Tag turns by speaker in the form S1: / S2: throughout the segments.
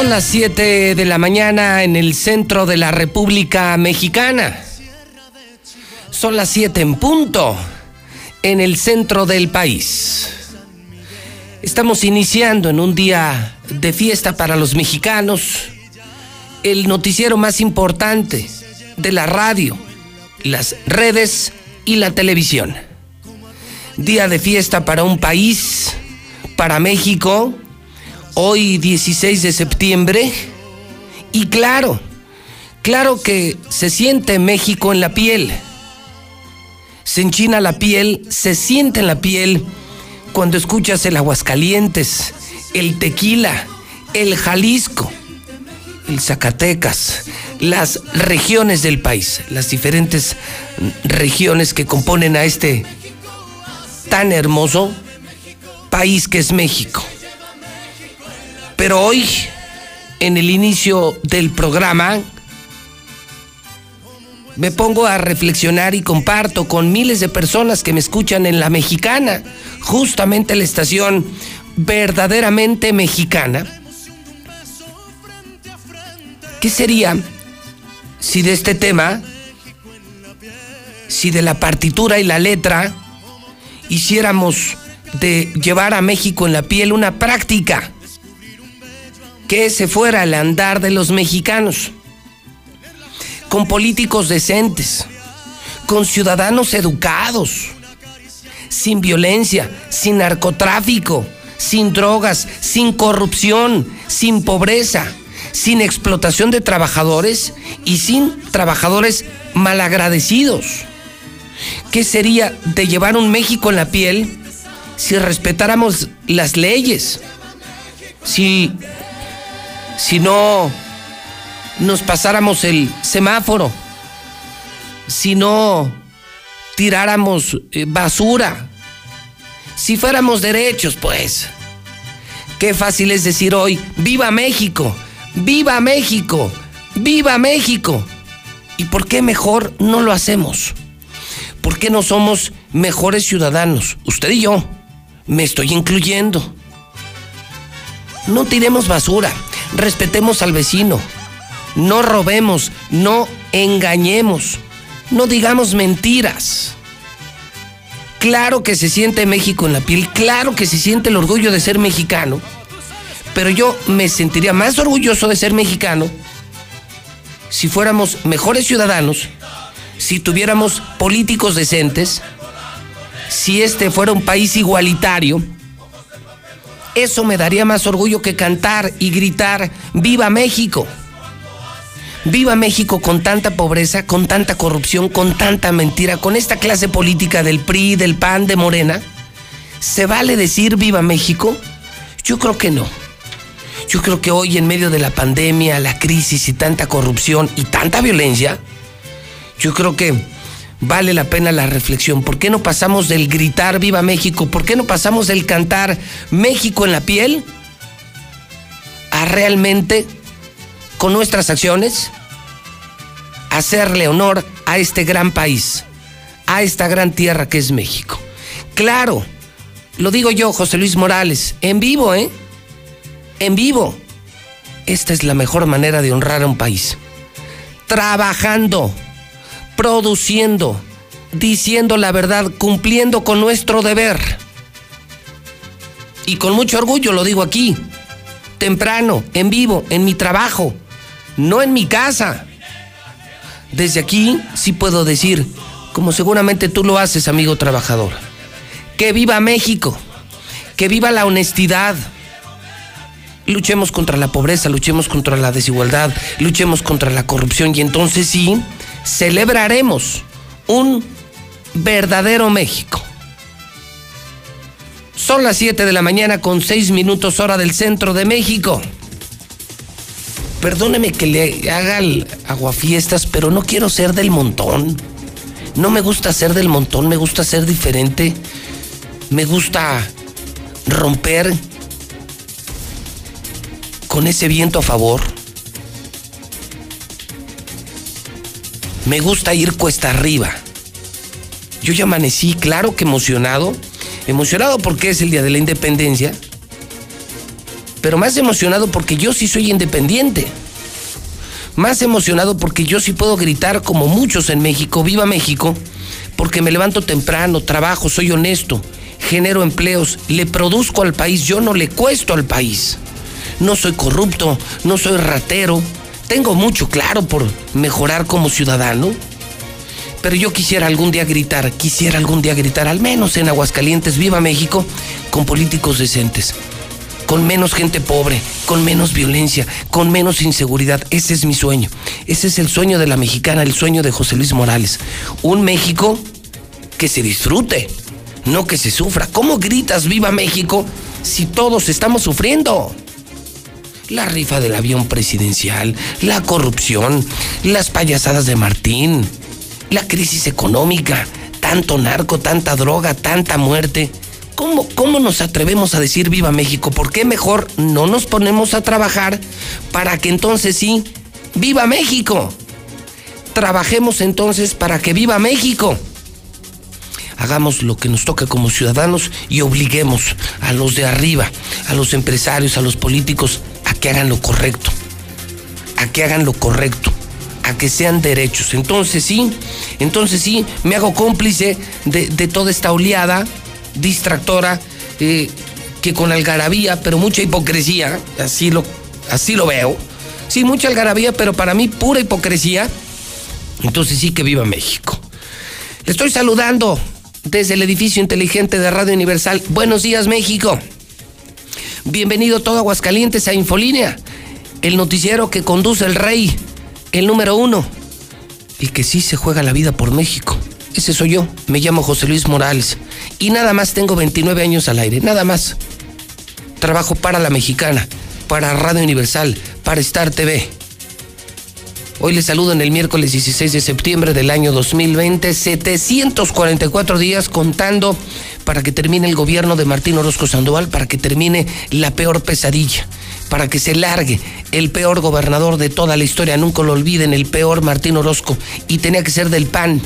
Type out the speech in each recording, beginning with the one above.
S1: Son las 7 de la mañana en el centro de la República Mexicana. Son las 7 en punto en el centro del país. Estamos iniciando en un día de fiesta para los mexicanos el noticiero más importante de la radio, las redes y la televisión. Día de fiesta para un país, para México, hoy 16 de septiembre. Y claro, claro que se siente México en la piel. Se enchina la piel, se siente en la piel cuando escuchas el Aguascalientes, el Tequila, el Jalisco, el Zacatecas, las regiones del país, las diferentes regiones que componen a este tan hermoso país que es México. Pero hoy, en el inicio del programa, me pongo a reflexionar y comparto con miles de personas que me escuchan en la mexicana, justamente la estación verdaderamente mexicana. ¿Qué sería si de este tema, si de la partitura y la letra, hiciéramos de llevar a México en la piel una práctica? Que se fuera al andar de los mexicanos, con políticos decentes, con ciudadanos educados, sin violencia, sin narcotráfico, sin drogas, sin corrupción, sin pobreza, sin explotación de trabajadores y sin trabajadores malagradecidos. ¿Qué sería de llevar un México en la piel si respetáramos las leyes? Si si no nos pasáramos el semáforo, si no tiráramos eh, basura, si fuéramos derechos, pues. Qué fácil es decir hoy, viva México, viva México, viva México. ¿Y por qué mejor no lo hacemos? ¿Por qué no somos mejores ciudadanos? Usted y yo. Me estoy incluyendo. No tiremos basura respetemos al vecino, no robemos, no engañemos, no digamos mentiras. Claro que se siente México en la piel, claro que se siente el orgullo de ser mexicano, pero yo me sentiría más orgulloso de ser mexicano si fuéramos mejores ciudadanos, si tuviéramos políticos decentes, si este fuera un país igualitario, eso me daría más orgullo que cantar y gritar, ¡Viva México! Viva México con tanta pobreza, con tanta corrupción, con tanta mentira, con esta clase política del PRI, del PAN, de Morena. ¿Se vale decir viva México? Yo creo que no. Yo creo que hoy en medio de la pandemia, la crisis y tanta corrupción y tanta violencia, yo creo que vale la pena la reflexión. ¿Por qué no pasamos del gritar viva México? ¿Por qué no pasamos del cantar México en la piel a realmente, con nuestras acciones, hacerle honor a este gran país, a esta gran tierra que es México? Claro, lo digo yo, José Luis Morales, en vivo, ¿eh? En vivo. Esta es la mejor manera de honrar a un país. Trabajando produciendo, diciendo la verdad, cumpliendo con nuestro deber. Y con mucho orgullo lo digo aquí, temprano, en vivo, en mi trabajo, no en mi casa. desde aquí sí puedo decir, como seguramente tú lo haces, amigo trabajador, que viva México, que viva la honestidad. Luchemos contra la pobreza, luchemos contra la desigualdad, luchemos contra la corrupción y entonces sí, celebraremos un verdadero México. Son las 7 de la mañana con 6 minutos hora del centro de México. Perdóneme que le haga aguafiestas, pero no quiero ser del montón. No me gusta ser del montón, me gusta ser diferente. Me gusta romper con ese viento a favor. Me gusta ir cuesta arriba. Yo ya amanecí, claro que emocionado. Emocionado porque es el día de la independencia. Pero más emocionado porque yo sí soy independiente. Más emocionado porque yo sí puedo gritar como muchos en México, viva México, porque me levanto temprano, trabajo, soy honesto, genero empleos, le produzco al país, yo no le cuesto al país. No soy corrupto, no soy ratero, tengo mucho claro por mejorar como ciudadano. Pero yo quisiera algún día gritar, quisiera algún día gritar, al menos en Aguascalientes, viva México, con políticos decentes, con menos gente pobre, con menos violencia, con menos inseguridad. Ese es mi sueño. Ese es el sueño de la mexicana, el sueño de José Luis Morales. Un México que se disfrute, no que se sufra. ¿Cómo gritas viva México si todos estamos sufriendo? La rifa del avión presidencial, la corrupción, las payasadas de Martín, la crisis económica, tanto narco, tanta droga, tanta muerte. ¿Cómo, ¿Cómo nos atrevemos a decir viva México? ¿Por qué mejor no nos ponemos a trabajar para que entonces sí, viva México? Trabajemos entonces para que viva México. Hagamos lo que nos toca como ciudadanos y obliguemos a los de arriba, a los empresarios, a los políticos, a que hagan lo correcto. A que hagan lo correcto a que sean derechos. Entonces sí, entonces sí, me hago cómplice de, toda esta oleada distractora eh, que con algarabía, pero mucha hipocresía, así lo, así lo veo. Sí, mucha algarabía, pero para mí pura hipocresía. Entonces sí que viva México. Estoy saludando desde el edificio inteligente de Radio Universal. Buenos días, México. Bienvenido todo Aguascalientes a Infolínea, el noticiero que conduce el rey el número uno, el que sí se juega la vida por México. Ese soy yo, me llamo José Luis Morales y nada más tengo 29 años al aire, nada más. Trabajo para la mexicana, para Radio Universal, para Star TV. Hoy les saludo en el miércoles 16 de septiembre del año 2020, 744 días contando para que termine el gobierno de Martín Orozco Sandoval, para que termine la peor pesadilla para que se largue el peor gobernador de toda la historia, nunca lo olviden, el peor Martín Orozco, y tenía que ser del PAN,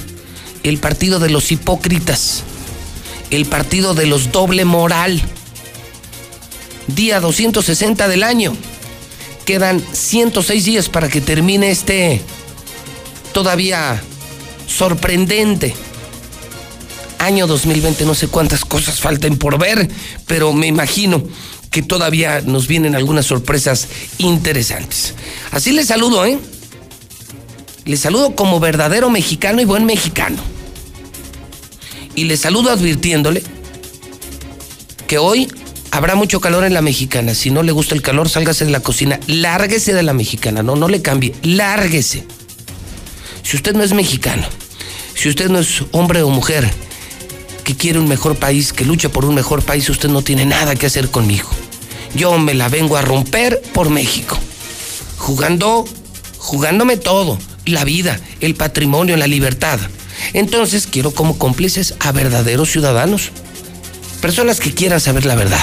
S1: el partido de los hipócritas, el partido de los doble moral. Día 260 del año. Quedan 106 días para que termine este todavía sorprendente año 2020. No sé cuántas cosas falten por ver, pero me imagino que todavía nos vienen algunas sorpresas interesantes. Así les saludo, ¿eh? Les saludo como verdadero mexicano y buen mexicano. Y les saludo advirtiéndole que hoy habrá mucho calor en la mexicana. Si no le gusta el calor, sálgase de la cocina. Lárguese de la mexicana. No, no le cambie. Lárguese. Si usted no es mexicano, si usted no es hombre o mujer que quiere un mejor país, que lucha por un mejor país, usted no tiene nada que hacer conmigo yo me la vengo a romper por México. Jugando, jugándome todo, la vida, el patrimonio, la libertad. Entonces quiero como cómplices a verdaderos ciudadanos. Personas que quieran saber la verdad.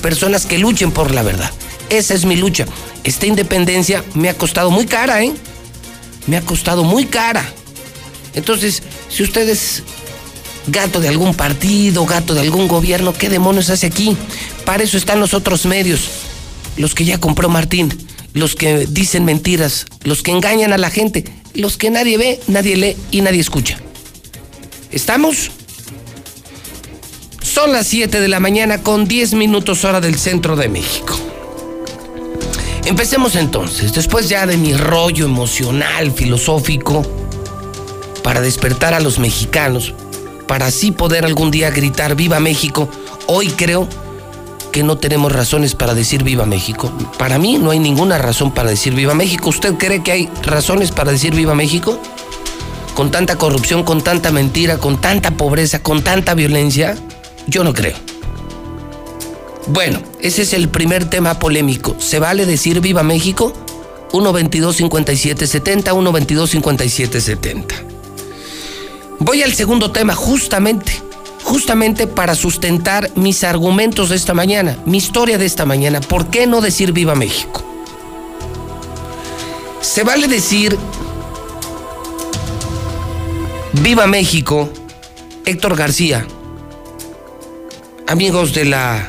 S1: Personas que luchen por la verdad. Esa es mi lucha. Esta independencia me ha costado muy cara, ¿eh? Me ha costado muy cara. Entonces, si ustedes gato de algún partido, gato de algún gobierno, ¿qué demonios hace aquí? Para eso están los otros medios, los que ya compró Martín, los que dicen mentiras, los que engañan a la gente, los que nadie ve, nadie lee y nadie escucha. ¿Estamos? Son las 7 de la mañana con 10 minutos hora del centro de México. Empecemos entonces, después ya de mi rollo emocional, filosófico, para despertar a los mexicanos, para así poder algún día gritar Viva México, hoy creo que no tenemos razones para decir Viva México. Para mí no hay ninguna razón para decir Viva México. ¿Usted cree que hay razones para decir Viva México? Con tanta corrupción, con tanta mentira, con tanta pobreza, con tanta violencia, yo no creo. Bueno, ese es el primer tema polémico. ¿Se vale decir Viva México? 122 5770 122 5770 Voy al segundo tema, justamente, justamente para sustentar mis argumentos de esta mañana, mi historia de esta mañana. ¿Por qué no decir Viva México? Se vale decir Viva México, Héctor García, amigos de la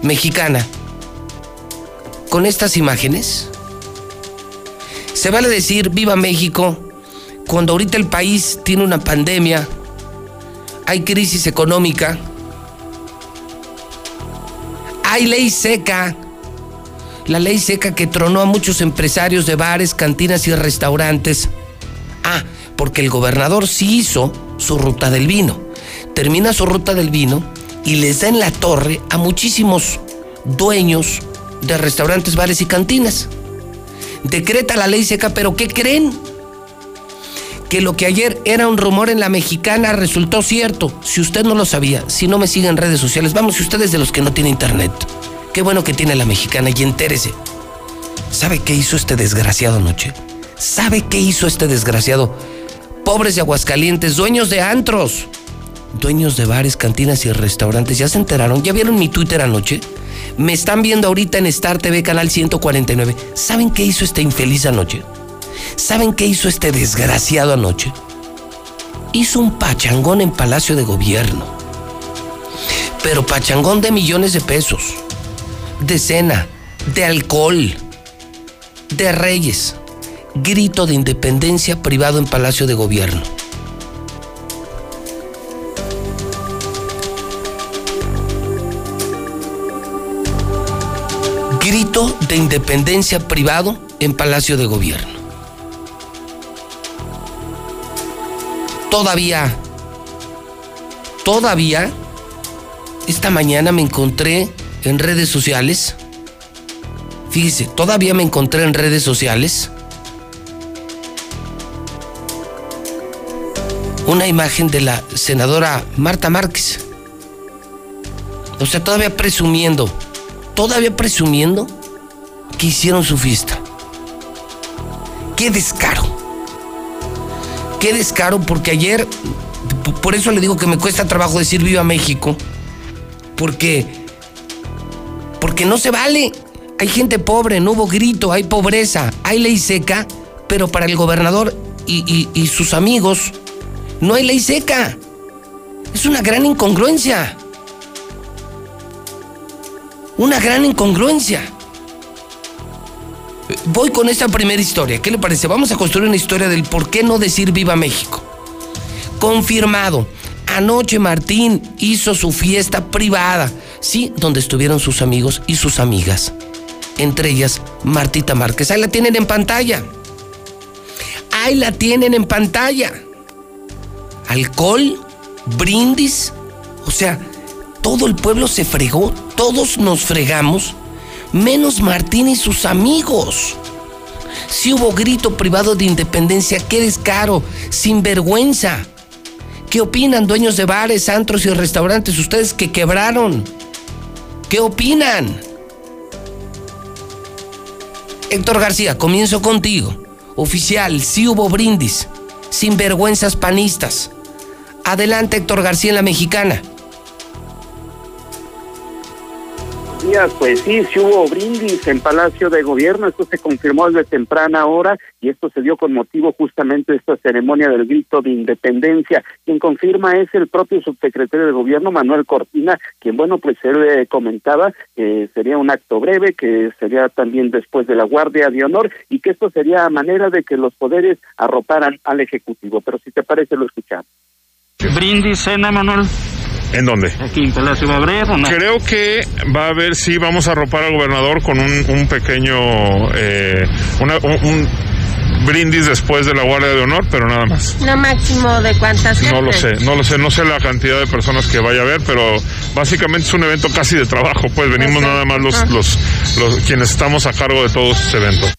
S1: mexicana con estas imágenes? ¿Se vale decir viva México cuando ahorita el país tiene una pandemia, hay crisis económica, hay ley seca, la ley seca que tronó a muchos empresarios de bares, cantinas y restaurantes? Ah, porque el gobernador sí hizo su ruta del vino. Termina su ruta del vino y les da en la torre a muchísimos dueños de restaurantes, bares y cantinas. Decreta la ley seca, pero ¿qué creen? Que lo que ayer era un rumor en la mexicana resultó cierto. Si usted no lo sabía, si no me sigue en redes sociales, vamos, si usted es de los que no tiene internet, qué bueno que tiene la mexicana y entérese. ¿Sabe qué hizo este desgraciado anoche? ¿Sabe qué hizo este desgraciado? Pobres de Aguascalientes, dueños de antros dueños de bares, cantinas y restaurantes, ¿ya se enteraron? ¿Ya vieron mi Twitter anoche? Me están viendo ahorita en Star TV Canal 149. ¿Saben qué hizo este infeliz anoche? ¿Saben qué hizo este desgraciado anoche? Hizo un pachangón en Palacio de Gobierno. Pero pachangón de millones de pesos. De cena, de alcohol, de reyes. Grito de independencia privado en Palacio de Gobierno. Grito de independencia privado en Palacio de Gobierno. Todavía, todavía, esta mañana me encontré en redes sociales, fíjese, todavía me encontré en redes sociales una imagen de la senadora Marta Márquez. O sea, todavía presumiendo todavía presumiendo que hicieron su fiesta. Qué descaro. Qué descaro porque ayer, por eso le digo que me cuesta trabajo decir viva México, porque, porque no se vale. Hay gente pobre, no hubo grito, hay pobreza, hay ley seca, pero para el gobernador y, y sus amigos no hay ley seca. Es una gran incongruencia una gran incongruencia. Voy con esta primera historia. ¿Qué le parece? Vamos a construir una historia del por qué no decir viva México. Confirmado. Anoche Martín hizo su fiesta privada, sí, donde estuvieron sus amigos y sus amigas. Entre ellas, Martita Márquez. Ahí la tienen en pantalla. Ahí la tienen en pantalla. Alcohol, brindis, o sea, todo el pueblo se fregó, todos nos fregamos, menos Martín y sus amigos. Si hubo grito privado de independencia, qué descaro, sin vergüenza. ¿Qué opinan dueños de bares, antros y restaurantes, ustedes que quebraron? ¿Qué opinan? Héctor García, comienzo contigo. Oficial, si hubo brindis, sin vergüenzas panistas. Adelante, Héctor García en la mexicana.
S2: Pues sí, sí hubo brindis en Palacio de Gobierno, esto se confirmó desde temprana hora y esto se dio con motivo justamente de esta ceremonia del grito de independencia. Quien confirma es el propio subsecretario de Gobierno, Manuel Cortina, quien, bueno, pues él comentaba que sería un acto breve, que sería también después de la Guardia de Honor y que esto sería manera de que los poderes arroparan al Ejecutivo. Pero si te parece, lo escuchamos.
S3: Brindis, cena, Manuel.
S4: ¿En dónde?
S3: Aquí en Palacio va a haber o no?
S4: Creo que va a haber, sí, vamos a arropar al gobernador con un, un pequeño, eh, una, un, un brindis después de la Guardia de Honor, pero nada más.
S5: ¿No máximo de cuántas
S4: No lo sé, no lo sé, no sé la cantidad de personas que vaya a haber, pero básicamente es un evento casi de trabajo, pues venimos nada más los, los, los quienes estamos a cargo de todos estos eventos.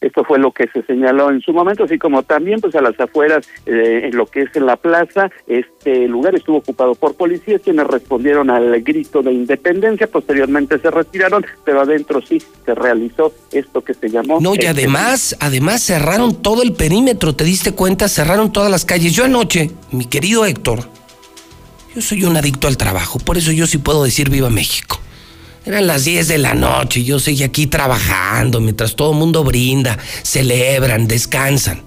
S2: Esto fue lo que se señaló en su momento, así como también pues a las afueras, eh, en lo que es en la plaza, este lugar estuvo ocupado por policías quienes respondieron al grito de independencia, posteriormente se retiraron, pero adentro sí se realizó esto que se llamó...
S1: No, y
S2: este-
S1: además, además cerraron todo el perímetro, ¿te diste cuenta? Cerraron todas las calles. Yo anoche, mi querido Héctor, yo soy un adicto al trabajo, por eso yo sí puedo decir viva México. Eran las 10 de la noche, yo seguía aquí trabajando mientras todo el mundo brinda, celebran, descansan.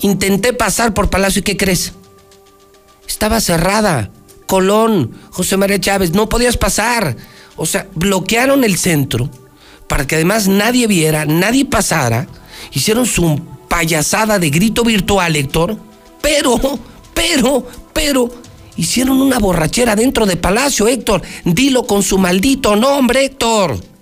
S1: Intenté pasar por Palacio y ¿qué crees? Estaba cerrada. Colón, José María Chávez, no podías pasar. O sea, bloquearon el centro para que además nadie viera, nadie pasara. Hicieron su payasada de grito virtual, Héctor. Pero, pero, pero, hicieron una borrachera dentro de Palacio, Héctor. Dilo con su maldito nombre, Héctor.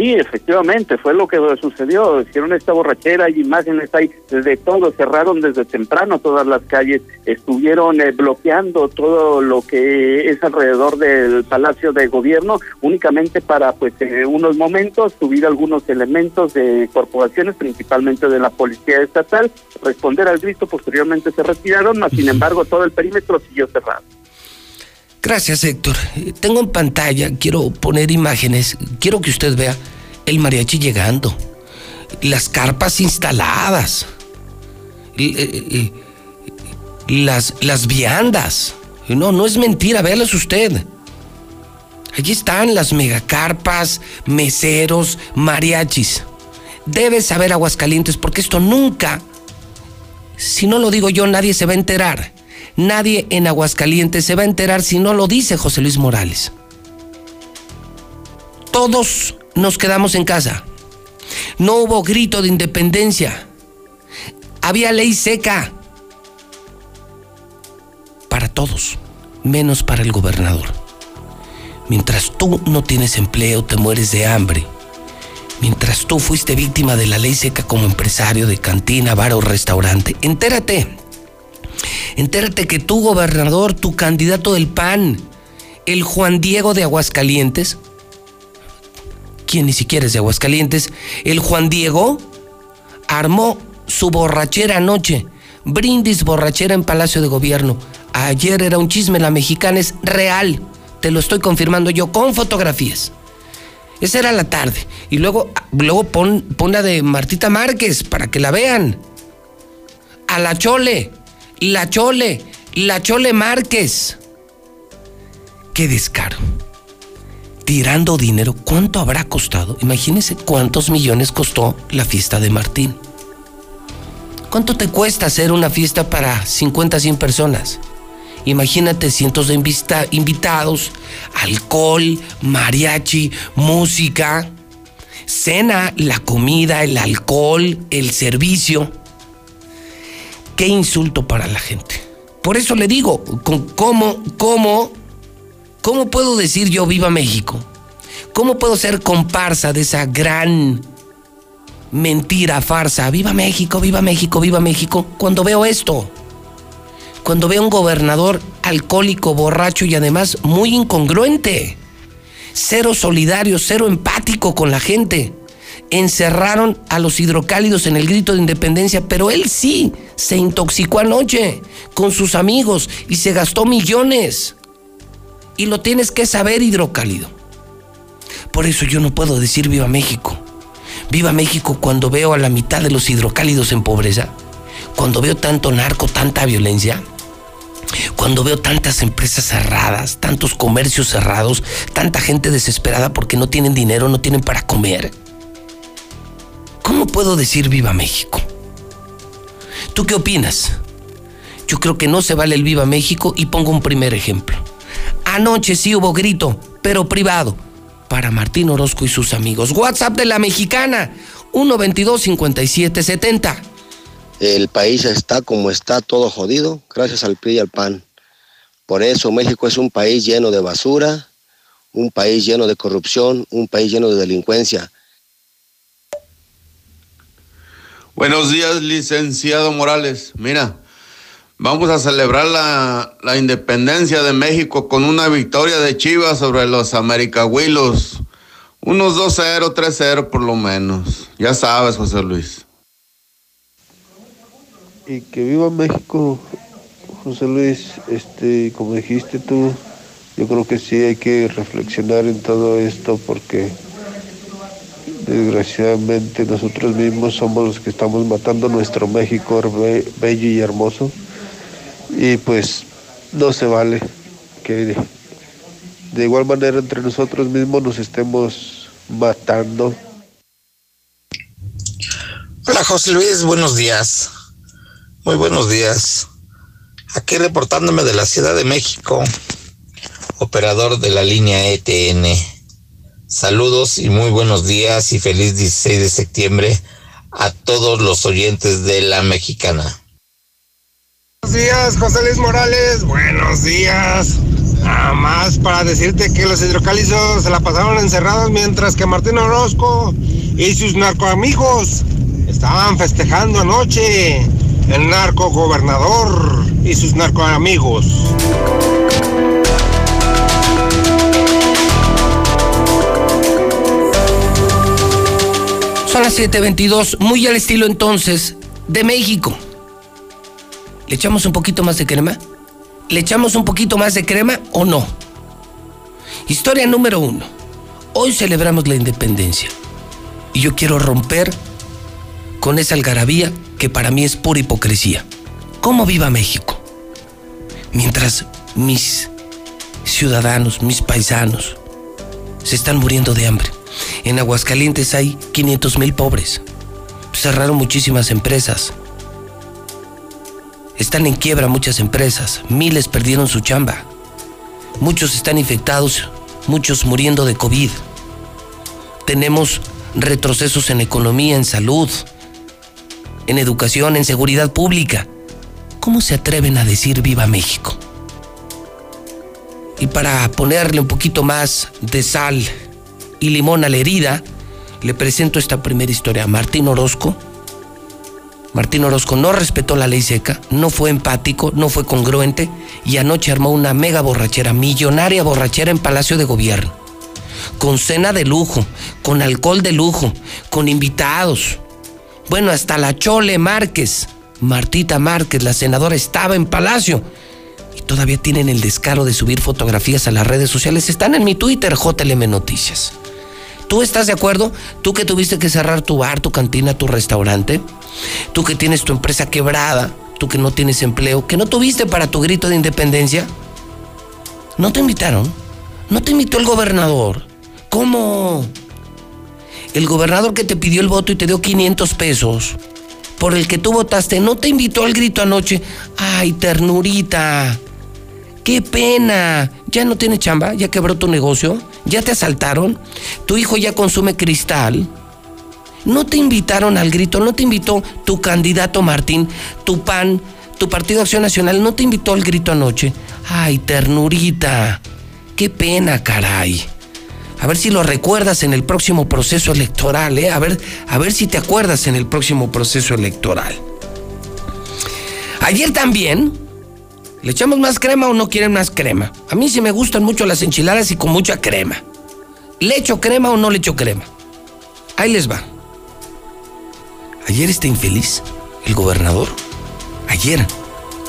S2: Sí, efectivamente, fue lo que sucedió. Hicieron esta borrachera, hay imágenes, hay de todo, cerraron desde temprano todas las calles, estuvieron eh, bloqueando todo lo que es alrededor del Palacio de Gobierno, únicamente para, pues, en unos momentos subir algunos elementos de corporaciones, principalmente de la Policía Estatal, responder al grito, posteriormente se retiraron, mas, sin embargo, todo el perímetro siguió cerrado.
S1: Gracias, Héctor. Tengo en pantalla, quiero poner imágenes, quiero que usted vea el mariachi llegando, las carpas instaladas, eh, eh, las, las viandas. No, no es mentira, véalas usted. Allí están las megacarpas, meseros, mariachis. Debes saber Aguascalientes porque esto nunca, si no lo digo yo, nadie se va a enterar. Nadie en Aguascalientes se va a enterar si no lo dice José Luis Morales. Todos nos quedamos en casa. No hubo grito de independencia. Había ley seca. Para todos, menos para el gobernador. Mientras tú no tienes empleo, te mueres de hambre. Mientras tú fuiste víctima de la ley seca como empresario de cantina, bar o restaurante, entérate. Entérate que tu gobernador, tu candidato del PAN, el Juan Diego de Aguascalientes, quien ni siquiera es de Aguascalientes, el Juan Diego armó su borrachera anoche, brindis borrachera en Palacio de Gobierno. Ayer era un chisme, la mexicana es real, te lo estoy confirmando yo con fotografías. Esa era la tarde. Y luego, luego pon, pon la de Martita Márquez para que la vean. A la Chole, la Chole, la Chole Márquez. Qué descaro. Tirando dinero, ¿cuánto habrá costado? Imagínense cuántos millones costó la fiesta de Martín. ¿Cuánto te cuesta hacer una fiesta para 50, 100 personas? Imagínate cientos de invitados, alcohol, mariachi, música, cena, la comida, el alcohol, el servicio. Qué insulto para la gente. Por eso le digo, con- ¿cómo, cómo, cómo puedo decir yo viva México? ¿Cómo puedo ser comparsa de esa gran mentira, farsa? Viva México, viva México, viva México, cuando veo esto cuando veo un gobernador alcohólico, borracho y además muy incongruente. Cero solidario, cero empático con la gente. Encerraron a los hidrocálidos en el grito de independencia, pero él sí se intoxicó anoche con sus amigos y se gastó millones. Y lo tienes que saber, hidrocálido. Por eso yo no puedo decir viva México. Viva México cuando veo a la mitad de los hidrocálidos en pobreza cuando veo tanto narco, tanta violencia, cuando veo tantas empresas cerradas, tantos comercios cerrados, tanta gente desesperada porque no tienen dinero, no tienen para comer. ¿Cómo puedo decir viva México? ¿Tú qué opinas? Yo creo que no se vale el viva México y pongo un primer ejemplo. Anoche sí hubo grito, pero privado, para Martín Orozco y sus amigos. WhatsApp de la mexicana, 122 5770
S6: El país está como está, todo jodido, gracias al PRI y al PAN. Por eso México es un país lleno de basura, un país lleno de corrupción, un país lleno de delincuencia.
S7: Buenos días, licenciado Morales. Mira, vamos a celebrar la, la independencia de México con una victoria de Chivas sobre los Americahuilos. Unos 2-0, 3-0 por lo menos. Ya sabes, José Luis.
S8: Y que viva México, José Luis. Este, como dijiste tú, yo creo que sí hay que reflexionar en todo esto porque desgraciadamente nosotros mismos somos los que estamos matando nuestro México bello y hermoso. Y pues no se vale que de igual manera entre nosotros mismos nos estemos matando.
S9: Hola José Luis, buenos días. Muy buenos días. Aquí reportándome de la Ciudad de México, operador de la línea ETN. Saludos y muy buenos días y feliz 16 de septiembre a todos los oyentes de la mexicana.
S10: Buenos días, José Luis Morales. Buenos días. Nada más para decirte que los hidrocálizos se la pasaron encerrados mientras que Martín Orozco y sus narcoamigos estaban festejando anoche el narco gobernador y sus narcoamigos.
S1: Son las 7:22, muy al estilo entonces de México. ¿Le echamos un poquito más de crema? ¿Le echamos un poquito más de crema o no? Historia número uno. Hoy celebramos la independencia. Y yo quiero romper con esa algarabía que para mí es pura hipocresía. ¿Cómo viva México? Mientras mis ciudadanos, mis paisanos, se están muriendo de hambre. En Aguascalientes hay 500 mil pobres. Cerraron muchísimas empresas. Están en quiebra muchas empresas, miles perdieron su chamba, muchos están infectados, muchos muriendo de COVID. Tenemos retrocesos en economía, en salud, en educación, en seguridad pública. ¿Cómo se atreven a decir viva México? Y para ponerle un poquito más de sal y limón a la herida, le presento esta primera historia. Martín Orozco, Martín Orozco no respetó la ley seca, no fue empático, no fue congruente y anoche armó una mega borrachera, millonaria borrachera en Palacio de Gobierno. Con cena de lujo, con alcohol de lujo, con invitados. Bueno, hasta la Chole Márquez, Martita Márquez, la senadora, estaba en Palacio. Y todavía tienen el descaro de subir fotografías a las redes sociales. Están en mi Twitter, JLM Noticias. ¿Tú estás de acuerdo? Tú que tuviste que cerrar tu bar, tu cantina, tu restaurante. Tú que tienes tu empresa quebrada. Tú que no tienes empleo. Que no tuviste para tu grito de independencia. ¿No te invitaron? ¿No te invitó el gobernador? ¿Cómo? El gobernador que te pidió el voto y te dio 500 pesos, por el que tú votaste, no te invitó al grito anoche. Ay, ternurita. Qué pena. ¿Ya no tiene chamba? ¿Ya quebró tu negocio? ¿Ya te asaltaron? ¿Tu hijo ya consume cristal? ¿No te invitaron al grito? ¿No te invitó tu candidato Martín, tu PAN, tu Partido Acción Nacional? ¿No te invitó al grito anoche? Ay, ternurita. Qué pena, caray. A ver si lo recuerdas en el próximo proceso electoral, ¿eh? A ver, a ver si te acuerdas en el próximo proceso electoral. Ayer también, ¿Le echamos más crema o no quieren más crema? A mí sí me gustan mucho las enchiladas y con mucha crema. ¿Le echo crema o no le echo crema? Ahí les va. Ayer está infeliz el gobernador. Ayer,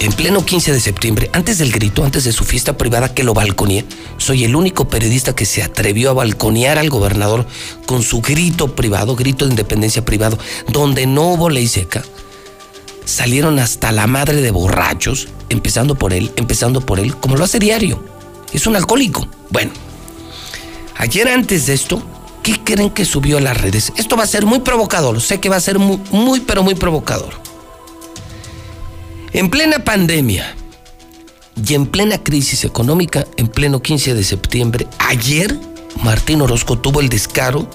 S1: en pleno 15 de septiembre, antes del grito, antes de su fiesta privada que lo balconeé, soy el único periodista que se atrevió a balconear al gobernador con su grito privado, grito de independencia privado, donde no hubo ley seca salieron hasta la madre de borrachos, empezando por él, empezando por él, como lo hace diario. Es un alcohólico. Bueno, ayer antes de esto, ¿qué creen que subió a las redes? Esto va a ser muy provocador, sé que va a ser muy, muy pero muy provocador. En plena pandemia y en plena crisis económica, en pleno 15 de septiembre, ayer Martín Orozco tuvo el descaro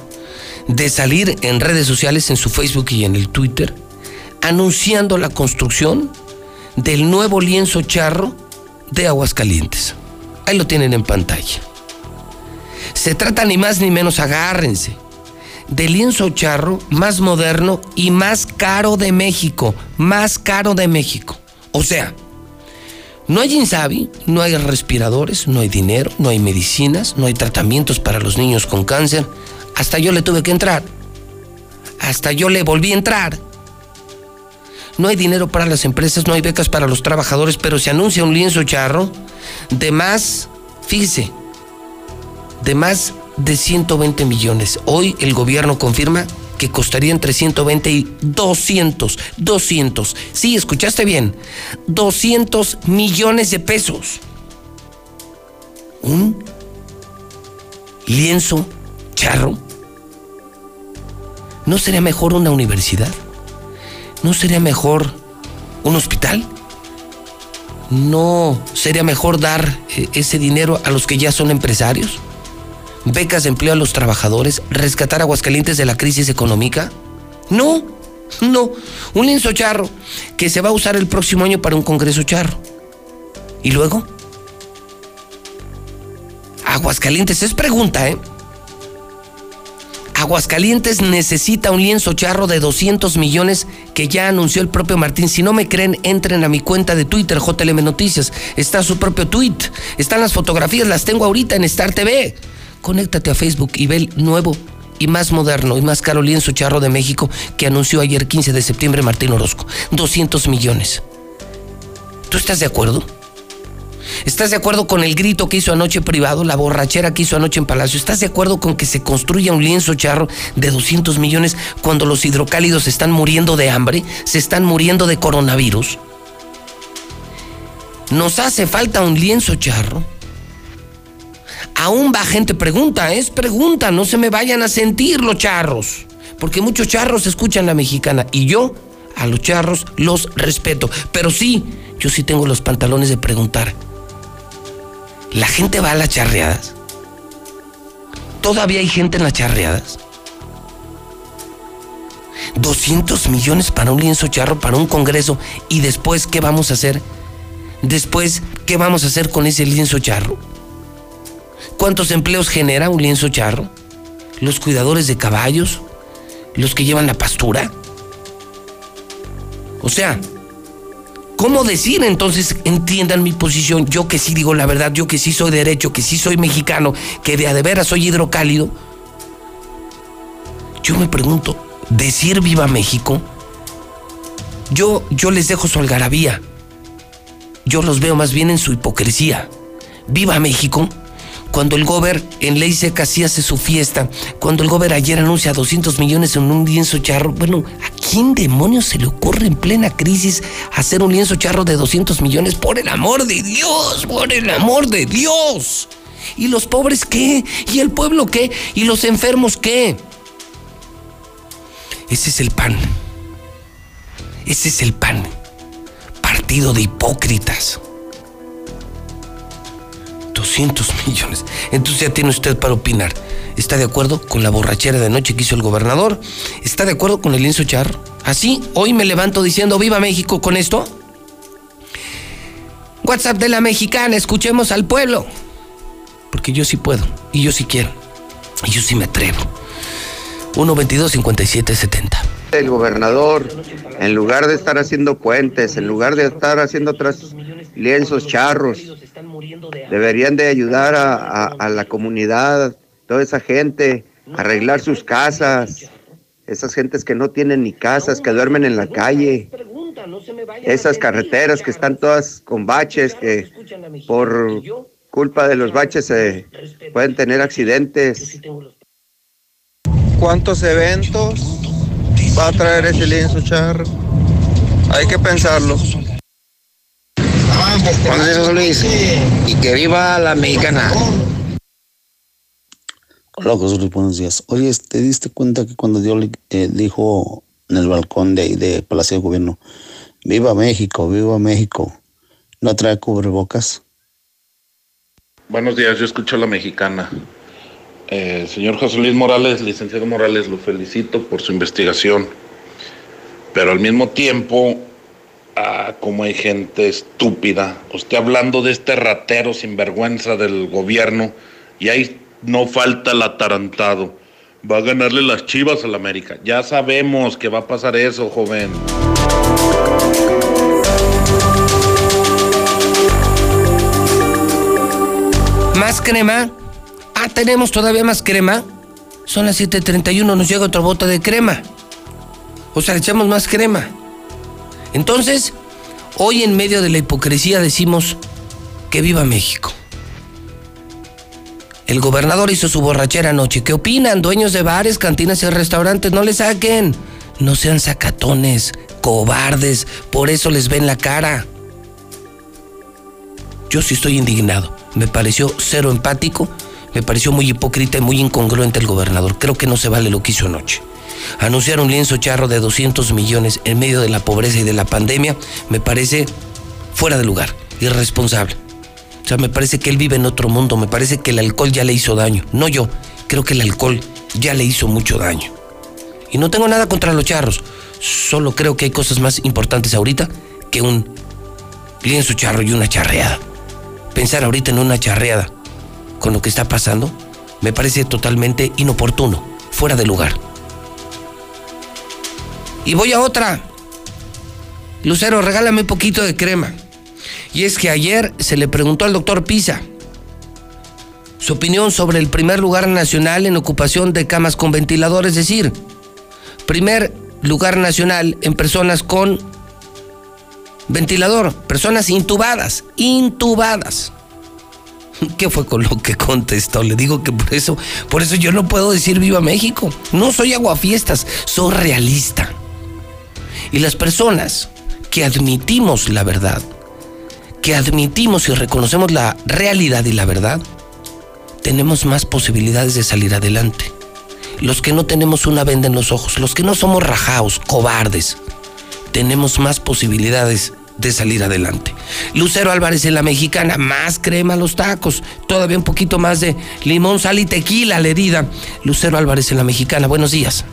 S1: de salir en redes sociales, en su Facebook y en el Twitter, anunciando la construcción del nuevo lienzo charro de Aguascalientes. Ahí lo tienen en pantalla. Se trata ni más ni menos, agárrense, del lienzo charro más moderno y más caro de México. Más caro de México. O sea, no hay Insabi, no hay respiradores, no hay dinero, no hay medicinas, no hay tratamientos para los niños con cáncer. Hasta yo le tuve que entrar. Hasta yo le volví a entrar. No hay dinero para las empresas, no hay becas para los trabajadores, pero se anuncia un lienzo charro de más, fíjese, de más de 120 millones. Hoy el gobierno confirma que costaría entre 120 y 200, 200. Sí, escuchaste bien, 200 millones de pesos. Un lienzo charro. ¿No sería mejor una universidad? ¿No sería mejor un hospital? ¿No sería mejor dar eh, ese dinero a los que ya son empresarios? becas de empleo a los trabajadores, rescatar Aguascalientes de la crisis económica? No, no. Un lienzo charro que se va a usar el próximo año para un congreso charro. ¿Y luego? Aguascalientes, es pregunta, ¿eh? Aguascalientes necesita un lienzo charro de 200 millones que ya anunció el propio Martín. Si no me creen, entren a mi cuenta de Twitter, JLM Noticias. Está su propio tweet. Están las fotografías, las tengo ahorita en Star TV conéctate a Facebook y ve el nuevo y más moderno y más caro lienzo charro de México que anunció ayer 15 de septiembre Martín Orozco. 200 millones. ¿Tú estás de acuerdo? ¿Estás de acuerdo con el grito que hizo anoche privado, la borrachera que hizo anoche en Palacio? ¿Estás de acuerdo con que se construya un lienzo charro de 200 millones cuando los hidrocálidos están muriendo de hambre, se están muriendo de coronavirus? ¿Nos hace falta un lienzo charro? aún va gente pregunta, es pregunta, no se me vayan a sentir los charros, porque muchos charros escuchan la mexicana y yo a los charros los respeto, pero sí, yo sí tengo los pantalones de preguntar. ¿La gente va a las charreadas? ¿Todavía hay gente en las charreadas? 200 millones para un lienzo charro, para un congreso, y después, ¿qué vamos a hacer? Después, ¿qué vamos a hacer con ese lienzo charro? ¿Cuántos empleos genera un lienzo charro? Los cuidadores de caballos, los que llevan la pastura. O sea, ¿cómo decir entonces, entiendan mi posición, yo que sí digo la verdad, yo que sí soy derecho, que sí soy mexicano, que de a de veras soy hidrocálido? Yo me pregunto, ¿decir viva México? Yo, yo les dejo su algarabía. Yo los veo más bien en su hipocresía. ¿Viva México? Cuando el gober en ley seca sí hace su fiesta, cuando el gober ayer anuncia 200 millones en un lienzo charro, bueno, ¿a quién demonios se le ocurre en plena crisis hacer un lienzo charro de 200 millones? Por el amor de Dios, por el amor de Dios. ¿Y los pobres qué? ¿Y el pueblo qué? ¿Y los enfermos qué? Ese es el pan. Ese es el pan. Partido de hipócritas. 200 millones. Entonces ya tiene usted para opinar. ¿Está de acuerdo con la borrachera de noche que hizo el gobernador? ¿Está de acuerdo con el lienzo charro? Así, hoy me levanto diciendo viva México con esto. WhatsApp de la mexicana, escuchemos al pueblo. Porque yo sí puedo, y yo sí quiero, y yo sí me atrevo. 122 5770
S11: El gobernador, en lugar de estar haciendo puentes, en lugar de estar haciendo otros lienzos charros, Deberían de ayudar a, la comunidad, toda esa gente, a arreglar sus casas. Esas gentes que no tienen ni casas, que duermen en la calle. Esas carreteras que están todas con baches, que por culpa de los baches se pueden tener accidentes.
S12: ¿Cuántos eventos va a traer ese lienzo charro? Hay que pensarlo.
S10: Buenos días, Luis. Y que viva la mexicana.
S13: Hola, José Luis, buenos días. Oye, ¿te diste cuenta que cuando Dios eh, dijo en el balcón de, de Palacio de Gobierno, viva México, viva México, no trae cubrebocas?
S14: Buenos días, yo escucho a la mexicana. Eh, señor José Luis Morales, licenciado Morales, lo felicito por su investigación, pero al mismo tiempo Ah, como hay gente estúpida. Usted hablando de este ratero sinvergüenza del gobierno y ahí no falta el atarantado. Va a ganarle las chivas al América. Ya sabemos que va a pasar eso, joven.
S1: ¿Más crema? Ah, tenemos todavía más crema. Son las 7.31, nos llega otro bote de crema. O sea, echamos más crema. Entonces, hoy en medio de la hipocresía decimos que viva México. El gobernador hizo su borrachera anoche. ¿Qué opinan? Dueños de bares, cantinas y restaurantes, no le saquen. No sean sacatones, cobardes, por eso les ven la cara. Yo sí estoy indignado. Me pareció cero empático, me pareció muy hipócrita y muy incongruente el gobernador. Creo que no se vale lo que hizo anoche. Anunciar un lienzo charro de 200 millones en medio de la pobreza y de la pandemia me parece fuera de lugar, irresponsable. O sea, me parece que él vive en otro mundo, me parece que el alcohol ya le hizo daño. No yo, creo que el alcohol ya le hizo mucho daño. Y no tengo nada contra los charros, solo creo que hay cosas más importantes ahorita que un lienzo charro y una charreada. Pensar ahorita en una charreada con lo que está pasando me parece totalmente inoportuno, fuera de lugar. Y voy a otra. Lucero, regálame un poquito de crema. Y es que ayer se le preguntó al doctor Pisa su opinión sobre el primer lugar nacional en ocupación de camas con ventilador, es decir, primer lugar nacional en personas con ventilador, personas intubadas, intubadas. ¿Qué fue con lo que contestó? Le digo que por eso, por eso yo no puedo decir viva México. No soy aguafiestas, soy realista. Y las personas que admitimos la verdad, que admitimos y reconocemos la realidad y la verdad, tenemos más posibilidades de salir adelante. Los que no tenemos una venda en los ojos, los que no somos rajaos, cobardes, tenemos más posibilidades de salir adelante. Lucero Álvarez en la mexicana, más crema a los tacos, todavía un poquito más de limón, sal y tequila la herida. Lucero Álvarez en la mexicana, buenos días.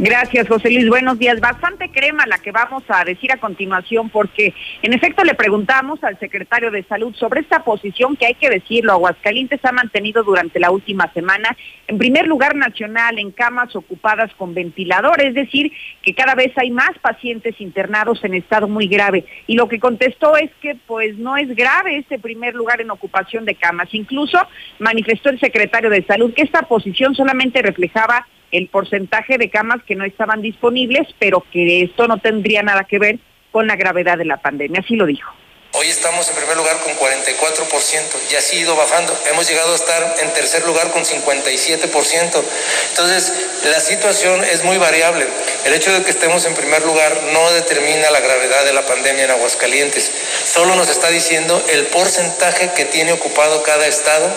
S15: Gracias, José Luis. Buenos días. Bastante crema la que vamos a decir a continuación, porque en efecto le preguntamos al secretario de Salud sobre esta posición que hay que decirlo, Aguascalientes ha mantenido durante la última semana, en primer lugar nacional en camas ocupadas con ventilador, es decir, que cada vez hay más pacientes internados en estado muy grave. Y lo que contestó es que pues no es grave este primer lugar en ocupación de camas. Incluso manifestó el secretario de Salud que esta posición solamente reflejaba el porcentaje de camas que no estaban disponibles, pero que esto no tendría nada que ver con la gravedad de la pandemia. Así lo dijo.
S16: Hoy estamos en primer lugar con 44% y así ha ido bajando. Hemos llegado a estar en tercer lugar con 57%. Entonces, la situación es muy variable. El hecho de que estemos en primer lugar no determina la gravedad de la pandemia en Aguascalientes. Solo nos está diciendo el porcentaje que tiene ocupado cada estado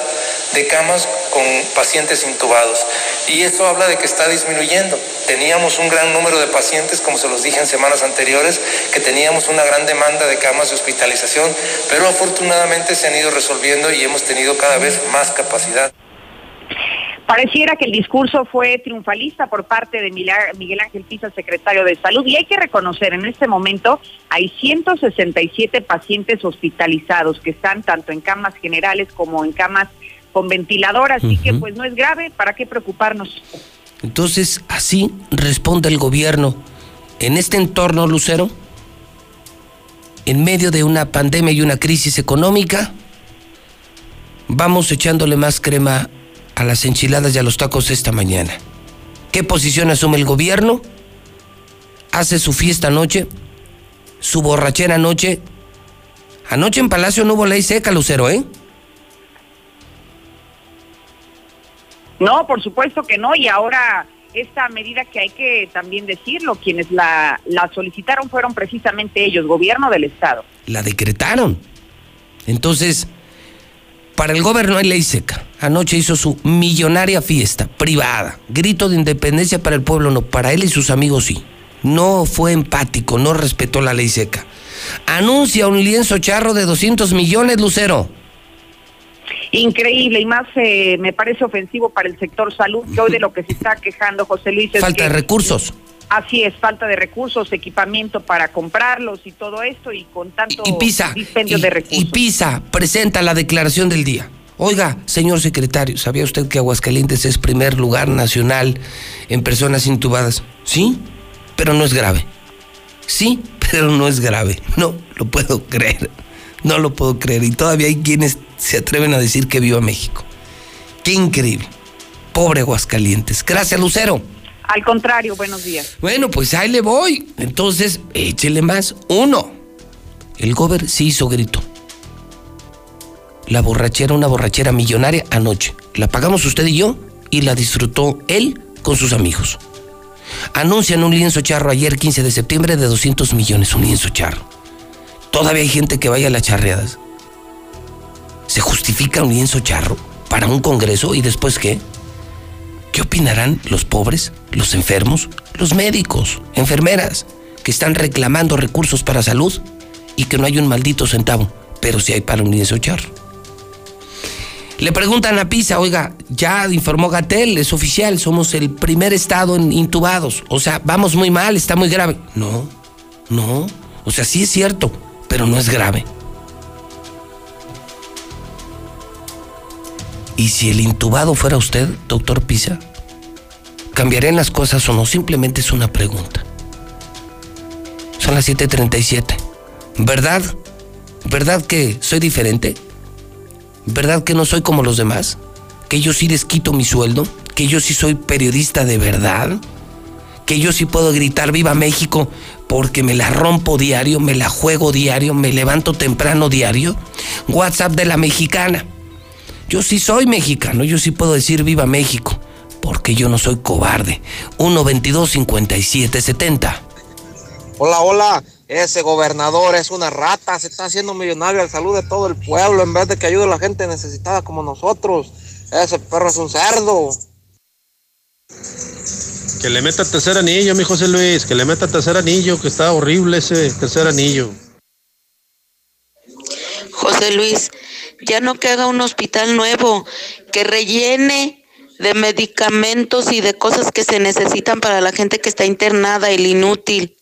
S16: de camas con pacientes intubados. Y eso habla de que está disminuyendo. Teníamos un gran número de pacientes, como se los dije en semanas anteriores, que teníamos una gran demanda de camas de hospitalización, pero afortunadamente se han ido resolviendo y hemos tenido cada vez más capacidad.
S15: Pareciera que el discurso fue triunfalista por parte de Miguel Ángel Pisa, secretario de Salud, y hay que reconocer, en este momento hay 167 pacientes hospitalizados que están tanto en camas generales como en camas con ventilador, así que pues no es grave, ¿para qué preocuparnos?
S1: Entonces, así responde el gobierno en este entorno, Lucero, en medio de una pandemia y una crisis económica, vamos echándole más crema a las enchiladas y a los tacos esta mañana. ¿Qué posición asume el gobierno? Hace su fiesta anoche, su borrachera anoche. Anoche en Palacio no hubo ley seca, Lucero, ¿eh?
S15: No, por supuesto que no, y ahora esta medida que hay que también decirlo, quienes la, solicitaron fueron precisamente ellos, gobierno del Estado.
S1: La decretaron. Entonces, para el gobierno hay ley seca. Anoche hizo su millonaria fiesta privada. Grito de independencia para el pueblo, no, para él y sus amigos sí. No fue empático, no respetó la ley seca. Anuncia un lienzo charro de 200 millones, Lucero
S15: increíble y más eh, me parece ofensivo para el sector salud, que hoy de lo que se está quejando José Luis
S1: es falta de recursos.
S15: Así es, falta de recursos, equipamiento para comprarlos y todo esto y con tanto
S1: y PISA,
S15: dispendio de recursos.
S1: Y PISA presenta la declaración del día. Oiga, señor secretario, ¿sabía usted que Aguascalientes es primer lugar nacional en personas intubadas? Sí, pero no es grave. Sí, pero no es grave. No lo puedo creer. No lo puedo creer. Y todavía hay quienes se atreven a decir que viva México. Qué increíble. Pobre Aguascalientes. Gracias, Lucero.
S15: Al contrario, buenos días.
S1: Bueno, pues ahí le voy. Entonces, échele más. Uno, el gober sí hizo grito. La borrachera, una borrachera millonaria anoche. La pagamos usted y yo y la disfrutó él con sus amigos. Anuncian un lienzo charro ayer, 15 de septiembre, de 200 millones, un lienzo charro. Todavía hay gente que vaya a las charreadas. ¿Se justifica un lienzo charro para un congreso y después qué? ¿Qué opinarán los pobres, los enfermos, los médicos, enfermeras, que están reclamando recursos para salud y que no hay un maldito centavo, pero sí hay para un lienzo charro? Le preguntan a Pisa, oiga, ya informó Gatel, es oficial, somos el primer estado en intubados. O sea, vamos muy mal, está muy grave. No, no. O sea, sí es cierto, pero no es grave. ¿Y si el intubado fuera usted, doctor Pisa? ¿Cambiarían las cosas o no? Simplemente es una pregunta. Son las 7:37. ¿Verdad? ¿Verdad que soy diferente? ¿Verdad que no soy como los demás? ¿Que yo sí les quito mi sueldo? ¿Que yo sí soy periodista de verdad? ¿Que yo sí puedo gritar viva México porque me la rompo diario, me la juego diario, me levanto temprano diario? WhatsApp de la mexicana. Yo sí soy mexicano, yo sí puedo decir viva México, porque yo no soy cobarde. 122-5770.
S16: Hola, hola. Ese gobernador es una rata, se está haciendo millonario al salud de todo el pueblo en vez de que ayude a la gente necesitada como nosotros. Ese perro es un cerdo.
S17: Que le meta tercer anillo, mi José Luis, que le meta tercer anillo, que está horrible ese tercer anillo.
S18: José Luis, ya no que haga un hospital nuevo, que rellene de medicamentos y de cosas que se necesitan para la gente que está internada, el inútil.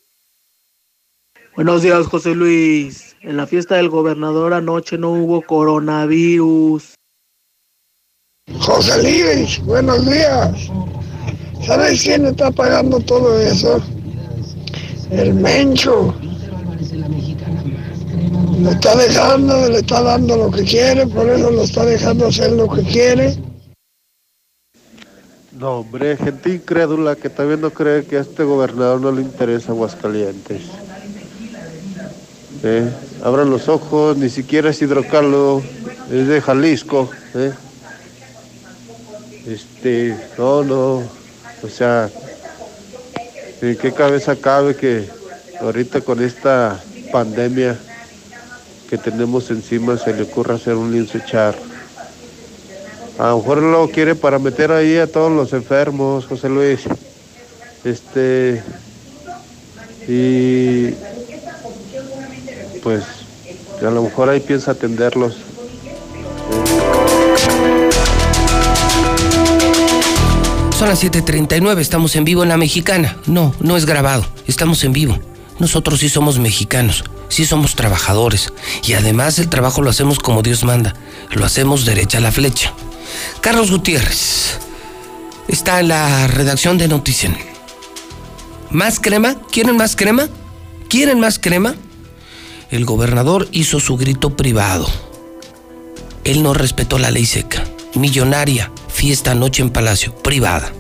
S19: Buenos días, José Luis. En la fiesta del gobernador anoche no hubo coronavirus.
S13: José Luis, buenos días. ¿Sabes quién está pagando todo eso? El Mencho. Lo está dejando, le está dando lo que quiere, por eso lo está dejando hacer lo que quiere.
S8: No, hombre, gente incrédula que también no cree que a este gobernador no le interesa Aguascalientes. ¿Eh? Abran los ojos, ni siquiera es hidrocalo, es de Jalisco. ¿eh? Este, no, no, o sea, ¿en qué cabeza cabe que ahorita con esta pandemia que tenemos encima se le ocurra hacer un lienzo echar? A lo mejor lo quiere para meter ahí a todos los enfermos, José Luis. Este, y pues a lo mejor ahí piensa atenderlos.
S1: Son las 7:39, estamos en vivo en la mexicana. No, no es grabado, estamos en vivo. Nosotros sí somos mexicanos, sí somos trabajadores. Y además el trabajo lo hacemos como Dios manda, lo hacemos derecha a la flecha. Carlos Gutiérrez está en la redacción de Noticias. ¿Más crema? ¿Quieren más crema? ¿Quieren más crema? El gobernador hizo su grito privado. Él no respetó la ley seca. Millonaria, fiesta anoche en Palacio, privada.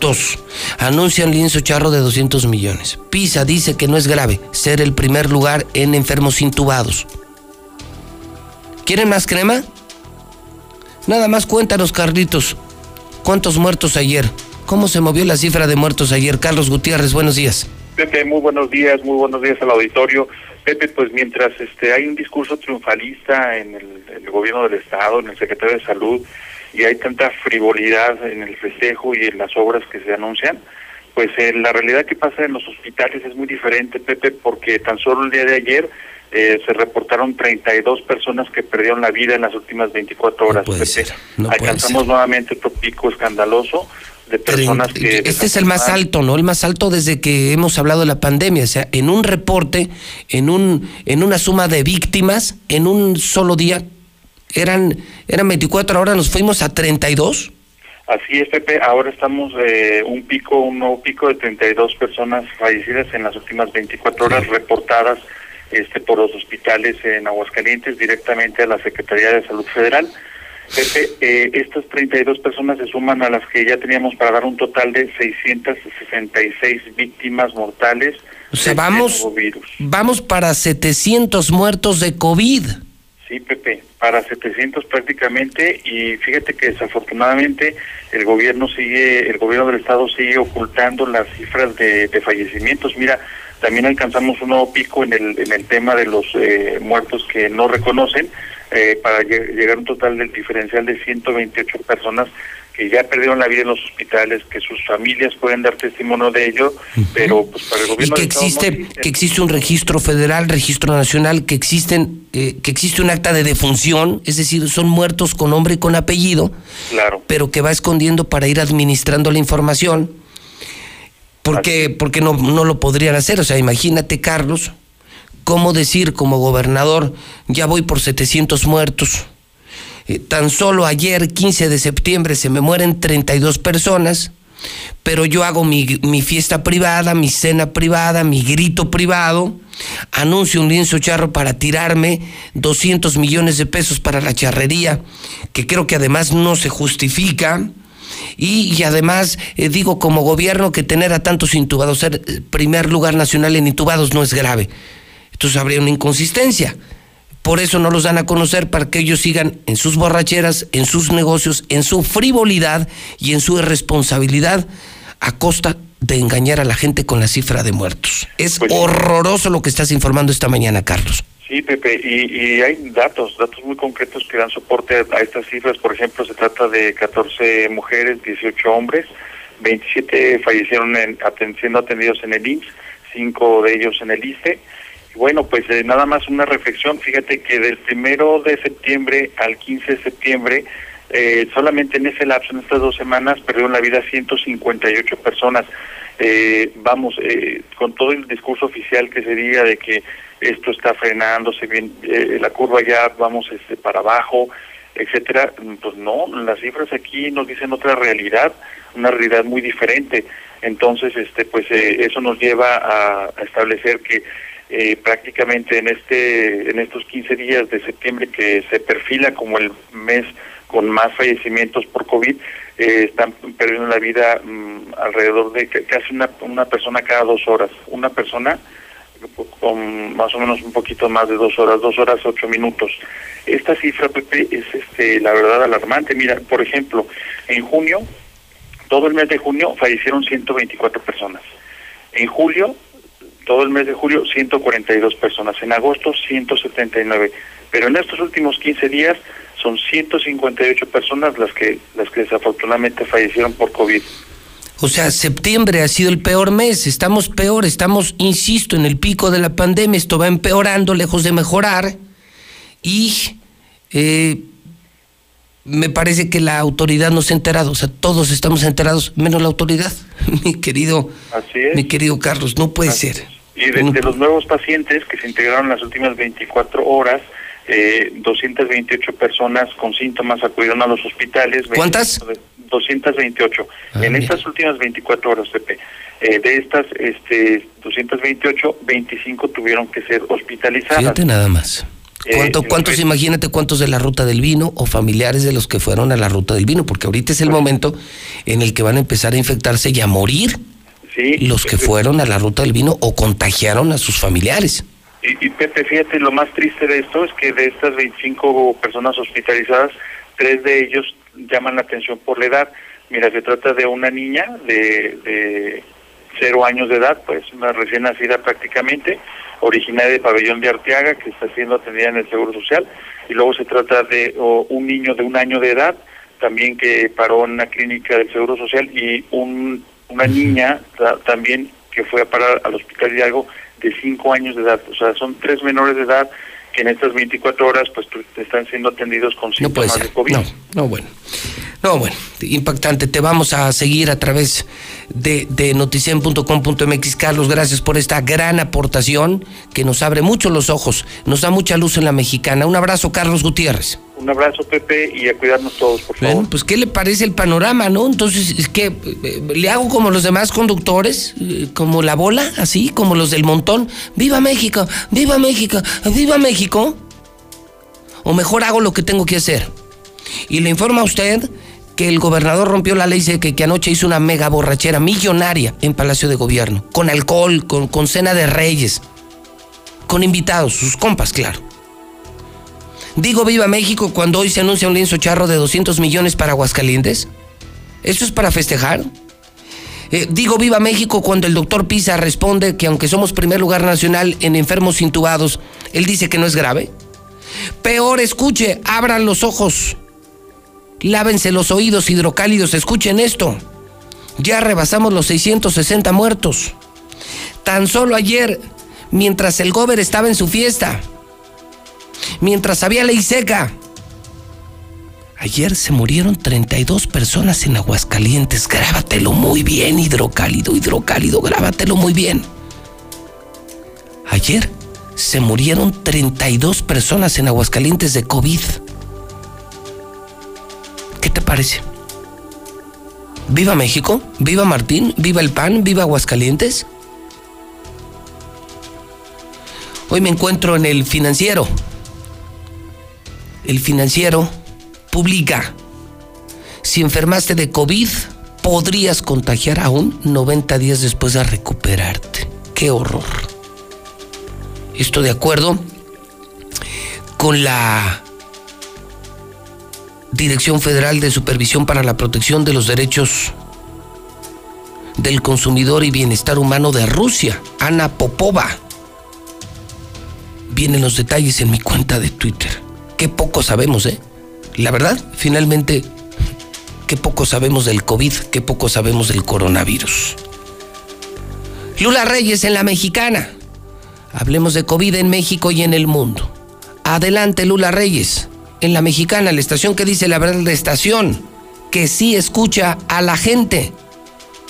S1: Dos, anuncian lienzo charro de 200 millones. Pisa dice que no es grave ser el primer lugar en enfermos intubados. ¿Quieren más crema? Nada más cuéntanos, Carlitos. ¿Cuántos muertos ayer? ¿Cómo se movió la cifra de muertos ayer? Carlos Gutiérrez, buenos días.
S20: Muy buenos días, muy buenos días al auditorio. Pepe, pues mientras este hay un discurso triunfalista en el, el, gobierno del estado, en el secretario de salud, y hay tanta frivolidad en el festejo y en las obras que se anuncian, pues eh, la realidad que pasa en los hospitales es muy diferente, Pepe, porque tan solo el día de ayer eh, se reportaron 32 personas que perdieron la vida en las últimas 24 horas.
S1: No puede
S20: Pepe.
S1: ser, no puede
S20: Alcanzamos
S1: ser.
S20: nuevamente otro pico escandaloso de personas que...
S1: Este es el más alto, ¿no? El más alto desde que hemos hablado de la pandemia. O sea, en un reporte, en, un, en una suma de víctimas, en un solo día, eran, eran 24 horas, nos fuimos a 32.
S20: Así es, Pepe. Ahora estamos eh, un pico, un nuevo pico de 32 personas fallecidas en las últimas 24 horas reportadas este, por los hospitales en Aguascalientes directamente a la Secretaría de Salud Federal. Pepe, eh, estas 32 personas se suman a las que ya teníamos para dar un total de 666 víctimas mortales.
S1: O sea,
S20: de
S1: vamos,
S20: este nuevo virus.
S1: vamos para 700 muertos de COVID.
S20: Sí, Pepe, para 700 prácticamente y fíjate que desafortunadamente el gobierno sigue, el gobierno del estado sigue ocultando las cifras de, de fallecimientos. Mira, también alcanzamos un nuevo pico en el, en el tema de los eh, muertos que no reconocen eh, para lle- llegar a un total del diferencial de 128 personas que ya perdieron la vida en los hospitales, que sus familias pueden dar testimonio de ello, pero pues para el
S1: Y
S20: gobierno
S1: que
S20: no
S1: existe, que existe un registro federal, registro nacional, que existen, eh, que existe un acta de defunción, es decir, son muertos con nombre y con apellido,
S20: Claro.
S1: pero que va escondiendo para ir administrando la información. Porque, porque no, no lo podrían hacer. O sea, imagínate, Carlos, cómo decir como gobernador, ya voy por 700 muertos. Eh, tan solo ayer, 15 de septiembre, se me mueren 32 personas, pero yo hago mi, fiesta privada, mi cena privada, mi grito privado, anuncio un lienzo charro para tirarme 200 millones de pesos para la charrería, que creo que además no se justifica. Y, y además eh, digo como gobierno que tener a tantos intubados, ser eh, primer lugar nacional en intubados no es grave. Entonces habría una inconsistencia. Por eso no los dan a conocer para que ellos sigan en sus borracheras, en sus negocios, en su frivolidad y en su irresponsabilidad a costa de engañar a la gente con la cifra de muertos. Es horroroso lo que estás informando esta mañana, Carlos.
S20: Sí, Pepe, y, y hay datos, datos muy concretos que dan soporte a, a estas cifras. Por ejemplo, se trata de 14 mujeres, 18 hombres, 27 fallecieron en, siendo atendidos en el IMSS, 5 de ellos en el ISTE. Bueno, pues eh, nada más una reflexión. Fíjate que del primero de septiembre al 15 de septiembre, eh, solamente en ese lapso, en estas dos semanas, perdieron la vida 158 personas. Eh, vamos, eh, con todo el discurso oficial que se diga de que esto está frenándose bien, eh, la curva ya vamos este, para abajo, etcétera, pues no, las cifras aquí nos dicen otra realidad, una realidad muy diferente. Entonces, este, pues eso nos lleva a establecer que eh, prácticamente en este, en estos 15 días de septiembre que se perfila como el mes con más fallecimientos por COVID, eh, están perdiendo la vida mm, alrededor de ca- casi una, una persona cada dos horas. Una persona con más o menos un poquito más de dos horas, dos horas ocho minutos. Esta cifra, Pepe, es este, la verdad alarmante. Mira, por ejemplo, en junio, todo el mes de junio fallecieron 124 personas. En julio, todo el mes de julio, 142 personas. En agosto, 179. Pero en estos últimos 15 días son 158 personas las que, las que desafortunadamente fallecieron por COVID.
S1: O sea, septiembre ha sido el peor mes, estamos peor, estamos, insisto, en el pico de la pandemia, esto va empeorando, lejos de mejorar, y eh, me parece que la autoridad no se ha enterado, o sea, todos estamos enterados, menos la autoridad, mi querido,
S20: Así es.
S1: mi querido Carlos, no puede ser.
S20: Y de, de los nuevos pacientes que se integraron en las últimas 24 horas, eh, 228 personas con síntomas acudieron a los hospitales.
S1: ¿Cuántas?
S20: 228. en estas últimas 24 horas, Pepe. Eh, de estas este, 228, 25 tuvieron que ser hospitalizadas.
S1: Fíjate nada más. ¿Cuánto,
S20: Eh,
S1: ¿Cuántos,
S20: eh,
S1: imagínate cuántos de la ruta del vino o familiares de los que fueron a la ruta del vino? Porque ahorita es el momento en el que van a empezar a infectarse y a morir
S20: Sí,
S1: los que fueron a la ruta del vino o contagiaron a sus familiares.
S20: Y, y Pepe, fíjate, lo más triste de esto es que de estas 25 personas hospitalizadas, tres de ellos llaman la atención por la edad. Mira, se trata de una niña de, de cero años de edad, pues una recién nacida prácticamente, originaria de Pabellón de Arteaga, que está siendo atendida en el Seguro Social. Y luego se trata de o, un niño de un año de edad, también que paró en una clínica del Seguro Social, y un, una niña ta- también que fue a parar al Hospital Hidalgo de cinco años de edad. O sea, son tres menores de edad que en estas 24 horas pues están siendo atendidos con
S1: No puede
S20: síntomas
S1: ser.
S20: de COVID.
S1: No, no, bueno. No, bueno, impactante. Te vamos a seguir a través de, de noticien.com.mx. Carlos, gracias por esta gran aportación que nos abre mucho los ojos, nos da mucha luz en la mexicana. Un abrazo, Carlos Gutiérrez.
S20: Un abrazo, Pepe, y a cuidarnos todos, por favor.
S1: Bueno, pues ¿qué le parece el panorama, no? Entonces, es que eh, le hago como los demás conductores, eh, como la bola, así, como los del montón. ¡Viva México! ¡Viva México! ¡Viva México! O mejor hago lo que tengo que hacer. Y le informa a usted que el gobernador rompió la ley que, que anoche hizo una mega borrachera millonaria en Palacio de Gobierno, con alcohol, con, con cena de reyes, con invitados, sus compas, claro. Digo viva México cuando hoy se anuncia un lienzo charro de 200 millones para Aguascalientes. ¿Eso es para festejar? Eh, digo viva México cuando el doctor Pisa responde que aunque somos primer lugar nacional en enfermos intubados, él dice que no es grave. Peor, escuche, abran los ojos. Lávense los oídos hidrocálidos, escuchen esto. Ya rebasamos los 660 muertos. Tan solo ayer, mientras el gober estaba en su fiesta, mientras había ley seca, ayer se murieron 32 personas en Aguascalientes. Grábatelo muy bien, hidrocálido, hidrocálido, grábatelo muy bien. Ayer se murieron 32 personas en Aguascalientes de COVID. ¿Qué te parece? ¿Viva México? ¿Viva Martín? ¿Viva el PAN? ¿Viva Aguascalientes? Hoy me encuentro en el financiero. El financiero publica, si enfermaste de COVID, podrías contagiar aún 90 días después de recuperarte. ¡Qué horror! Esto de acuerdo con la Dirección Federal de Supervisión para la Protección de los Derechos del Consumidor y Bienestar Humano de Rusia, Ana Popova. Vienen los detalles en mi cuenta de Twitter. Qué poco sabemos, ¿eh? La verdad, finalmente, qué poco sabemos del COVID, qué poco sabemos del coronavirus. Lula Reyes en la mexicana. Hablemos de COVID en México y en el mundo. Adelante, Lula Reyes en la mexicana, la estación que dice la verdad de estación, que sí escucha a la gente.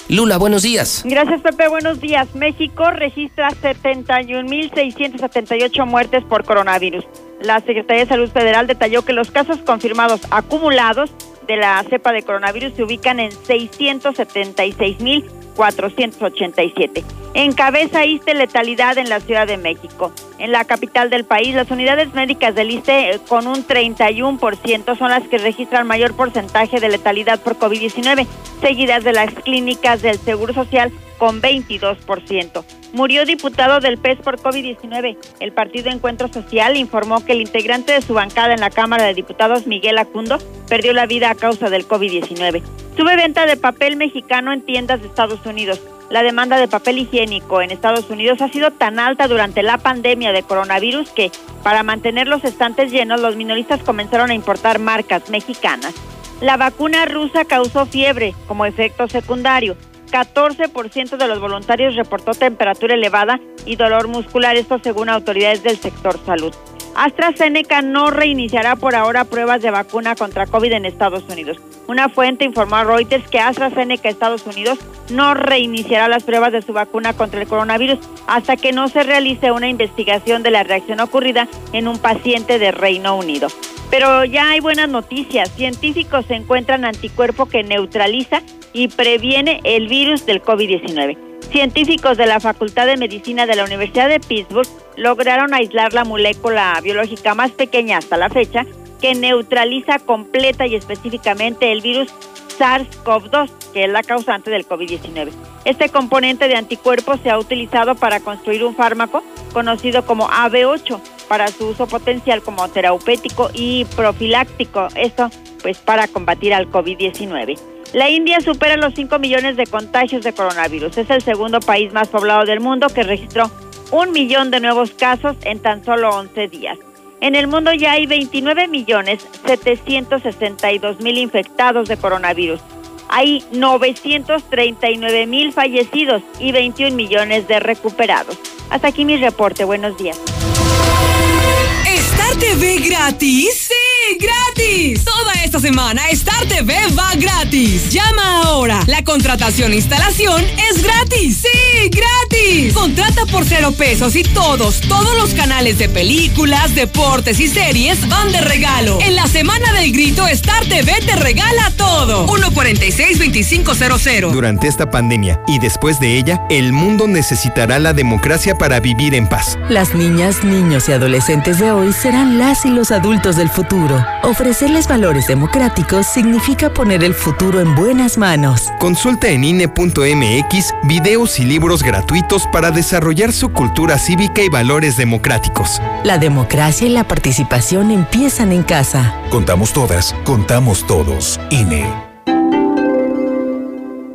S1: Lula, buenos días.
S21: Gracias, Pepe. Buenos días. México registra 71.678 muertes por coronavirus. La Secretaría de Salud Federal detalló que los casos confirmados acumulados de la cepa de coronavirus se ubican en 676.487. Encabeza ISTE letalidad en la Ciudad de México. En la capital del país, las unidades médicas del ISTE eh, con un 31% son las que registran mayor porcentaje de letalidad por COVID-19, seguidas de las clínicas del Seguro Social con 22%. Murió diputado del PES por COVID-19. El Partido Encuentro Social informó que el integrante de su bancada en la Cámara de Diputados, Miguel Acundo, perdió la vida a causa del COVID-19. Sube venta de papel mexicano en tiendas de Estados Unidos. La demanda de papel higiénico en Estados Unidos ha sido tan alta durante la pandemia de coronavirus que, para mantener los estantes llenos, los minoristas comenzaron a importar marcas mexicanas. La vacuna rusa causó fiebre como efecto secundario. 14% de los voluntarios reportó temperatura elevada y dolor muscular, esto según autoridades del sector salud. AstraZeneca no reiniciará por ahora pruebas de vacuna contra COVID en Estados Unidos. Una fuente informó a Reuters que AstraZeneca Estados Unidos no reiniciará las pruebas de su vacuna contra el coronavirus hasta que no se realice una investigación de la reacción ocurrida en un paciente de Reino Unido. Pero ya hay buenas noticias. Científicos encuentran anticuerpo que neutraliza y previene el virus del COVID-19. Científicos de la Facultad de Medicina de la Universidad de Pittsburgh lograron aislar la molécula biológica más pequeña hasta la fecha que neutraliza completa y específicamente el virus SARS-CoV-2, que es la causante del COVID-19. Este componente de anticuerpos se ha utilizado para construir un fármaco conocido como AB8 para su uso potencial como terapéutico y profiláctico, esto pues para combatir al COVID-19. La India supera los 5 millones de contagios de coronavirus. Es el segundo país más poblado del mundo que registró un millón de nuevos casos en tan solo 11 días. En el mundo ya hay 29 millones 762 mil infectados de coronavirus. Hay 939 mil fallecidos y 21 millones de recuperados. Hasta aquí mi reporte. Buenos días.
S22: ¿Star TV gratis? Sí ¡Gratis! Toda esta semana Star TV va gratis. Llama ahora. La contratación e instalación es gratis. ¡Sí, gratis! Contrata por cero pesos y todos, todos los canales de películas, deportes y series van de regalo. En la semana del grito, Star TV te regala todo. 146-2500.
S23: Durante esta pandemia y después de ella, el mundo necesitará la democracia para vivir en paz.
S24: Las niñas, niños y adolescentes de hoy serán las y los adultos del futuro. Ofrecerles valores democráticos significa poner el futuro en buenas manos.
S23: Consulta en INE.mx videos y libros gratuitos para desarrollar su cultura cívica y valores democráticos.
S24: La democracia y la participación empiezan en casa.
S25: Contamos todas, contamos todos. INE.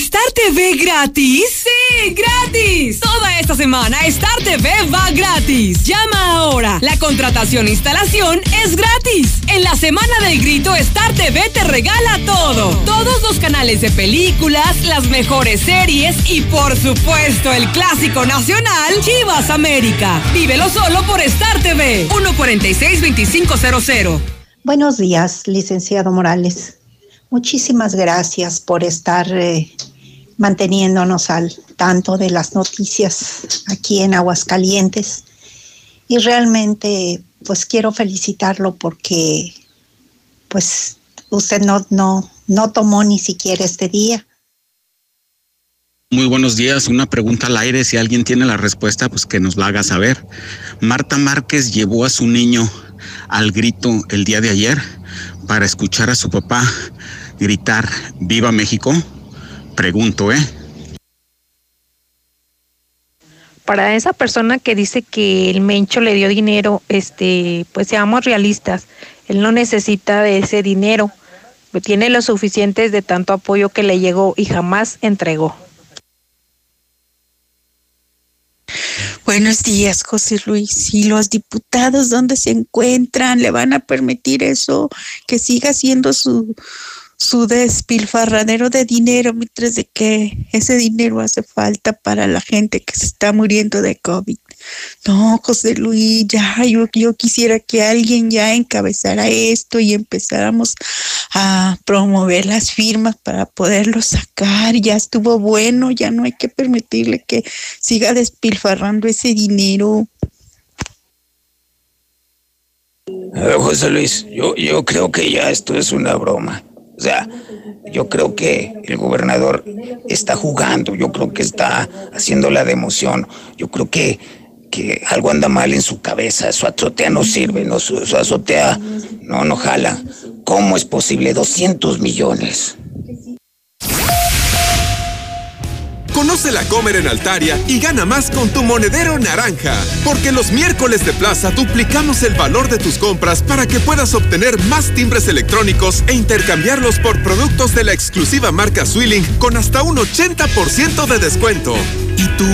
S22: ¿Star TV gratis? ¡Sí, gratis! Toda esta semana Star TV va gratis. Llama ahora. La contratación e instalación es gratis. En la semana del grito Star TV te regala todo. Todos los canales de películas, las mejores series y por supuesto el clásico nacional Chivas América. Vívelo solo por Star TV. 146-2500.
S26: Buenos días, licenciado Morales. Muchísimas gracias por estar eh, manteniéndonos al tanto de las noticias aquí en Aguascalientes. Y realmente, pues quiero felicitarlo porque, pues, usted no, no, no tomó ni siquiera este día.
S27: Muy buenos días. Una pregunta al aire. Si alguien tiene la respuesta, pues que nos la haga saber. Marta Márquez llevó a su niño al grito el día de ayer para escuchar a su papá gritar Viva México? Pregunto, ¿eh?
S28: Para esa persona que dice que el Mencho le dio dinero, este, pues seamos realistas, él no necesita de ese dinero, tiene lo suficiente de tanto apoyo que le llegó y jamás entregó.
S29: Buenos días, José Luis. ¿Y los diputados dónde se encuentran? ¿Le van a permitir eso? Que siga siendo su, su despilfarradero de dinero, mientras que ese dinero hace falta para la gente que se está muriendo de COVID. No, José Luis, ya yo, yo quisiera que alguien ya encabezara esto y empezáramos a promover las firmas para poderlo sacar. Ya estuvo bueno, ya no hay que permitirle que siga despilfarrando ese dinero.
S30: José Luis, yo, yo creo que ya esto es una broma. O sea, yo creo que el gobernador está jugando, yo creo que está haciendo la de emoción, yo creo que, que algo anda mal en su cabeza, su azotea no sirve, no, su, su azotea no, no jala. ¿Cómo es posible? 200 millones.
S31: Conoce la Comer en Altaria y gana más con tu monedero naranja. Porque los miércoles de plaza duplicamos el valor de tus compras para que puedas obtener más timbres electrónicos e intercambiarlos por productos de la exclusiva marca Swilling con hasta un 80% de descuento.
S32: ¿Y tú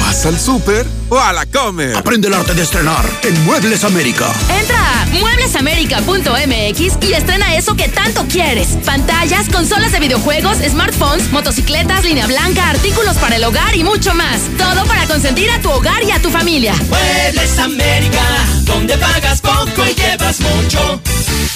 S32: vas al súper o a la comer?
S33: Aprende el arte de estrenar en Muebles América.
S34: Entra a mueblesamerica.mx y estrena eso que tanto quieres. Pantallas, consolas de videojuegos, smartphones, motocicletas, línea blanca, artículos para el hogar y mucho más. Todo para consentir a tu hogar y a tu familia.
S35: Muebles América, donde pagas poco y llevas mucho.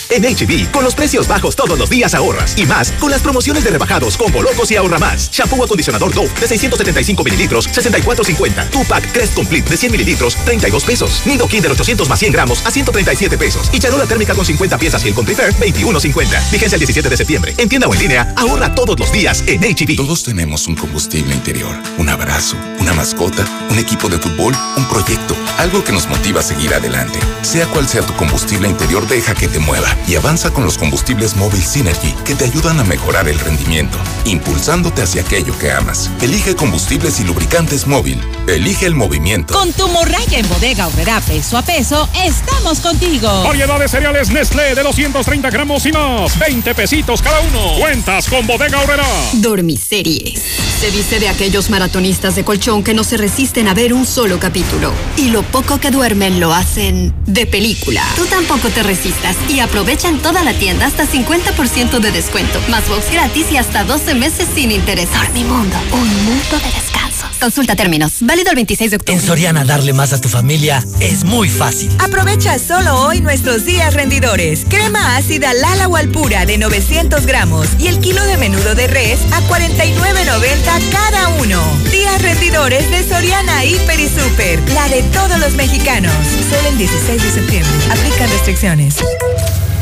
S30: En HB, con los precios bajos todos los días ahorras. Y más, con las promociones de rebajados, combo locos y ahorra más. Shampoo acondicionador Dove de 675 mililitros, 64.50. Tupac Crest Complete de 100 mililitros, 32 pesos. Nido Kinder 800 más 100 gramos a 137 pesos. Y charola térmica con 50 piezas y el Contrifer, 21.50. Vigencia el 17 de septiembre. En tienda o en línea, ahorra todos los días en HB.
S32: Todos tenemos un combustible interior. Un abrazo, una mascota, un equipo de fútbol, un proyecto. Algo que nos motiva a seguir adelante. Sea cual sea tu combustible interior, deja que te mueva y avanza con los combustibles Móvil Synergy que te ayudan a mejorar el rendimiento, impulsándote hacia aquello que amas. Elige combustibles y lubricantes móvil. Elige el movimiento.
S36: Con tu morraya en bodega obrera peso a peso, estamos contigo.
S37: Variedad de cereales Nestlé de 230 gramos y más. 20 pesitos cada uno. Cuentas con bodega obrera.
S38: Dormiseries. Se dice de aquellos maratonistas de colchón que no se resisten a ver un solo capítulo. Y lo poco que duermen lo hacen de película. Tú tampoco te resistas y aprovecha en toda la tienda hasta 50% de descuento, más box gratis y hasta 12 meses sin interés. Dormimundo, un mundo de descanso. Consulta términos. Válido el 26 de octubre.
S39: En Soriana darle más a tu familia es muy fácil.
S36: Aprovecha solo hoy nuestros días rendidores. Crema ácida Lala Walpura de 900 gramos y el kilo de menudo de res a 49.90 cada uno. Días rendidores de Soriana Hiper y Super. La de todos los mexicanos. Solo el 16 de septiembre. Aplican restricciones.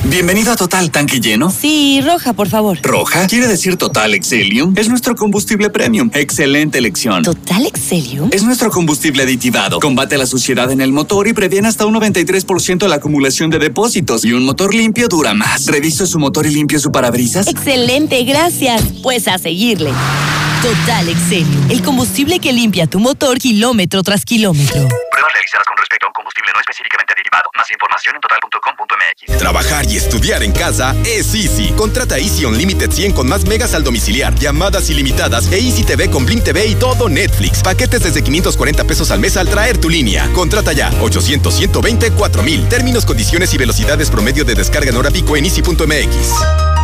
S40: Bienvenido a Total Tanque Lleno.
S36: Sí, roja, por favor.
S40: ¿Roja? Quiere decir Total Excelium. Es nuestro combustible premium. Excelente elección.
S36: ¿Total Excelium?
S40: Es nuestro combustible aditivado. Combate la suciedad en el motor y previene hasta un 93% la acumulación de depósitos. Y un motor limpio dura más. ¿Reviso su motor y limpio su parabrisas?
S36: Excelente, gracias. Pues a seguirle. Total Excelium, el combustible que limpia tu motor kilómetro tras kilómetro.
S40: Realizadas con respecto a un combustible no específicamente derivado. Más información en total.com.mx.
S32: Trabajar y estudiar en casa es Easy. Contrata Easy Unlimited 100 con más megas al domiciliar, llamadas ilimitadas e Easy TV con Blim TV y todo Netflix. Paquetes desde 540 pesos al mes al traer tu línea. Contrata ya 800 120 4000. Términos, condiciones y velocidades promedio de descarga en hora pico en easy.mx.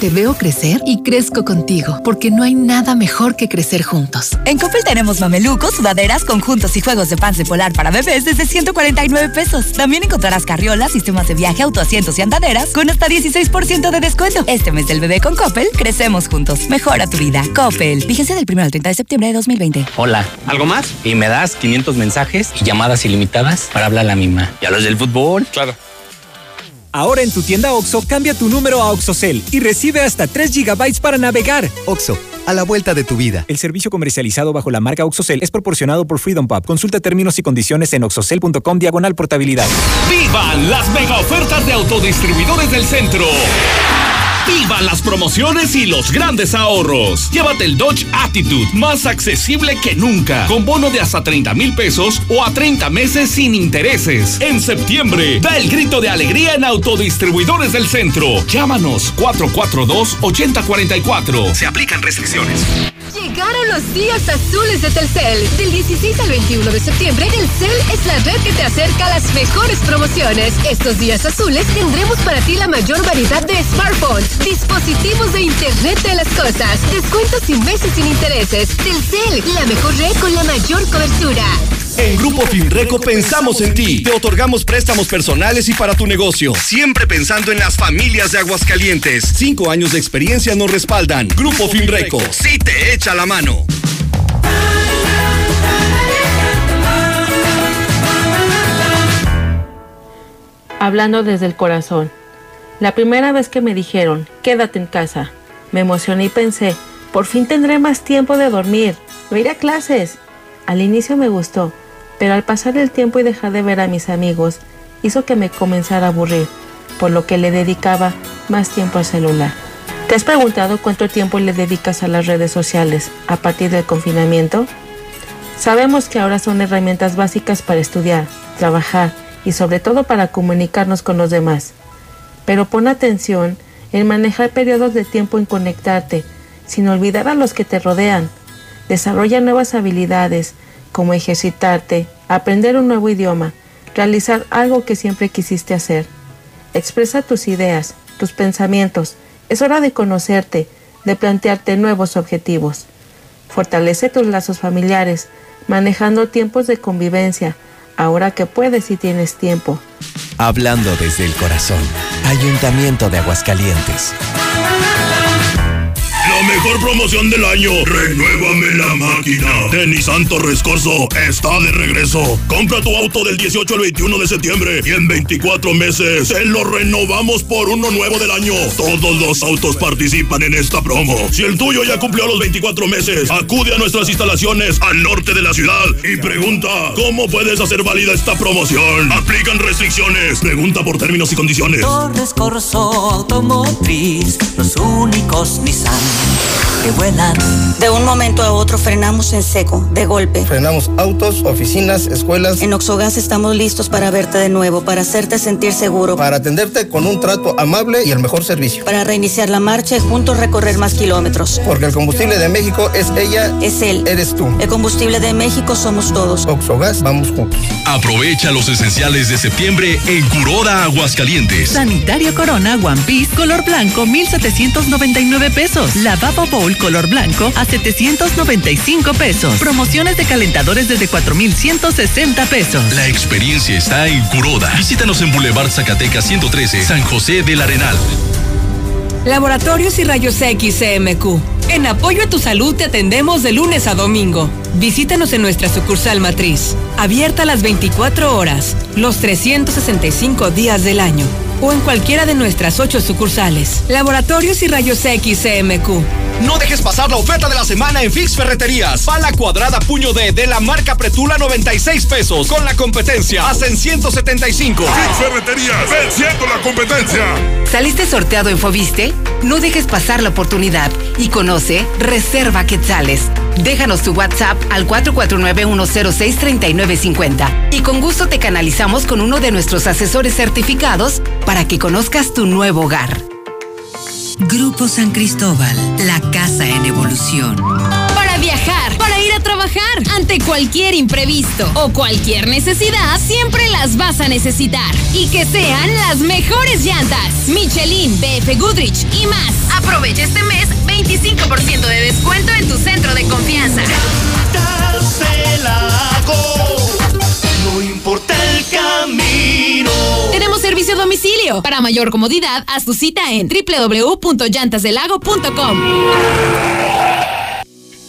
S38: Te veo crecer y crezco contigo, porque no hay nada mejor que crecer juntos.
S36: En Coppel tenemos mamelucos, sudaderas, conjuntos y juegos de de polar para bebés desde 149 pesos. También encontrarás carriolas, sistemas de viaje, autoasientos y andaderas con hasta 16% de descuento. Este mes del bebé con Coppel, crecemos juntos. Mejora tu vida. Coppel. Vigencia del 1 al 30 de septiembre de 2020.
S41: Hola. ¿Algo más? Y me das 500 mensajes y llamadas ilimitadas para hablar a la misma. ¿Y a los del fútbol?
S42: Claro. Ahora en tu tienda OXO, cambia tu número a OXOCEL y recibe hasta 3 GB para navegar.
S43: OXO, a la vuelta de tu vida.
S42: El servicio comercializado bajo la marca OXOCEL es proporcionado por Freedom Pub. Consulta términos y condiciones en oxocel.com diagonal portabilidad.
S44: ¡Vivan las mega ofertas de autodistribuidores del centro! ¡Vivan las promociones y los grandes ahorros! Llévate el Dodge Attitude, más accesible que nunca, con bono de hasta 30 mil pesos o a 30 meses sin intereses. En septiembre, da el grito de alegría en Autodistribuidores del Centro. Llámanos 442-8044. Se aplican restricciones.
S45: Llegaron los días azules de Telcel. Del 16 al 21 de septiembre, Telcel es la red que te acerca a las mejores promociones. Estos días azules tendremos para ti la mayor variedad de smartphones, dispositivos de Internet de las cosas, descuentos y meses sin intereses. Telcel, la mejor red con la mayor cobertura.
S32: En Grupo Finreco pensamos en ti. Te otorgamos préstamos personales y para tu negocio. Siempre pensando en las familias de Aguascalientes. Cinco años de experiencia nos respaldan. Grupo Finreco, sí te echa la mano.
S46: Hablando desde el corazón. La primera vez que me dijeron, quédate en casa, me emocioné y pensé, por fin tendré más tiempo de dormir, no iré a clases. Al inicio me gustó, pero al pasar el tiempo y dejar de ver a mis amigos, hizo que me comenzara a aburrir, por lo que le dedicaba más tiempo al celular. ¿Te has preguntado cuánto tiempo le dedicas a las redes sociales a partir del confinamiento? Sabemos que ahora son herramientas básicas para estudiar, trabajar y sobre todo para comunicarnos con los demás. Pero pon atención en manejar periodos de tiempo en conectarte, sin olvidar a los que te rodean. Desarrolla nuevas habilidades, como ejercitarte, aprender un nuevo idioma, realizar algo que siempre quisiste hacer. Expresa tus ideas, tus pensamientos, es hora de conocerte, de plantearte nuevos objetivos. Fortalece tus lazos familiares, manejando tiempos de convivencia, ahora que puedes y tienes tiempo.
S47: Hablando desde el corazón, Ayuntamiento de Aguascalientes.
S30: La mejor promoción del año. Renuévame la máquina. De Nissan está de regreso. Compra tu auto del 18 al 21 de septiembre y en 24 meses te lo renovamos por uno nuevo del año. Todos los autos participan en esta promo. Si el tuyo ya cumplió los 24 meses, acude a nuestras instalaciones al norte de la ciudad y pregunta cómo puedes hacer válida esta promoción. Aplican restricciones. Pregunta por términos y condiciones.
S48: Torres Automotriz, los únicos Nissan que vuelan.
S49: De un momento a otro frenamos en seco, de golpe.
S50: Frenamos autos, oficinas, escuelas.
S49: En Oxogas estamos listos para verte de nuevo, para hacerte sentir seguro.
S50: Para atenderte con un trato amable y el mejor servicio.
S49: Para reiniciar la marcha y juntos recorrer más kilómetros.
S50: Porque el combustible de México es ella.
S49: Es él.
S50: Eres tú.
S49: El combustible de México somos todos.
S50: Oxogas, vamos juntos.
S44: Aprovecha los esenciales de septiembre en Curoda, Aguascalientes.
S51: Sanitario Corona One Piece color blanco 1799 pesos. Lavabo Bowl color blanco a 795 pesos. Promociones de calentadores desde 4160 pesos.
S44: La experiencia está en Curoda. Visítanos en Boulevard Zacatecas 113, San José del Arenal.
S22: Laboratorios y Rayos X CMQ. En apoyo a tu salud te atendemos de lunes a domingo. Visítanos en nuestra sucursal matriz, abierta a las 24 horas, los 365 días del año o en cualquiera de nuestras ocho sucursales. Laboratorios y Rayos X CMQ.
S33: No dejes pasar la oferta de la semana en Fix Ferreterías. Pala cuadrada puño D de la marca Pretula 96 pesos. Con la competencia hacen 175.
S52: Fix Ferreterías, venciendo la competencia.
S22: ¿Saliste sorteado en Fobiste? No dejes pasar la oportunidad y conoce Reserva Quetzales. Déjanos tu WhatsApp al 449-106-3950 y con gusto te canalizamos con uno de nuestros asesores certificados para que conozcas tu nuevo hogar.
S53: Grupo San Cristóbal, la casa en evolución.
S54: Para viajar, para ir a trabajar, ante cualquier imprevisto o cualquier necesidad, siempre las vas a necesitar. Y que sean las mejores llantas. Michelin, BF Goodrich y más. Aprovecha este mes 25% de descuento en tu centro de confianza.
S55: No camino.
S54: Tenemos servicio a domicilio. Para mayor comodidad, haz tu cita en www.llantasdelago.com.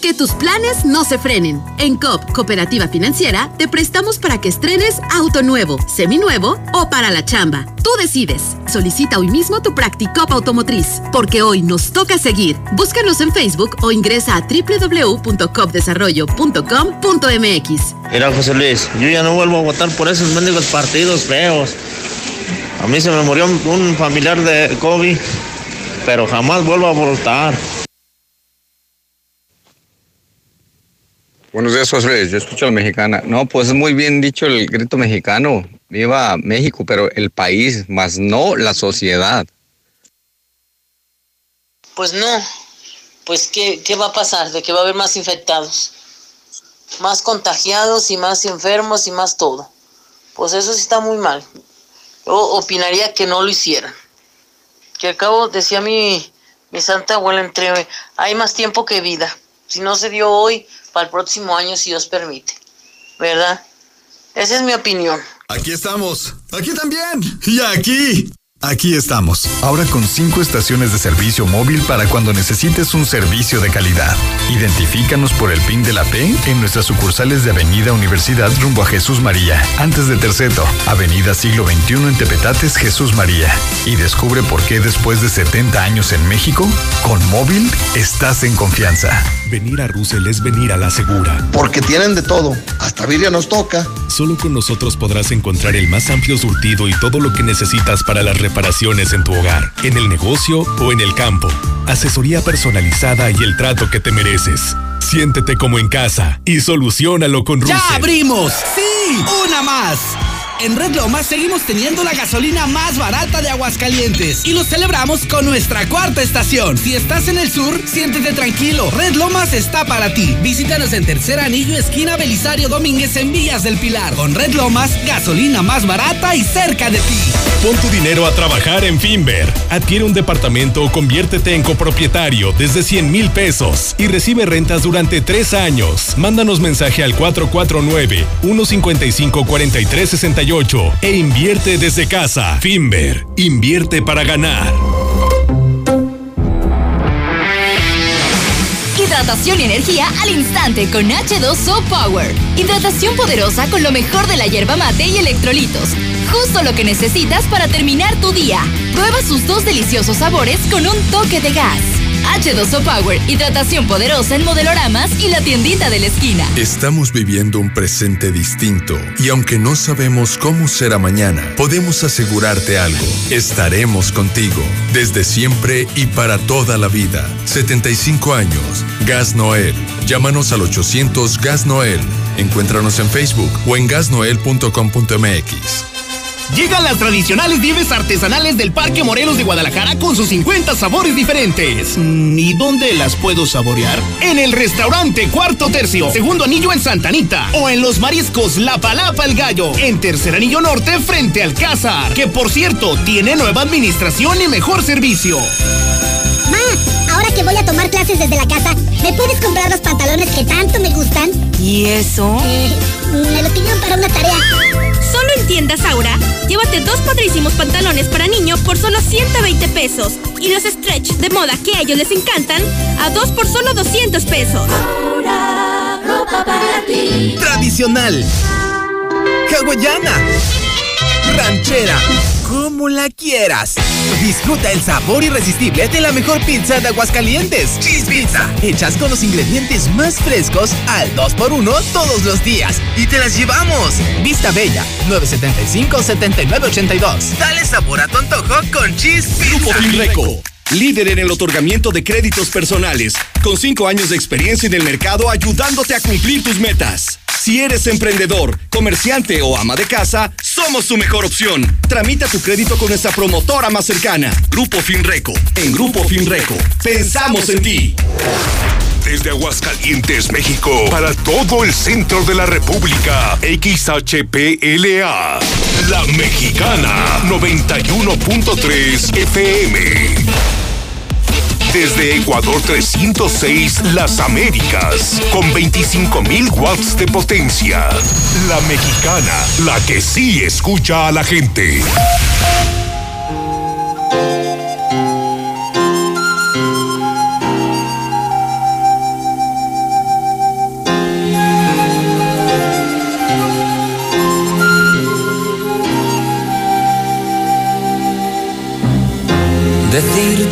S56: Que tus planes no se frenen. En COP, Cooperativa Financiera, te prestamos para que estrenes auto nuevo, seminuevo o para la chamba. Tú decides. Solicita hoy mismo tu Practicop Automotriz, porque hoy nos toca seguir. Búscanos en Facebook o ingresa a www.copdesarrollo.com.mx.
S57: Mira, José Luis, yo ya no vuelvo a votar por esos mendigos partidos feos. A mí se me murió un familiar de COVID, pero jamás vuelvo a votar.
S58: Buenos días, José. Yo escucho a la mexicana. No, pues es muy bien dicho el grito mexicano. Viva México, pero el país, más no la sociedad.
S59: Pues no. Pues, ¿qué, ¿qué va a pasar? De que va a haber más infectados. Más contagiados y más enfermos y más todo. Pues eso sí está muy mal. Yo opinaría que no lo hicieran. Que al decía mi, mi santa abuela entre, hay más tiempo que vida. Si no se dio hoy, para el próximo año, si Dios permite. ¿Verdad? Esa es mi opinión.
S60: Aquí estamos. Aquí también. Y aquí. Aquí estamos, ahora con cinco estaciones de servicio móvil para cuando necesites un servicio de calidad. Identifícanos por el PIN de la P en nuestras sucursales de Avenida Universidad rumbo a Jesús María, antes de Terceto, Avenida Siglo XXI en Tepetates, Jesús María. Y descubre por qué después de 70 años en México, con móvil estás en confianza.
S61: Venir a Russell es venir a la segura.
S11: Porque tienen de todo. Hasta birria nos toca.
S61: Solo con nosotros podrás encontrar el más amplio surtido y todo lo que necesitas para las reparaciones en tu hogar, en el negocio o en el campo. Asesoría personalizada y el trato que te mereces. Siéntete como en casa y solucionalo con Russell.
S62: ¡Ya abrimos! ¡Sí! ¡Una más! En Red Lomas seguimos teniendo la gasolina más barata de Aguascalientes y lo celebramos con nuestra cuarta estación. Si estás en el sur, siéntete tranquilo. Red Lomas está para ti. Visítanos en Tercer Anillo, esquina Belisario Domínguez en Villas del Pilar. Con Red Lomas, gasolina más barata y cerca de ti.
S61: Pon tu dinero a trabajar en Finver. Adquiere un departamento o conviértete en copropietario desde 100 mil pesos y recibe rentas durante tres años. Mándanos mensaje al 449 155 4368 e invierte desde casa. Finver, invierte para ganar.
S36: Hidratación y energía al instante con H2O Power. Hidratación poderosa con lo mejor de la hierba mate y electrolitos. Justo lo que necesitas para terminar tu día. Prueba sus dos deliciosos sabores con un toque de gas. H2O Power, hidratación poderosa en modeloramas y la tiendita de la esquina.
S63: Estamos viviendo un presente distinto y aunque no sabemos cómo será mañana, podemos asegurarte algo. Estaremos contigo desde siempre y para toda la vida. 75 años. Gas Noel. Llámanos al 800 Gas Noel. Encuéntranos en Facebook o en gasnoel.com.mx.
S33: Llegan las tradicionales nieves artesanales del Parque Morelos de Guadalajara con sus 50 sabores diferentes. ¿Y dónde las puedo saborear? En el restaurante Cuarto Tercio, segundo anillo en Santa Anita. O en los mariscos La Palapa el Gallo, en tercer anillo norte frente al Cázar. Que por cierto, tiene nueva administración y mejor servicio.
S30: Ma, ahora que voy a tomar clases desde la casa, ¿me puedes comprar los pantalones que tanto me gustan?
S22: ¿Y eso?
S30: Eh, me los pidieron para una tarea.
S22: Solo en tiendas Aura, llévate dos padrísimos pantalones para niño por solo 120 pesos y los stretch de moda que a ellos les encantan a dos por solo 200 pesos.
S64: Aura, ropa para ti.
S33: Tradicional. Hawaiana. Ranchera. Como la quieras. Disfruta el sabor irresistible de la mejor pizza de Aguascalientes. Cheese Pizza. Hechas con los ingredientes más frescos al 2x1 todos los días. Y te las llevamos. Vista Bella, 975-7982. Dale sabor a tu antojo con Cheese Pizza.
S44: Grupo Finreco. Líder en el otorgamiento de créditos personales, con cinco años de experiencia en el mercado ayudándote a cumplir tus metas. Si eres emprendedor, comerciante o ama de casa, somos tu mejor opción. Tramita tu crédito con nuestra promotora más cercana, Grupo Finreco. En Grupo Finreco, pensamos en ti.
S65: Desde Aguascalientes, México, para todo el centro de la República, XHPLA, La Mexicana, 91.3 FM. Desde Ecuador 306, Las Américas, con 25.000 watts de potencia. La Mexicana, la que sí escucha a la gente.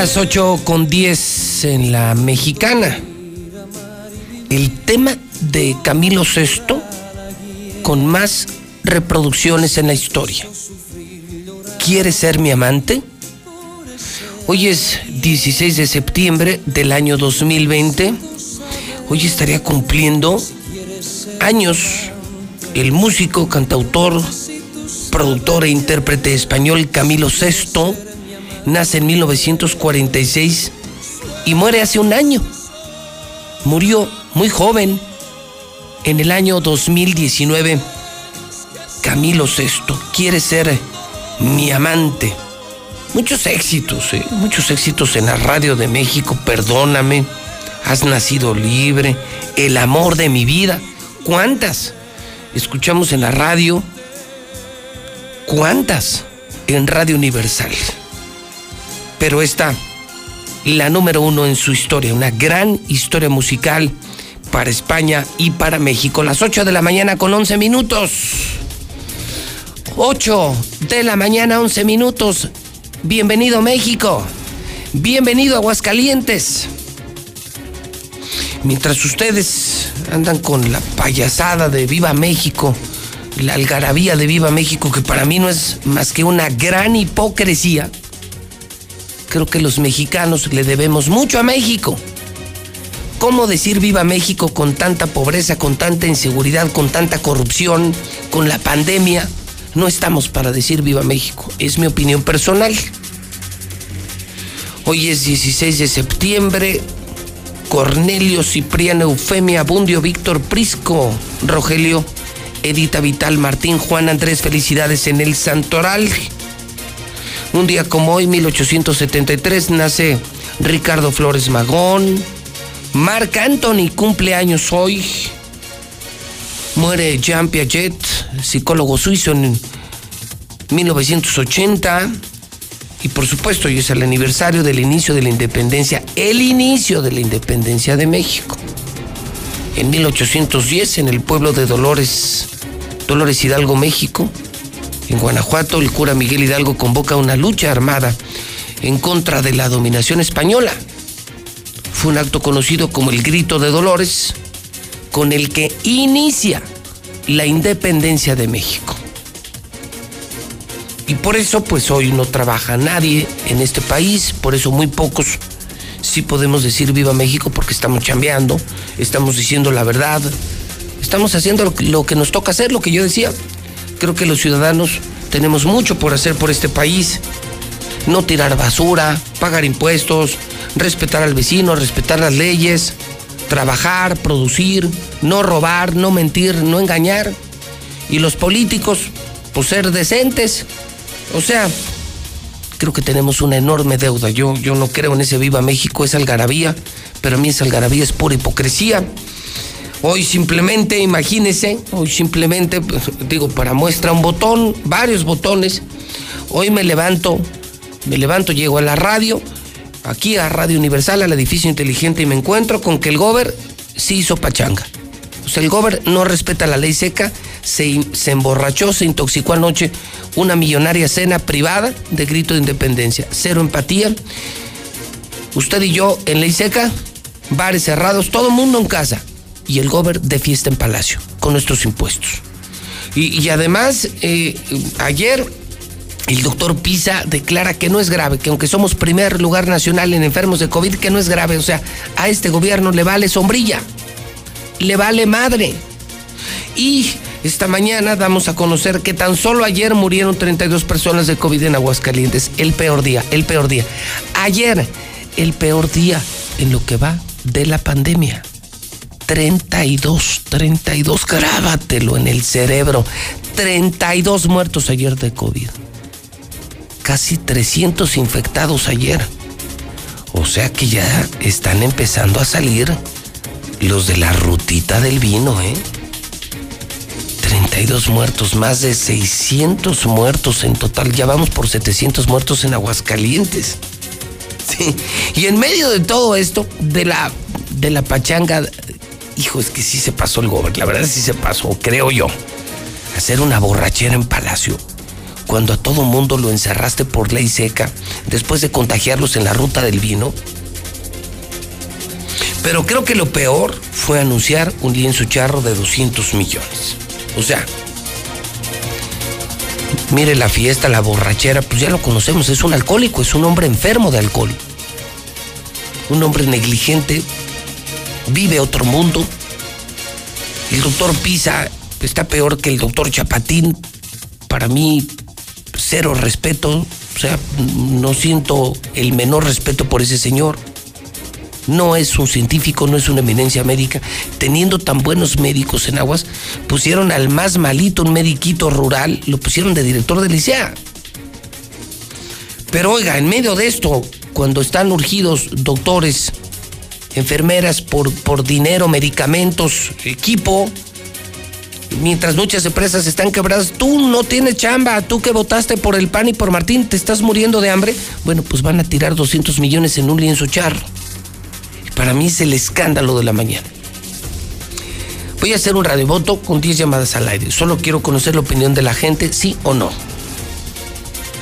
S1: Las 8 con 10 en la mexicana. El tema de Camilo VI con más reproducciones en la historia. ¿Quieres ser mi amante? Hoy es 16 de septiembre del año 2020. Hoy estaría cumpliendo años el músico, cantautor, productor e intérprete español Camilo VI. Nace en 1946 y muere hace un año. Murió muy joven en el año 2019. Camilo VI quiere ser mi amante. Muchos éxitos, ¿eh? muchos éxitos en la radio de México, perdóname, has nacido libre, el amor de mi vida. ¿Cuántas? Escuchamos en la radio. ¿Cuántas? En Radio Universal. Pero esta, la número uno en su historia, una gran historia musical para España y para México. Las 8 de la mañana con 11 minutos. 8 de la mañana, 11 minutos. Bienvenido México. Bienvenido Aguascalientes. Mientras ustedes andan con la payasada de Viva México, la algarabía de Viva México, que para mí no es más que una gran hipocresía, creo que los mexicanos le debemos mucho a México. ¿Cómo decir viva México con tanta pobreza, con tanta inseguridad, con tanta corrupción, con la pandemia? No estamos para decir viva México, es mi opinión personal. Hoy es 16 de septiembre. Cornelio, Cipriano, Eufemia, Bundio, Víctor, Prisco, Rogelio, Edita Vital, Martín, Juan Andrés, felicidades en el Santoral. Un día como hoy, 1873, nace Ricardo Flores Magón. Marc Anthony cumple años hoy. Muere Jean Piaget, psicólogo suizo en 1980. Y por supuesto, hoy es el aniversario del inicio de la independencia, el inicio de la independencia de México. En 1810, en el pueblo de Dolores, Dolores Hidalgo, México, en Guanajuato, el cura Miguel Hidalgo convoca una lucha armada en contra de la dominación española. Fue un acto conocido como el Grito de Dolores, con el que inicia la independencia de México. Y por eso, pues hoy no trabaja nadie en este país, por eso muy pocos sí podemos decir viva México porque estamos chambeando, estamos diciendo la verdad, estamos haciendo lo que nos toca hacer, lo que yo decía. Creo que los ciudadanos tenemos mucho por hacer por este país. No tirar basura, pagar impuestos, respetar al vecino, respetar las leyes, trabajar, producir, no robar, no mentir, no engañar. Y los políticos, pues ser decentes. O sea, creo que tenemos una enorme deuda. Yo, yo no creo en ese Viva México, es algarabía, pero a mí esa algarabía es pura hipocresía. Hoy simplemente, imagínense, hoy simplemente, pues, digo, para muestra un botón, varios botones. Hoy me levanto, me levanto, llego a la radio, aquí a Radio Universal, al edificio inteligente, y me encuentro con que el gober sí hizo pachanga. El gober no respeta la ley seca, se, se emborrachó, se intoxicó anoche, una millonaria cena privada de grito de independencia. Cero empatía. Usted y yo en ley seca, bares cerrados, todo el mundo en casa. Y el gober de fiesta en Palacio, con nuestros impuestos. Y, además, eh, ayer el doctor Pisa declara que no es grave, que aunque somos primer lugar nacional en enfermos de COVID, que no es grave. O sea, a este gobierno le vale sombrilla, le vale madre. Y esta mañana damos a conocer que tan solo ayer murieron 32 personas de COVID en Aguascalientes. El peor día, el peor día. Ayer, el peor día en lo que va de la pandemia. 32, 32, grábatelo en el cerebro. 32 muertos ayer de COVID. Casi 300 infectados ayer. O sea que ya están empezando a salir los de la rutita del vino, ¿eh? 32 muertos, más de 600 muertos en total. Ya vamos por 700 muertos en Aguascalientes. Sí. Y en medio de todo esto, de la, de la pachanga, hijo, es que sí se pasó el gobierno. La verdad sí se pasó, creo yo. Hacer una borrachera en Palacio. cuando a todo mundo lo encerraste por ley seca después de contagiarlos en la ruta del vino? Pero creo que lo peor fue anunciar un lienzo charro de 200 millones. O sea, mire la fiesta, la borrachera, pues ya lo conocemos, es un alcohólico, es un hombre enfermo de alcohol. Un hombre negligente, vive otro mundo. El doctor Pisa está peor que el doctor Chapatín. Para mí, cero respeto. O sea, no siento el menor respeto por ese señor. No es un científico, no es una eminencia médica. Teniendo tan buenos médicos en Aguas, pusieron al más malito, un mediquito rural, lo pusieron de director de licea. Pero oiga, en medio de esto, cuando están urgidos doctores, enfermeras por, por dinero, medicamentos, equipo, mientras muchas empresas están quebradas, tú no tienes chamba, tú que votaste por el PAN y por Martín, te estás muriendo de hambre, bueno, pues van a tirar 200 millones en un lienzo charro. Para mí es el escándalo de la mañana. Voy a hacer un radiovoto con 10 llamadas al aire. Solo quiero conocer la opinión de la gente, sí o no.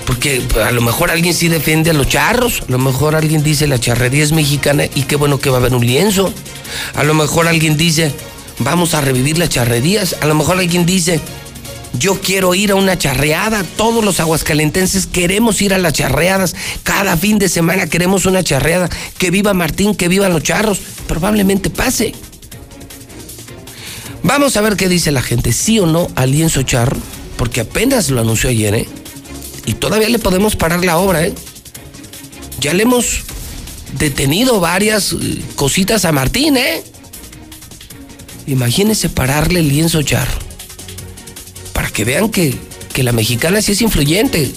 S1: Porque a lo mejor alguien sí defiende a los charros, a lo mejor alguien dice la charrería es mexicana y qué bueno que va a haber un lienzo. A lo mejor alguien dice, vamos a revivir las charrerías. A lo mejor alguien dice, yo quiero ir a una charreada. Todos los aguascalentenses queremos ir a las charreadas. Cada fin de semana queremos una charreada. Que viva Martín, que vivan los charros. Probablemente pase. Vamos a ver qué dice la gente, sí o no al lienzo charro, porque apenas lo anunció ayer, ¿eh? Y todavía le podemos parar la obra, ¿eh? Ya le hemos detenido varias eh, cositas a Martín, ¿eh? Imagínese pararle el lienzo charro. Para que vean que, que la mexicana sí es influyente,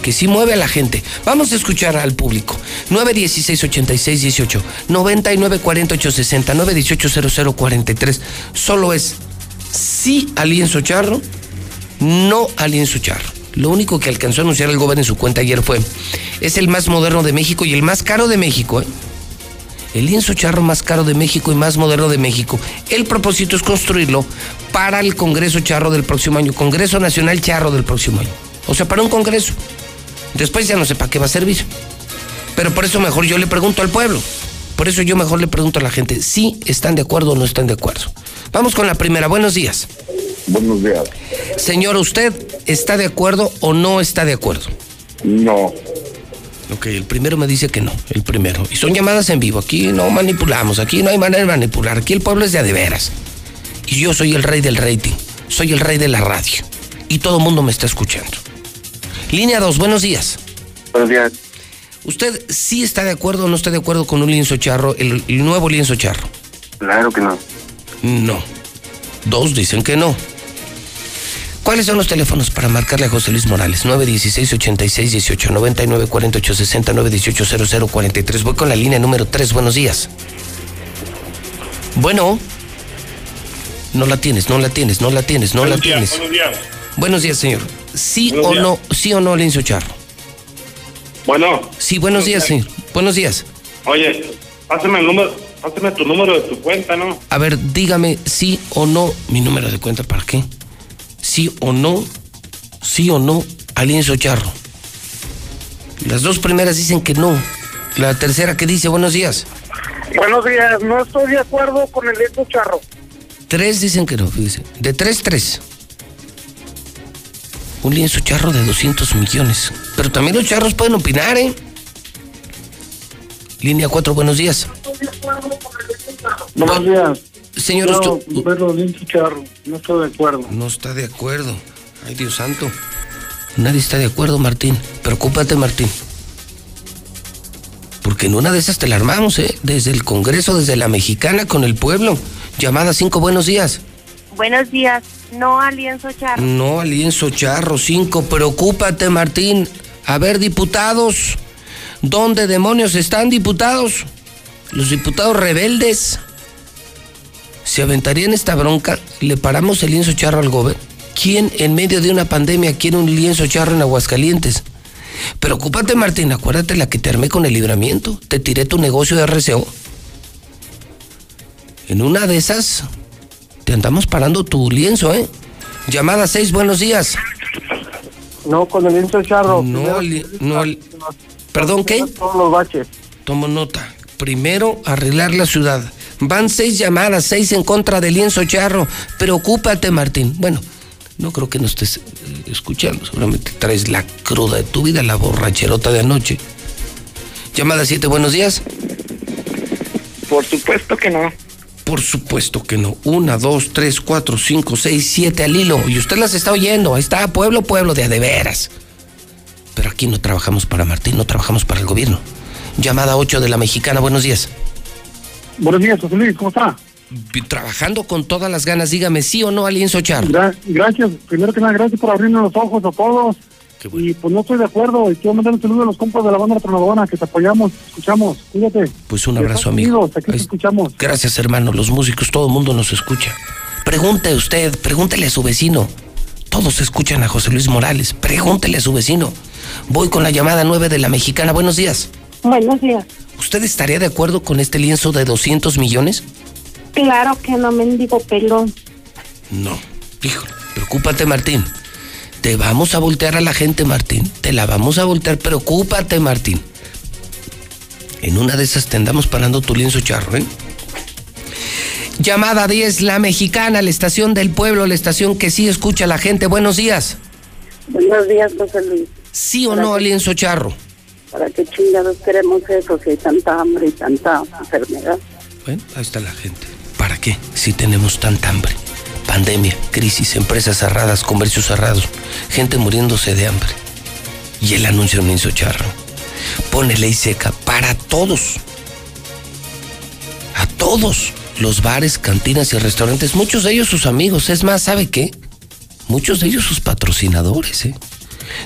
S1: que sí mueve a la gente. Vamos a escuchar al público. 916-8618, 994860, 918-0043. Solo es sí al lienzo charro, no al lienzo charro. Lo único que alcanzó a anunciar el gobierno en su cuenta ayer fue, es el más moderno de México y el más caro de México. ¿eh? El lienzo charro más caro de México y más moderno de México. El propósito es construirlo para el Congreso Charro del próximo año, Congreso Nacional Charro del próximo año. O sea, para un Congreso. Después ya no sé para qué va a servir. Pero por eso mejor yo le pregunto al pueblo. Por eso yo mejor le pregunto a la gente si están de acuerdo o no están de acuerdo. Vamos con la primera. Buenos días.
S66: Buenos días.
S1: Señor, ¿usted está de acuerdo o no está de acuerdo?
S66: No.
S1: Ok, el primero me dice que no, el primero. Y son llamadas en vivo. Aquí no manipulamos, aquí no hay manera de manipular. Aquí el pueblo es de a de veras. Y yo soy el rey del rating, soy el rey de la radio. Y todo el mundo me está escuchando. Línea 2, buenos días.
S66: Buenos días.
S1: ¿Usted sí está de acuerdo o no está de acuerdo con un lienzo charro, el, el nuevo lienzo charro?
S66: Claro que no.
S1: No. Dos dicen que no. ¿Cuáles son los teléfonos para marcarle a José Luis Morales? 916-8618, 994860, 918-0043. Voy con la línea número 3. Buenos días. Bueno. No la tienes, no la tienes, no la tienes, no
S66: Buenos
S1: la
S66: días,
S1: tienes.
S66: buenos días.
S1: Buenos días, señor. ¿Sí
S66: Buenos
S1: o
S66: días.
S1: no, sí o no, lienzo charro?
S66: Bueno.
S1: Sí, buenos días, señor. Buenos días.
S66: Oye, pásame el número, pásame tu número de tu cuenta, ¿no?
S1: A ver, dígame sí o no. Mi número de cuenta, ¿para qué? Sí o no, sí o no al lienzo charro. Las dos primeras dicen que no. La tercera que dice buenos días.
S67: Buenos días, no estoy de acuerdo con el lienzo charro.
S1: Tres dicen que no, fíjese. De tres, tres. Un lienzo charro de 200 millones. Pero también los charros pueden opinar, ¿eh? Línea 4, buenos días.
S67: Buenos días.
S1: Señor,
S67: no,
S1: usted-
S67: charro, no estoy de acuerdo.
S1: No está de acuerdo. Ay, Dios santo. Nadie está de acuerdo, Martín. Preocúpate, Martín. Porque en una de esas te la armamos, ¿eh? Desde el Congreso, desde la Mexicana con el pueblo. Llamada 5, buenos días.
S68: Buenos días. No al lienzo charro.
S1: No, al lienzo charro 5. Preocúpate, Martín. A ver, diputados. ¿Dónde demonios están diputados? Los diputados rebeldes. ¿Se aventarían esta bronca? ¿Le paramos el lienzo charro al gobierno? ¿Quién en medio de una pandemia quiere un lienzo charro en Aguascalientes? Preocúpate, Martín. Acuérdate la que te armé con el libramiento. Te tiré tu negocio de RCO. En una de esas, te andamos parando tu lienzo, ¿eh? Llamada 6, buenos días.
S67: No, con el lienzo charro.
S1: No, li- no. li- ¿Perdón qué?
S67: Todos los baches.
S1: Tomo nota. Primero, arreglar la ciudad. Van seis llamadas, seis en contra del lienzo charro. Preocúpate, Martín. Bueno, no creo que no estés eh, escuchando. Seguramente traes la cruda de tu vida, la borracherota de anoche. Llamada 7, buenos días.
S67: Por supuesto que no.
S1: Por supuesto que no. Una, dos, tres, cuatro, cinco, seis, siete al hilo. Y usted las está oyendo. Ahí está, pueblo, pueblo, de a de veras. Pero aquí no trabajamos para Martín, no trabajamos para el gobierno. Llamada 8 de la mexicana, buenos días.
S67: Buenos días, José Luis, ¿cómo está?
S1: Trabajando con todas las ganas, dígame sí o no al lienzo charro.
S67: Gra- gracias, primero que nada, gracias por abrirnos los ojos a todos. Y pues no estoy de acuerdo y quiero mandar un saludo a los compas de la banda Tronadora que te apoyamos, escuchamos, cuídate.
S1: Pues un abrazo, amigo.
S67: Unidos, aquí te escuchamos.
S1: Gracias, hermano. Los músicos, todo el mundo nos escucha. Pregunte usted, pregúntele a su vecino. Todos escuchan a José Luis Morales. Pregúntele a su vecino. Voy con la llamada 9 de la mexicana. Buenos días.
S5: Buenos días.
S1: ¿Usted estaría de acuerdo con este lienzo de 200 millones?
S5: Claro que no mendigo pelón.
S1: No. Híjole, preocúpate, Martín. Te vamos a voltear a la gente, Martín. Te la vamos a voltear. Preocúpate, Martín. En una de esas te andamos parando tu lienzo charro, ¿eh? Llamada 10, la mexicana, la estación del pueblo, la estación que sí escucha a la gente. Buenos días.
S5: Buenos días, José Luis.
S1: ¿Sí o no lienzo charro?
S5: ¿Para qué chingados queremos eso si hay tanta hambre y tanta enfermedad?
S1: Bueno, ahí está la gente. ¿Para qué? Si tenemos tanta hambre. Pandemia, crisis, empresas cerradas, comercios cerrados, gente muriéndose de hambre. Y el anuncio un lienzo charro. Pone ley seca para todos. A todos. Los bares, cantinas y restaurantes, muchos de ellos sus amigos. Es más, ¿sabe qué? Muchos de ellos sus patrocinadores, ¿eh?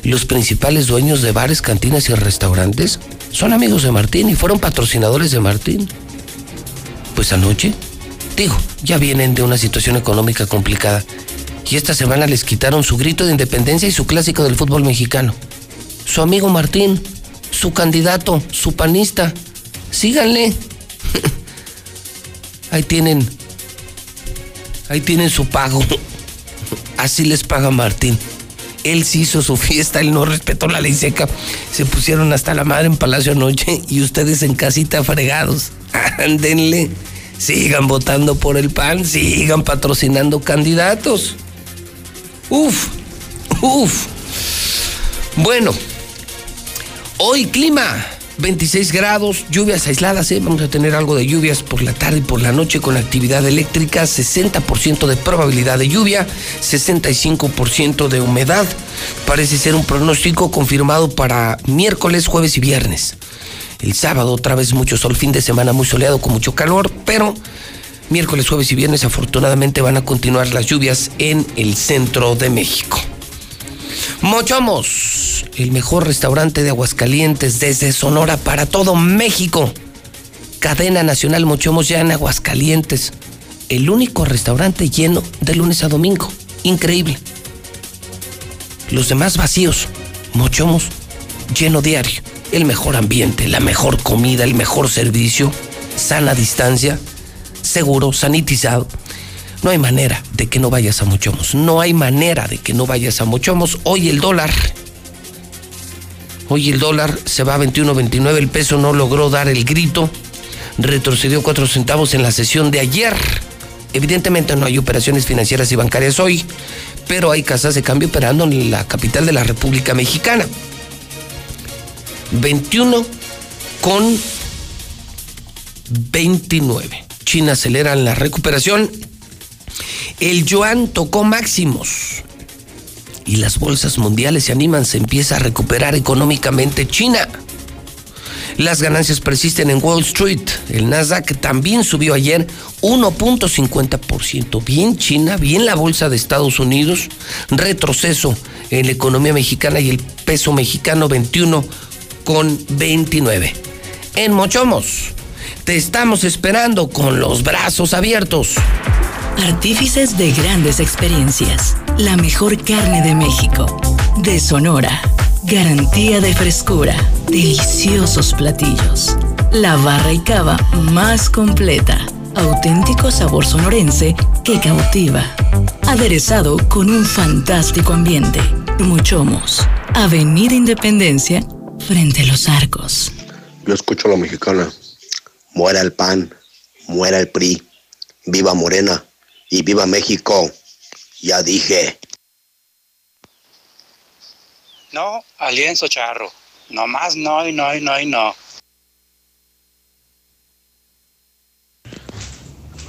S1: Los principales dueños de bares, cantinas y restaurantes son amigos de Martín y fueron patrocinadores de Martín. Pues anoche, digo, ya vienen de una situación económica complicada. Y esta semana les quitaron su grito de independencia y su clásico del fútbol mexicano. Su amigo Martín, su candidato, su panista. Síganle. Ahí tienen. Ahí tienen su pago. Así les paga Martín. Él sí hizo su fiesta, él no respetó la ley seca. Se pusieron hasta la madre en Palacio anoche y ustedes en casita fregados. Ándenle. Sigan votando por el PAN, sigan patrocinando candidatos. Uf, uf. Bueno, hoy clima 26 grados, lluvias aisladas, ¿eh? vamos a tener algo de lluvias por la tarde y por la noche con actividad eléctrica, 60% de probabilidad de lluvia, 65% de humedad. Parece ser un pronóstico confirmado para miércoles, jueves y viernes. El sábado otra vez mucho sol, fin de semana muy soleado con mucho calor, pero miércoles, jueves y viernes afortunadamente van a continuar las lluvias en el centro de México. Mochomos, el mejor restaurante de Aguascalientes desde Sonora para todo México. Cadena Nacional Mochomos ya en Aguascalientes. El único restaurante lleno de lunes a domingo. Increíble. Los demás vacíos. Mochomos lleno diario. El mejor ambiente, la mejor comida, el mejor servicio, sana distancia, seguro, sanitizado. No hay manera de que no vayas a Mochomos. No hay manera de que no vayas a Mochomos. Hoy el dólar. Hoy el dólar se va a 21.29. El peso no logró dar el grito. Retrocedió 4 centavos en la sesión de ayer. Evidentemente no hay operaciones financieras y bancarias hoy, pero hay casas de cambio operando en la capital de la República Mexicana. 21 con 29. China acelera la recuperación. El yuan tocó máximos. Y las bolsas mundiales se animan, se empieza a recuperar económicamente China. Las ganancias persisten en Wall Street. El Nasdaq también subió ayer 1.50%. Bien China, bien la bolsa de Estados Unidos. Retroceso en la economía mexicana y el peso mexicano 21 con 29. En Mochomos, te estamos esperando con los brazos abiertos.
S69: Artífices de grandes experiencias. La mejor carne de México. De Sonora. Garantía de frescura. Deliciosos platillos. La barra y cava más completa. Auténtico sabor sonorense que cautiva. Aderezado con un fantástico ambiente. Muchomos, Avenida Independencia, frente a los arcos.
S6: Yo escucho a la mexicana. Muera el PAN, muera el PRI, viva Morena y viva México. Ya dije.
S70: No, alienzo charro. No más no y no y no y no.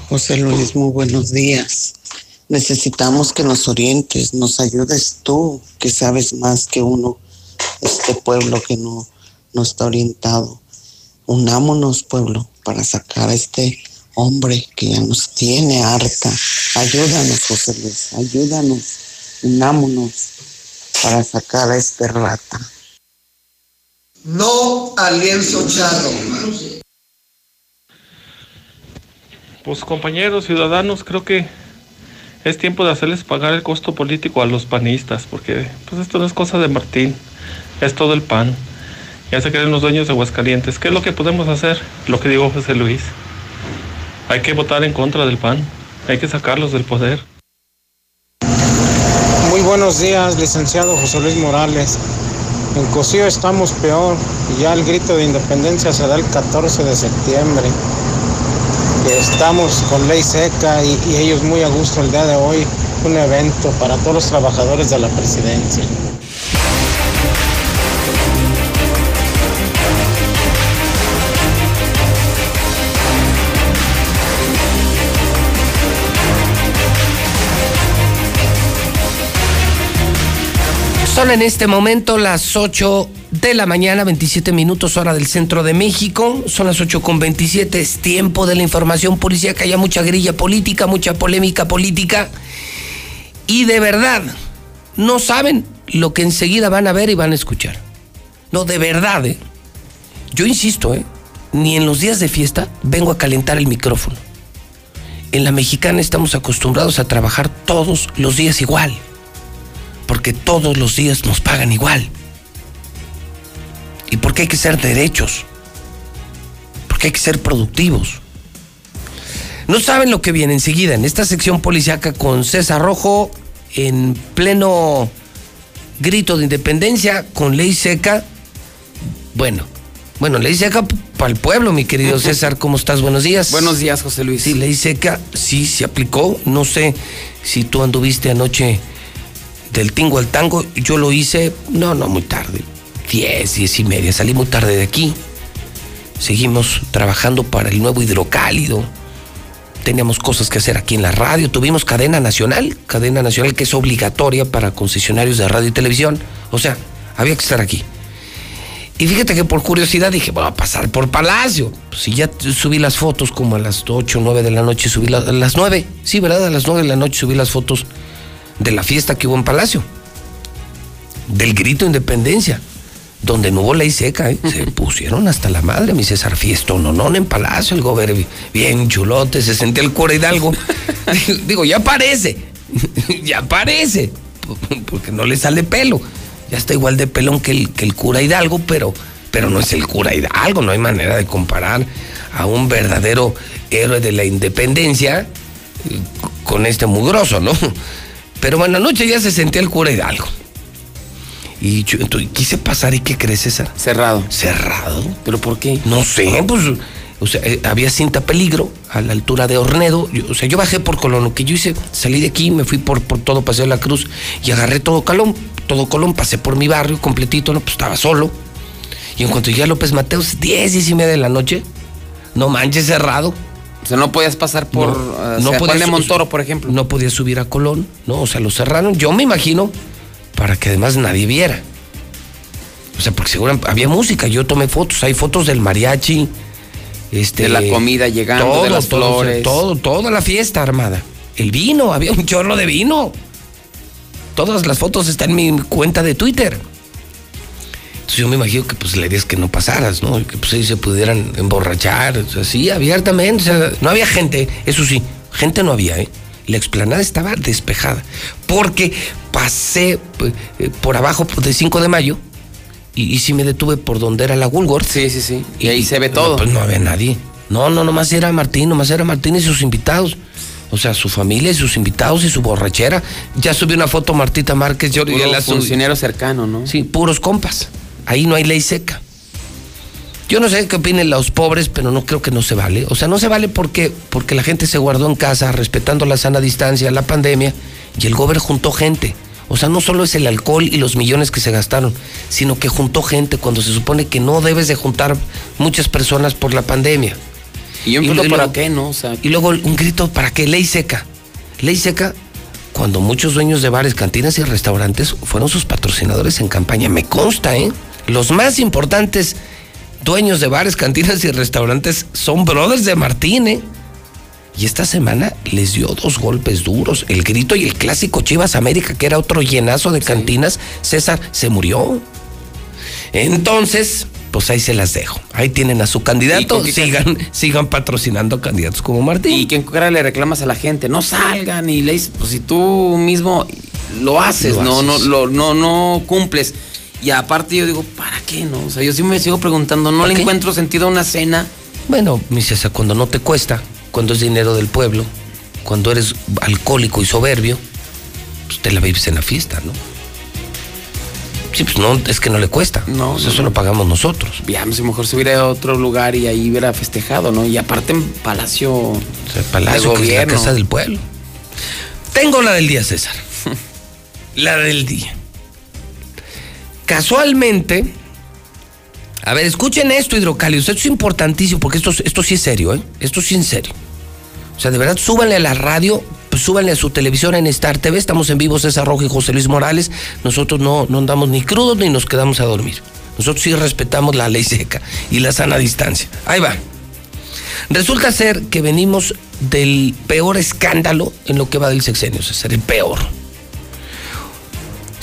S71: José Luis, muy buenos días. Necesitamos que nos orientes, nos ayudes tú, que sabes más que uno, este pueblo que no, no está orientado. Unámonos, pueblo, para sacar a este hombre que ya nos tiene harta. Ayúdanos, José Luis, ayúdanos. Unámonos para sacar a este rata.
S72: No al lienzo charro.
S73: Pues compañeros, ciudadanos, creo que es tiempo de hacerles pagar el costo político a los panistas, porque pues esto no es cosa de Martín, es todo el pan. Ya se creen los dueños de Aguascalientes. ¿Qué es lo que podemos hacer? Lo que dijo José Luis. Hay que votar en contra del PAN. Hay que sacarlos del poder.
S74: Muy buenos días, licenciado José Luis Morales. En Cocío estamos peor y ya el grito de independencia se da el 14 de septiembre. Estamos con ley seca y, y ellos muy a gusto el día de hoy, un evento para todos los trabajadores de la presidencia.
S1: Son en este momento las 8 de la mañana, 27 minutos hora del centro de México. Son las 8 con 27, es tiempo de la información policíaca. Hay mucha grilla política, mucha polémica política. Y de verdad, no saben lo que enseguida van a ver y van a escuchar. No, de verdad, ¿eh? Yo insisto, ¿eh? Ni en los días de fiesta vengo a calentar el micrófono. En la mexicana estamos acostumbrados a trabajar todos los días igual porque todos los días nos pagan igual. Y porque hay que ser derechos. Porque hay que ser productivos. No saben lo que viene enseguida en esta sección policiaca con César Rojo en pleno grito de independencia con ley seca. Bueno, bueno, ley seca para el pueblo, mi querido César. ¿Cómo estás? Buenos días.
S75: Buenos días, José Luis.
S1: Sí, ley seca, sí se aplicó. No sé si tú anduviste anoche del tingo al tango, yo lo hice, no, no muy tarde, 10, 10 y media, salí muy tarde de aquí. Seguimos trabajando para el nuevo hidrocálido. Teníamos cosas que hacer aquí en la radio. Tuvimos cadena nacional, cadena nacional que es obligatoria para concesionarios de radio y televisión. O sea, había que estar aquí. Y fíjate que por curiosidad dije, voy a pasar por Palacio. Pues si ya subí las fotos como a las 8 o 9 de la noche, subí a las 9. Sí, ¿verdad? A las 9 de la noche subí las fotos de la fiesta que hubo en Palacio, del grito de independencia, donde no hubo ley seca, ¿eh? se pusieron hasta la madre, mi César Fiesto, no, no, en Palacio, el gobierno bien chulote, se sentía el cura Hidalgo. Digo, ya parece, ya parece, porque no le sale pelo, ya está igual de pelón que el, que el cura Hidalgo, pero, pero no es el cura Hidalgo, no hay manera de comparar a un verdadero héroe de la independencia eh, con este mugroso, ¿no? Pero bueno, anoche ya se sentía el cura Hidalgo. Y yo quise pasar y ¿qué crees, César?
S75: Cerrado.
S1: Cerrado.
S75: ¿Pero por qué?
S1: No sé, pues, o sea, eh, había cinta peligro a la altura de Hornedo. o sea, yo bajé por Colón. Lo que yo hice, salí de aquí, me fui por, por todo Paseo de la Cruz y agarré todo Colón, todo Colón, pasé por mi barrio completito, no, pues estaba solo. Y en cuanto llegué a López Mateos, 10, 10 y media de la noche, no manches, cerrado.
S75: O sea, no podías pasar por
S1: no,
S75: uh, no Montoro, por ejemplo.
S1: No podías subir a Colón, ¿no? O sea, lo cerraron, yo me imagino, para que además nadie viera. O sea, porque seguramente había música, yo tomé fotos, hay fotos del mariachi, este,
S75: de la comida llegando,
S1: todo,
S75: de las
S1: todo,
S75: flores.
S1: Todo, toda la fiesta armada. El vino, había un chorro de vino. Todas las fotos están en mi cuenta de Twitter. Entonces yo me imagino que pues la idea es que no pasaras, ¿no? Que pues ahí se pudieran emborrachar, o sea, sí, abiertamente. O sea, no había gente, eso sí, gente no había, ¿eh? La explanada estaba despejada. Porque pasé pues, eh, por abajo de 5 de mayo y, y sí me detuve por donde era la Woolworth.
S75: Sí, sí, sí. Y, ahí se ve todo.
S1: No, pues no había nadie. No, no, nomás era Martín, nomás era Martín y sus invitados. O sea, su familia y sus invitados y su borrachera. Ya subió una foto Martita Márquez, yo ya
S75: Puro
S1: la subí.
S75: funcionario cercano, ¿no?
S1: Sí, puros compas. Ahí no hay ley seca. Yo no sé qué opinen los pobres, pero no creo que no se vale. O sea, no se vale porque, porque la gente se guardó en casa, respetando la sana distancia, la pandemia, y el gobierno juntó gente. O sea, no solo es el alcohol y los millones que se gastaron, sino que juntó gente cuando se supone que no debes de juntar muchas personas por la pandemia.
S75: Y pregunto,
S1: luego-
S75: ¿para qué, no? O sea,
S1: Y luego un grito, ¿para qué? Ley seca. Ley seca cuando muchos dueños de bares, cantinas y restaurantes fueron sus patrocinadores en campaña. Me consta, ¿eh? Los más importantes dueños de bares, cantinas y restaurantes son brothers de Martín, ¿eh? Y esta semana les dio dos golpes duros. El grito y el clásico Chivas América, que era otro llenazo de cantinas. César se murió. Entonces, pues ahí se las dejo. Ahí tienen a su candidato. Sigan, sigan patrocinando candidatos como Martín.
S75: ¿Y qué cara le reclamas a la gente? No salgan y le dices, pues si tú mismo lo haces,
S1: Lo
S75: no,
S1: haces.
S75: no, lo- no, no cumples. Y aparte yo digo, ¿para qué no? O sea, yo sí me sigo preguntando, ¿no
S1: ¿Para
S75: le
S1: qué?
S75: encuentro sentido a una cena?
S1: Bueno, mi César, cuando no te cuesta, cuando es dinero del pueblo, cuando eres alcohólico y soberbio, pues te la vives en la fiesta, ¿no? Sí, pues no, es que no le cuesta.
S75: No,
S1: Pues eso
S75: no.
S1: lo pagamos nosotros.
S75: Ya, lo mejor se hubiera ido a otro lugar y ahí hubiera festejado, ¿no? Y aparte en Palacio,
S1: O sea, el Palacio,
S75: de
S1: que es la casa del pueblo. Tengo la del día, César. la del día. Casualmente, a ver, escuchen esto, hidrocálidos. Esto es importantísimo porque esto, esto sí es serio, ¿eh? Esto sí en serio. O sea, de verdad, súbanle a la radio, pues, súbanle a su televisión en Star TV. Estamos en vivo, César Rojo y José Luis Morales. Nosotros no, no andamos ni crudos ni nos quedamos a dormir. Nosotros sí respetamos la ley seca y la sana distancia. Ahí va. Resulta ser que venimos del peor escándalo en lo que va del sexenio, César, el peor.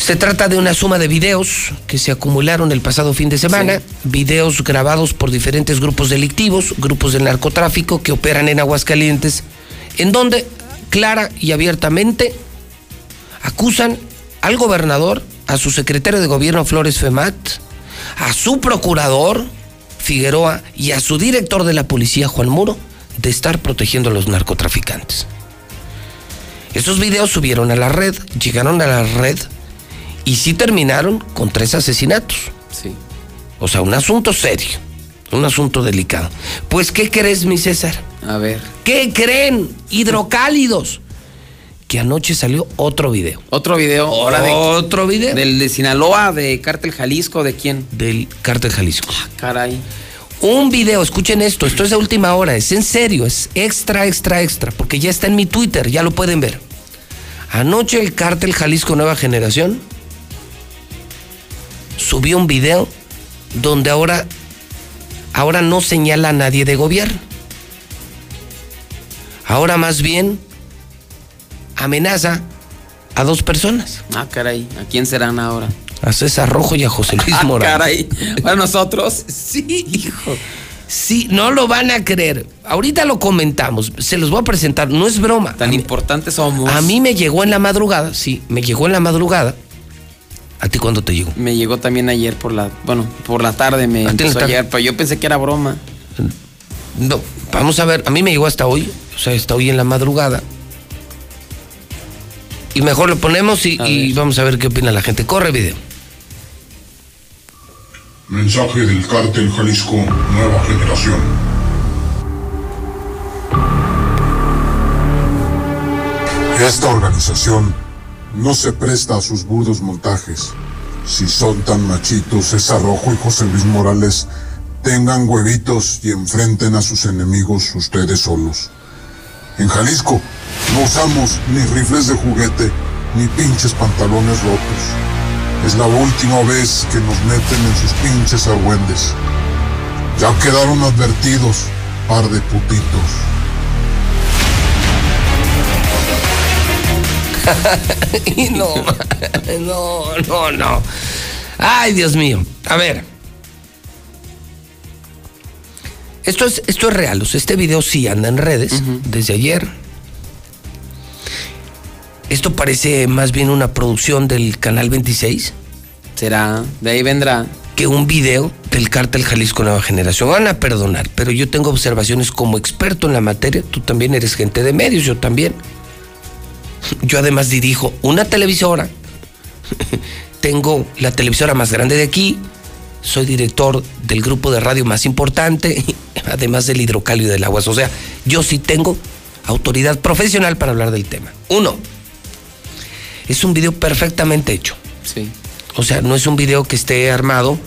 S1: Se trata de una suma de videos que se acumularon el pasado fin de semana, videos grabados por diferentes grupos delictivos, grupos del narcotráfico que operan en Aguascalientes, en donde clara y abiertamente acusan al gobernador, a su secretario de gobierno Flores Femat, a su procurador Figueroa y a su director de la policía Juan Muro de estar protegiendo a los narcotraficantes. Esos videos subieron a la red, llegaron a la red y sí terminaron con tres asesinatos.
S75: Sí.
S1: O sea, un asunto serio, un asunto delicado. Pues, ¿qué crees, mi César?
S75: A ver.
S1: ¿Qué creen, hidrocálidos? Que anoche salió otro video.
S75: Otro video. ahora de-
S1: Otro video.
S75: Del de Sinaloa, de Cártel Jalisco, ¿de quién?
S1: Del Cártel Jalisco.
S75: Caray.
S1: Un video, escuchen esto, esto es de última hora, es en serio, es extra, extra, extra, porque ya está en mi Twitter, ya lo pueden ver. Anoche el cártel Jalisco Nueva Generación subió un video donde ahora, ahora no señala a nadie de gobierno. Ahora más bien amenaza a dos personas,
S75: Ah, caray. ¿A quién serán ahora?
S1: a César Rojo y a José Luis
S75: Ah,
S1: Morales.
S75: caray. Para nosotros.
S1: Sí, hijo. Sí, no lo van a creer. Ahorita lo comentamos. Se los voy a presentar. No es broma.
S75: Tan importantes somos.
S1: A mí me llegó en la madrugada. Sí, me llegó en la madrugada. ¿A ti cuándo te llegó?
S75: Me llegó también ayer por la, bueno, por la tarde me
S1: ¿A ti en la
S75: empezó a
S1: tarde?
S75: llegar, pero yo pensé que era broma.
S1: No, vamos a ver. A mí me llegó hasta hoy. O sea, hasta hoy en la madrugada. Y mejor lo ponemos y,
S75: A
S1: y vamos a ver qué opina la gente. Corre video.
S76: Mensaje del cártel Jalisco Nueva Generación. Esta organización no se presta a sus burdos montajes. Si son tan machitos, César Rojo y José Luis Morales, tengan huevitos y enfrenten a sus enemigos ustedes solos. En Jalisco no usamos ni rifles de juguete ni pinches pantalones rotos. Es la última vez que nos meten en sus pinches argüendes. Ya quedaron advertidos, par de putitos.
S1: Y no, no, no, no. Ay, Dios mío. A ver. Esto es, esto es real. O sea, este video sí anda en redes desde ayer. Esto parece más bien una producción del canal 26
S75: Será, de ahí vendrá.
S1: que un video del cártel Jalisco Nueva Generación. Van a perdonar, pero yo tengo observaciones como experto en la materia. Tú también eres gente de medios, yo también. Yo además dirijo una televisora. Tengo la televisora más grande de aquí. Soy director del grupo de radio más importante, además del hidrocálido del aguas. O sea, yo sí tengo autoridad profesional para hablar del tema. Uno, es un video perfectamente hecho.
S75: Sí.
S1: O sea, no es un video que esté armado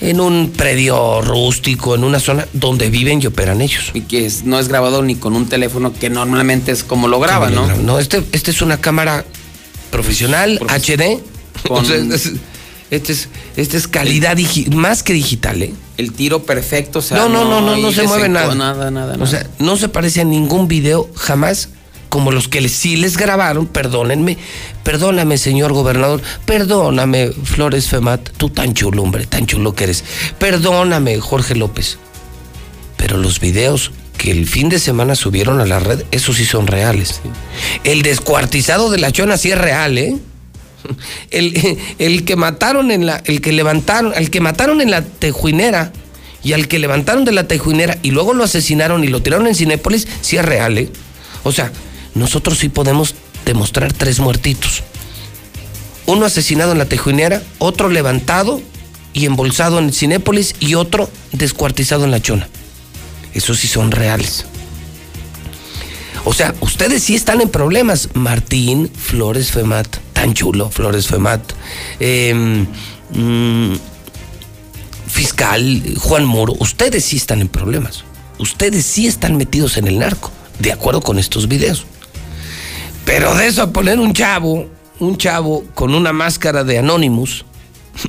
S1: en un predio rústico, en una zona donde viven y operan ellos.
S75: Y que es- no es grabado ni con un teléfono que normalmente es como lo graban, ¿no?
S1: No, este, este es una cámara profesional, HD.
S75: Con-
S1: O sea, es- este, es, este es calidad más que digital, ¿eh?
S75: El tiro perfecto, o sea,
S1: no, no, no, no, no
S75: hay
S1: se mueve
S75: desenco-
S1: nada.
S75: Nada, nada,
S1: O
S75: nada.
S1: sea, no se parece a ningún video jamás como los que sí les grabaron, perdónenme, perdóname, señor gobernador, perdóname, Flores Femat, tú tan chulo, hombre, tan chulo que eres. Perdóname, Jorge López. Pero los videos que el fin de semana subieron a la red, esos sí son reales. El descuartizado de la chona sí es real, ¿eh? El, el que mataron en la, el que levantaron, al que mataron en la tejuinera y al que levantaron de la tejuinera y luego lo asesinaron y lo tiraron en Cinépolis, sí es real, ¿eh? O sea, nosotros sí podemos demostrar tres muertitos. Uno asesinado en la tejuinera, otro levantado y embolsado en Cinépolis y otro descuartizado en la chona. Esos sí son reales. O sea, ustedes sí están en problemas. Martín Flores Femat, tan chulo, Flores Femat. Eh, mm, fiscal Juan Moro, ustedes sí están en problemas. Ustedes sí están metidos en el narco, de acuerdo con estos videos. Pero de eso a poner un chavo, un chavo con una máscara de Anonymous,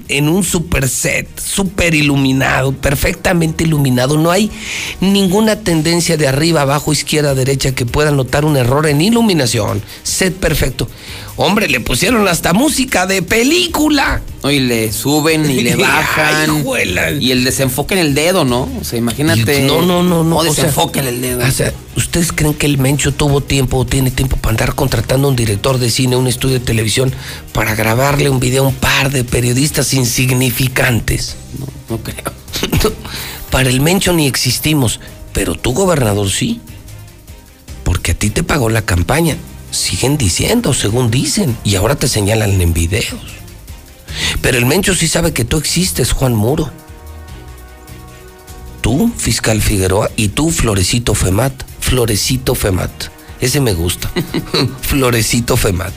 S1: en un super set, super iluminado, perfectamente iluminado. No hay ninguna tendencia de arriba, abajo, izquierda, derecha que pueda notar un error en iluminación. Set perfecto. Hombre, le pusieron hasta música de película.
S75: No, y le suben y le
S1: Ay,
S75: bajan.
S1: juela.
S75: y el desenfoque en el dedo, ¿no? O sea, imagínate.
S1: No, no, no, no.
S75: O
S1: o sea,
S75: desenfoque en el dedo.
S1: O sea, ¿ustedes creen que el Mencho tuvo tiempo o tiene tiempo para andar contratando a un director de cine, un estudio de televisión, para grabarle un video a un par de periodistas insignificantes?
S75: no creo.
S1: para el Mencho ni existimos, pero tú, gobernador, sí. Porque a ti te pagó la campaña. Siguen diciendo, según dicen, y ahora te señalan en videos. Pero el Mencho sí sabe que tú existes, Juan Muro. Tú, fiscal Figueroa, y tú, Florecito Femat. Florecito Femat. Ese me gusta. Florecito Femat.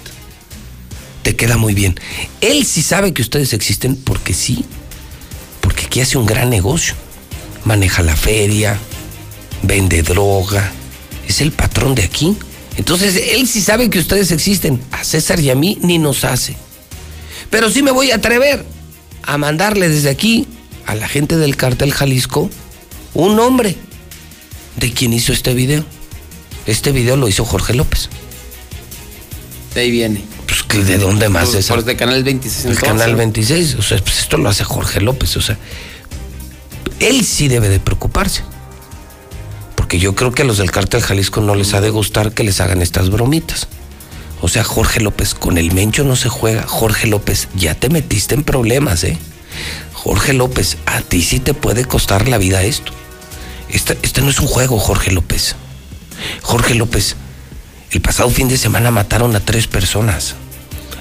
S1: Te queda muy bien. Él sí sabe que ustedes existen porque sí. Porque aquí hace un gran negocio. Maneja la feria, vende droga. Es el patrón de aquí. Entonces, él sí sabe que ustedes existen. A César y a mí ni nos hace. Pero sí me voy a atrever a mandarle desde aquí a la gente del cartel Jalisco un nombre de quien hizo este video. Este video lo hizo Jorge López.
S75: De ahí viene.
S1: Pues, ¿que ¿de dónde más
S75: Por,
S1: es?
S75: por de Canal 26.
S1: El canal 26. O sea, pues esto lo hace Jorge López. O sea, él sí debe de preocuparse. Porque yo creo que a los del cártel Jalisco no les ha de gustar que les hagan estas bromitas. O sea, Jorge López, con el mencho no se juega. Jorge López, ya te metiste en problemas, ¿eh? Jorge López, a ti sí te puede costar la vida esto. Este, este no es un juego, Jorge López. Jorge López, el pasado fin de semana mataron a tres personas.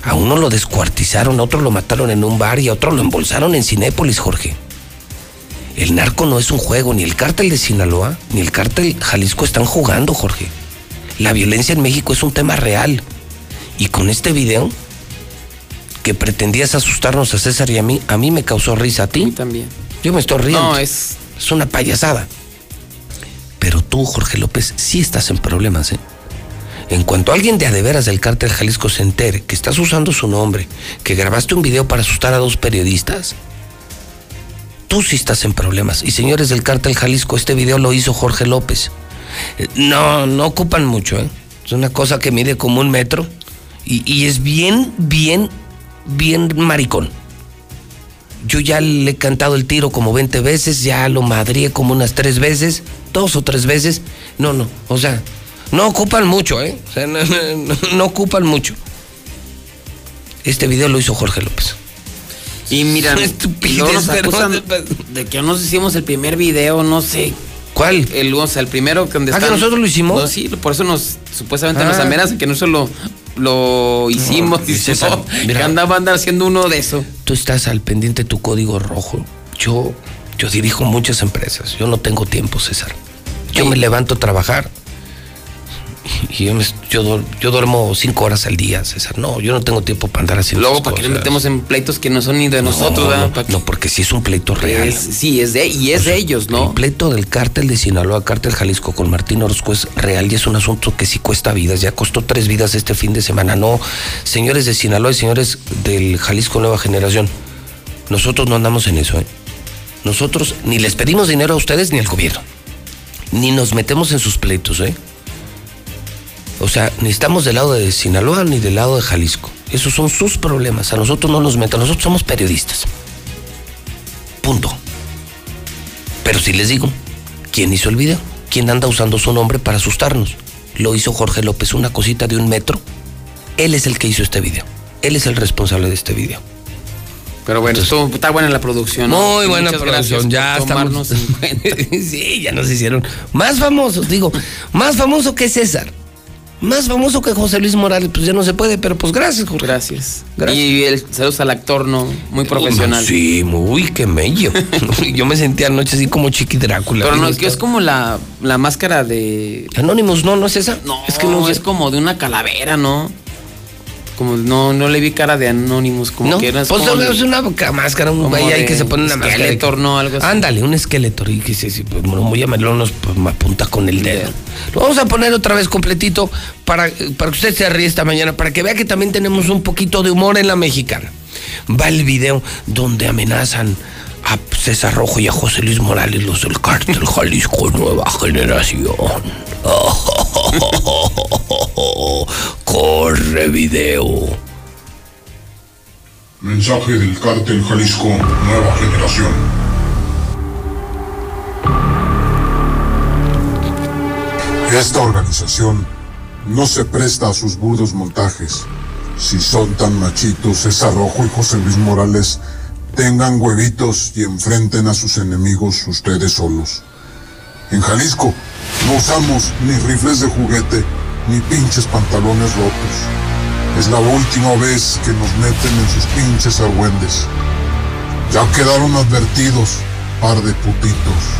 S1: A uno lo descuartizaron, a otro lo mataron en un bar y a otro lo embolsaron en Cinépolis, Jorge. El narco no es un juego, ni el cártel de Sinaloa, ni el cártel Jalisco están jugando, Jorge. La violencia en México es un tema real. Y con este video, que pretendías asustarnos a César y a mí, a mí me causó risa a ti.
S75: también.
S1: Yo me estoy riendo.
S75: No, es.
S1: Es una payasada. Pero tú, Jorge López, sí estás en problemas, ¿eh? En cuanto alguien de adeveras del cártel Jalisco se entere que estás usando su nombre, que grabaste un video para asustar a dos periodistas, tú sí estás en problemas. Y señores del cártel Jalisco, este video lo hizo Jorge López. Eh, No, no ocupan mucho, ¿eh? Es una cosa que mide como un metro y, es bien, bien, bien maricón. Yo ya le he cantado el tiro como 20 veces, ya lo madrié como unas tres veces, dos o tres veces. No, no, o sea, no ocupan mucho, ¿eh? No ocupan mucho. Este video lo hizo Jorge López.
S75: Y mira,
S1: pero-
S75: acusan de que nos hicimos el primer video, no sé.
S1: ¿Cuál?
S75: El, o sea, el primero que donde
S1: Ah, ¿que
S75: están-
S1: nosotros lo hicimos?
S75: No, sí, por eso nos supuestamente
S1: Ah.
S75: nos amenazan que nosotros lo, lo hicimos.
S1: No,
S75: y
S1: César,
S75: no,
S1: mira.
S75: que andaba andar haciendo uno de eso.
S1: Tú estás al pendiente de tu código rojo. Yo, yo dirijo muchas empresas. Yo no tengo tiempo, César. Yo me levanto a trabajar y yo, me- yo, yo duermo cinco horas al día, César. No, yo no tengo tiempo para andar haciendo
S75: Luego, ¿para qué le
S1: cosas.
S75: metemos en pleitos que no son ni de
S1: No,
S75: nosotros?
S1: no, no, porque sí es un pleito real.
S75: Es- sí, es de, y es de ellos, ¿no?
S1: El pleito del cártel de Sinaloa, cártel Jalisco con Martín Orozco es real y es un asunto que sí cuesta vidas. Ya costó tres vidas este fin de semana. No, señores de Sinaloa y señores del Jalisco Nueva Generación, nosotros no andamos en eso. ¿eh? Nosotros ni les pedimos dinero a ustedes ni al gobierno. Ni nos metemos en sus pleitos. ¿eh? O sea, ni estamos del lado de Sinaloa ni del lado de Jalisco. Esos son sus problemas. A nosotros no nos metan. Nosotros somos periodistas. Punto. Pero si les digo, ¿quién hizo el video? ¿Quién anda usando su nombre para asustarnos? Lo hizo Jorge López, una cosita de un metro. Él es el que hizo este video. Él es el responsable de este video.
S75: Pero bueno, estuvo- está buena la producción. ¿no?
S1: Muy buena
S75: muchas
S1: producción, ya estamos. sí, ya nos hicieron más famosos, digo, más famoso que César. Más famoso que José Luis Morales, pues ya no se puede, pero pues gracias, Jorge.
S75: Gracias.
S1: Gracias.
S75: Y el saludos al actor, ¿no? Muy profesional.
S1: Sí, muy que mello. Yo me sentía anoche así como Chiqui Drácula.
S75: Pero no, es que es como la, la máscara de.
S1: Anónimos, no, no es esa.
S75: No,
S1: es que no
S75: es como de una calavera, ¿no? Como no, no le vi cara de Anonymous, como
S1: No,
S75: que era
S1: pues
S75: como
S1: es una ca- máscara, un güey ahí que se pone una máscara. de-
S75: Skeletor, ¿no? Algo así.
S1: Ándale, un esqueleto. Y que se, se- pues, bueno, muy amarillonos, pues me apunta con el dedo. Lo vamos a poner otra vez completito para, para que usted se ríe esta mañana, para que vea que también tenemos un poquito de humor en la mexicana. Va el video donde amenazan a César Rojo y a José Luis Morales, los del cártel Jalisco Nueva Generación. Corre video.
S76: Mensaje del cártel Jalisco Nueva Generación. Esta organización no se presta a sus burdos montajes. Si son tan machitos, César Rojo y José Luis Morales, tengan huevitos y enfrenten a sus enemigos ustedes solos. En Jalisco no usamos ni rifles de juguete ni pinches pantalones rotos. Es la última vez que nos meten en sus pinches argüendes. Ya quedaron advertidos, par de putitos.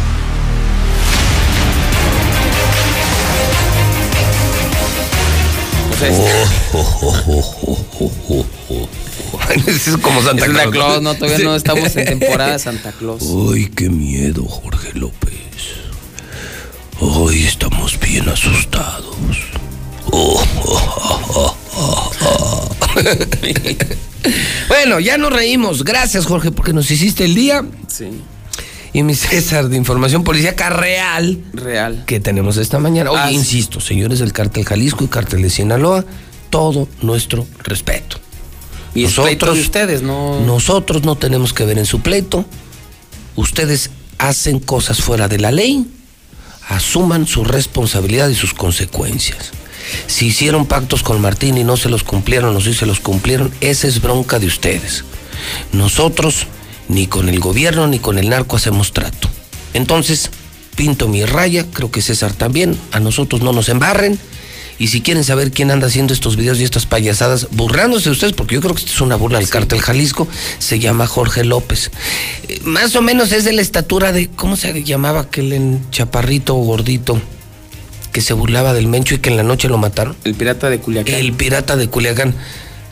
S1: es como Santa
S75: Es Santa
S1: Claus.
S75: Claus, no, todavía no estamos en temporada de Santa Claus.
S1: Ay, qué miedo, Jorge López. Hoy estamos bien asustados. Oh, oh, oh, oh, oh. bueno, ya nos reímos. Gracias, Jorge, porque nos hiciste el día.
S75: Sí.
S1: Y mi César de Información Policíaca Real
S75: Real.
S1: que tenemos esta mañana. Oye,
S75: Ah,
S1: insisto, señores del Cártel Jalisco y Cártel de Sinaloa, todo nuestro respeto.
S75: Y es pleito de ustedes, ¿no?
S1: Nosotros no tenemos que ver en su pleito. Ustedes hacen cosas fuera de la ley, asuman su responsabilidad y sus consecuencias. Si hicieron pactos con Martín y no se los cumplieron o si se los cumplieron, esa es bronca de ustedes. Nosotros ni con el gobierno ni con el narco hacemos trato. Entonces, pinto mi raya, creo que César también, a nosotros no nos embarren. Y si quieren saber quién anda haciendo estos videos y estas payasadas, burlándose de ustedes, porque yo creo que esto es una burla al cártel Jalisco, se llama Jorge López. Eh, más o menos es de la estatura de, ¿cómo se llamaba aquel en chaparrito o gordito? Que se burlaba del Mencho y que en la noche lo mataron.
S75: El pirata de Culiacán.
S1: El pirata de Culiacán.